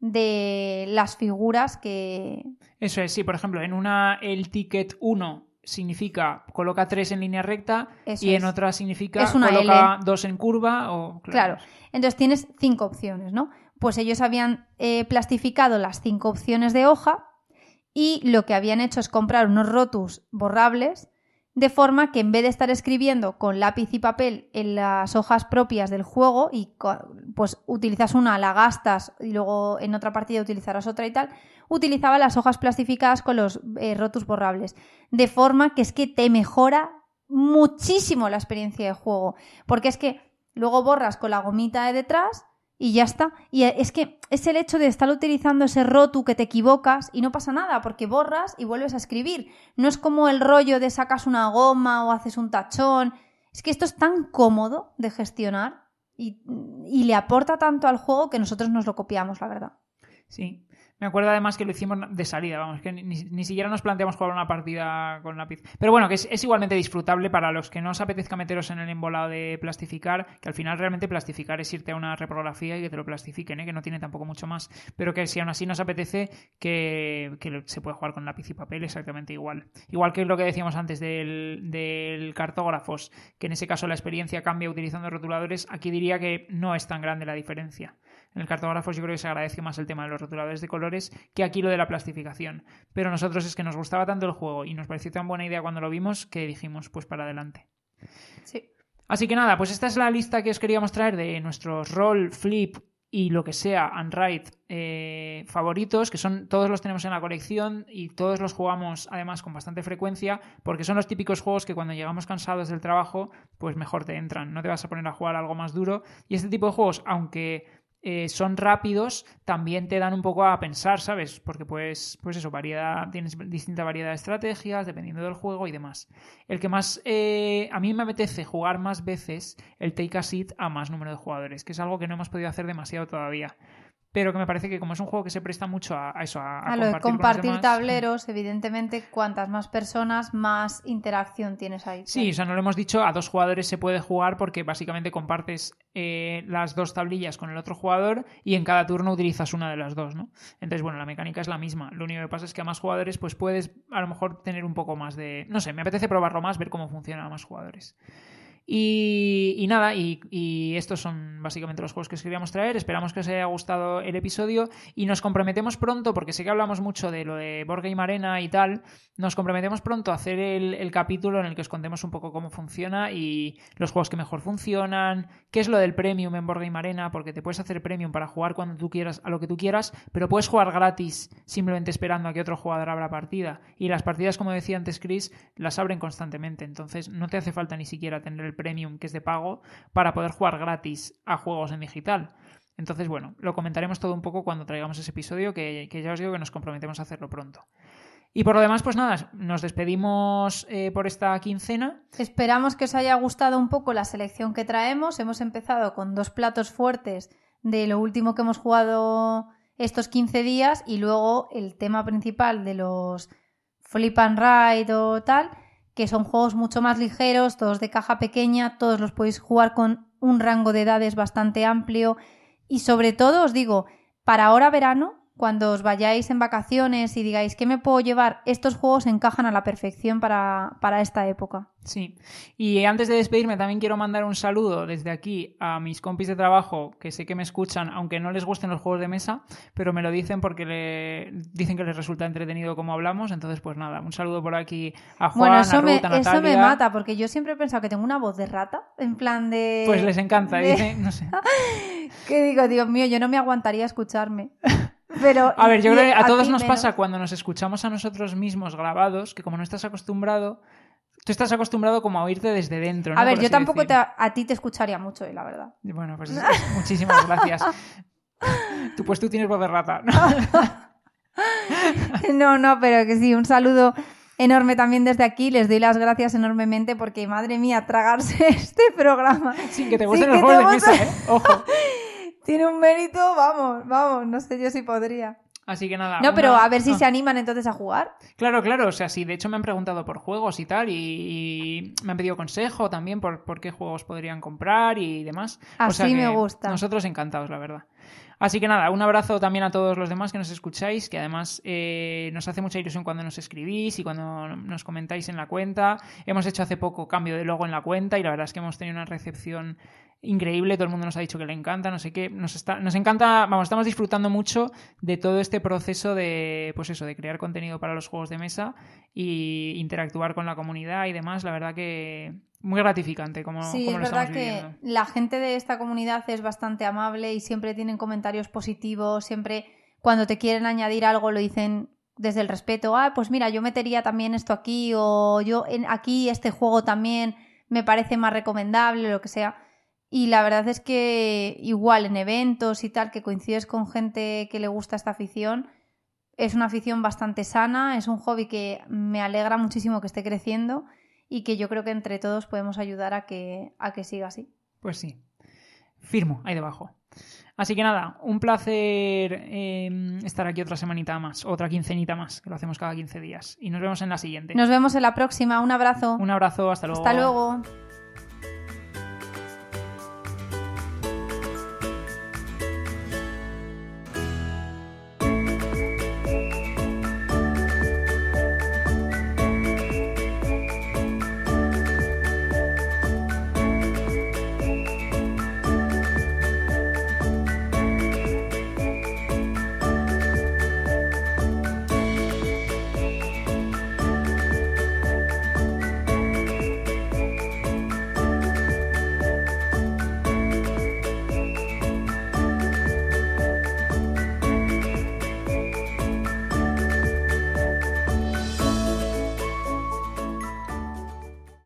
de las figuras que... Eso es, sí, por ejemplo, en una el ticket 1 significa coloca 3 en línea recta Eso y en es. otra significa coloca 2 en curva o Claro, entonces tienes cinco opciones, ¿no? Pues ellos habían eh, plastificado las cinco opciones de hoja y lo que habían hecho es comprar unos rotus borrables de forma que en vez de estar escribiendo con lápiz y papel en las hojas propias del juego y pues utilizas una, la gastas y luego en otra partida utilizarás otra y tal, utilizaba las hojas plastificadas con los eh, rotus borrables. De forma que es que te mejora muchísimo la experiencia de juego. Porque es que luego borras con la gomita de detrás y ya está. Y es que es el hecho de estar utilizando ese rotu que te equivocas y no pasa nada, porque borras y vuelves a escribir. No es como el rollo de sacas una goma o haces un tachón. Es que esto es tan cómodo de gestionar y, y le aporta tanto al juego que nosotros nos lo copiamos, la verdad. Sí. Me acuerdo además que lo hicimos de salida, vamos, que ni, ni siquiera nos planteamos jugar una partida con lápiz. Pero bueno, que es, igualmente disfrutable para los que no os apetezca meteros en el embolado de plastificar, que al final realmente plastificar es irte a una reprografía y que te lo plastifiquen, ¿eh? que no tiene tampoco mucho más. Pero que si aún así nos apetece, que, que se puede jugar con lápiz y papel exactamente igual. Igual que lo que decíamos antes del, del cartógrafos, que en ese caso la experiencia cambia utilizando rotuladores, aquí diría que no es tan grande la diferencia. En el cartógrafo yo creo que se agradece más el tema de los rotuladores de colores que aquí lo de la plastificación. Pero nosotros es que nos gustaba tanto el juego y nos pareció tan buena idea cuando lo vimos que dijimos, pues para adelante. Sí. Así que nada, pues esta es la lista que os queríamos traer de nuestros roll, flip y lo que sea, Unwrite eh, favoritos, que son todos los tenemos en la colección y todos los jugamos además con bastante frecuencia, porque son los típicos juegos que cuando llegamos cansados del trabajo, pues mejor te entran. No te vas a poner a jugar algo más duro. Y este tipo de juegos, aunque eh, son rápidos, también te dan un poco a pensar, ¿sabes? Porque pues, pues eso, variedad, tienes distinta variedad de estrategias, dependiendo del juego y demás. El que más, eh, a mí me apetece jugar más veces el Take a Seat a más número de jugadores, que es algo que no hemos podido hacer demasiado todavía. Pero que me parece que como es un juego que se presta mucho a, eso, a, compartir tableros, evidentemente, cuantas más personas, más interacción tienes ahí. Sí, o sea, no lo hemos dicho, a dos jugadores se puede jugar porque básicamente compartes eh, las dos tablillas con el otro jugador y en cada turno utilizas una de las dos, ¿no? Entonces, bueno, la mecánica es la misma. Lo único que pasa es que a más jugadores, pues puedes a lo mejor tener un poco más de... No sé, me apetece probarlo más, ver cómo funciona a más jugadores. Y, nada, y, estos son básicamente los juegos que os queríamos traer. Esperamos que os haya gustado el episodio y nos comprometemos pronto, porque sé que hablamos mucho de lo de Board Game Arena y tal, nos comprometemos pronto a hacer el, capítulo en el que os contemos un poco cómo funciona y los juegos que mejor funcionan, qué es lo del premium en Board Game Arena, porque te puedes hacer premium para jugar cuando tú quieras, a lo que tú quieras, pero puedes jugar gratis simplemente esperando a que otro jugador abra partida. Y las partidas, como decía antes Chris, las abren constantemente, entonces no te hace falta ni siquiera tener el premium que es de pago para poder jugar gratis a juegos en digital. Entonces, bueno, lo comentaremos todo un poco cuando traigamos ese episodio, que, ya os digo que nos comprometemos a hacerlo pronto. Y por lo demás, pues nada, nos despedimos eh, por esta quincena. Esperamos que os haya gustado un poco la selección que traemos. Hemos empezado con dos platos fuertes de lo último que hemos jugado estos 15 días y luego el tema principal de los flip and ride o tal que son juegos mucho más ligeros, todos de caja pequeña, todos los podéis jugar con un rango de edades bastante amplio. Y sobre todo os digo, para ahora verano cuando os vayáis en vacaciones y digáis ¿qué me puedo llevar, estos juegos encajan a la perfección para, para, esta época. Sí, y antes de despedirme también quiero mandar un saludo desde aquí a mis compis de trabajo que sé que me escuchan, aunque no les gusten los juegos de mesa, pero me lo dicen porque le dicen que les resulta entretenido como hablamos, entonces pues nada, un saludo por aquí a Juan, bueno, eso a Ruth, me, a Natalia. Eso me mata, porque yo siempre he pensado que tengo una voz de rata, en plan de... Pues les encanta, dicen, no sé. [LAUGHS] que digo, Dios mío, yo no me aguantaría escucharme. [LAUGHS] Pero, a ver, yo creo que a todos nos pasa cuando nos escuchamos a nosotros mismos grabados, que como no estás acostumbrado, tú estás acostumbrado como a oírte desde dentro. ¿no? A ver, yo tampoco a ti te escucharía mucho, eh, la verdad. Bueno, pues muchísimas gracias. [LAUGHS] tú, pues tú tienes voz de rata. [LAUGHS] no, no, pero que sí, un saludo enorme también desde aquí. Les doy las gracias enormemente porque, madre mía, tragarse [LAUGHS] este programa. Sin que te gusten los juegos de mesa, ¿eh? Ojo tiene un mérito, vamos, vamos, no sé yo si podría. Así que nada. No, pero a ver si ah. se animan entonces a jugar. Claro, claro. O sea, sí, de hecho me han preguntado por juegos y tal, y, me han pedido consejo también por, por, qué juegos podrían comprar y demás. Así me gusta. Nosotros encantados, la verdad. Así que nada, un abrazo también a todos los demás que nos escucháis, que además eh, nos hace mucha ilusión cuando nos escribís y cuando nos comentáis en la cuenta. Hemos hecho hace poco cambio de logo en la cuenta y la verdad es que hemos tenido una recepción increíble, todo el mundo nos ha dicho que le encanta, no sé qué, nos, está, nos encanta, vamos, estamos disfrutando mucho de todo este proceso de, pues eso, de crear contenido para los juegos de mesa y interactuar con la comunidad y demás, la verdad que muy gratificante como, sí, es verdad que la gente de esta comunidad es bastante amable y siempre tienen comentarios positivos, siempre cuando te quieren añadir algo lo dicen desde el respeto, ah, pues mira, yo metería también esto aquí o yo en aquí este juego también me parece más recomendable, lo que sea. Y la verdad es que igual en eventos y tal, que coincides con gente que le gusta esta afición, es una afición bastante sana, es un hobby que me alegra muchísimo que esté creciendo y que yo creo que entre todos podemos ayudar a que, a que siga así. Pues sí, firmo ahí debajo. Así que nada, un placer em, estar aquí otra semanita más, otra quincenita más, que lo hacemos cada 15 días. Y nos vemos en la siguiente. Nos vemos en la próxima, un abrazo. Un abrazo, hasta luego. Hasta luego.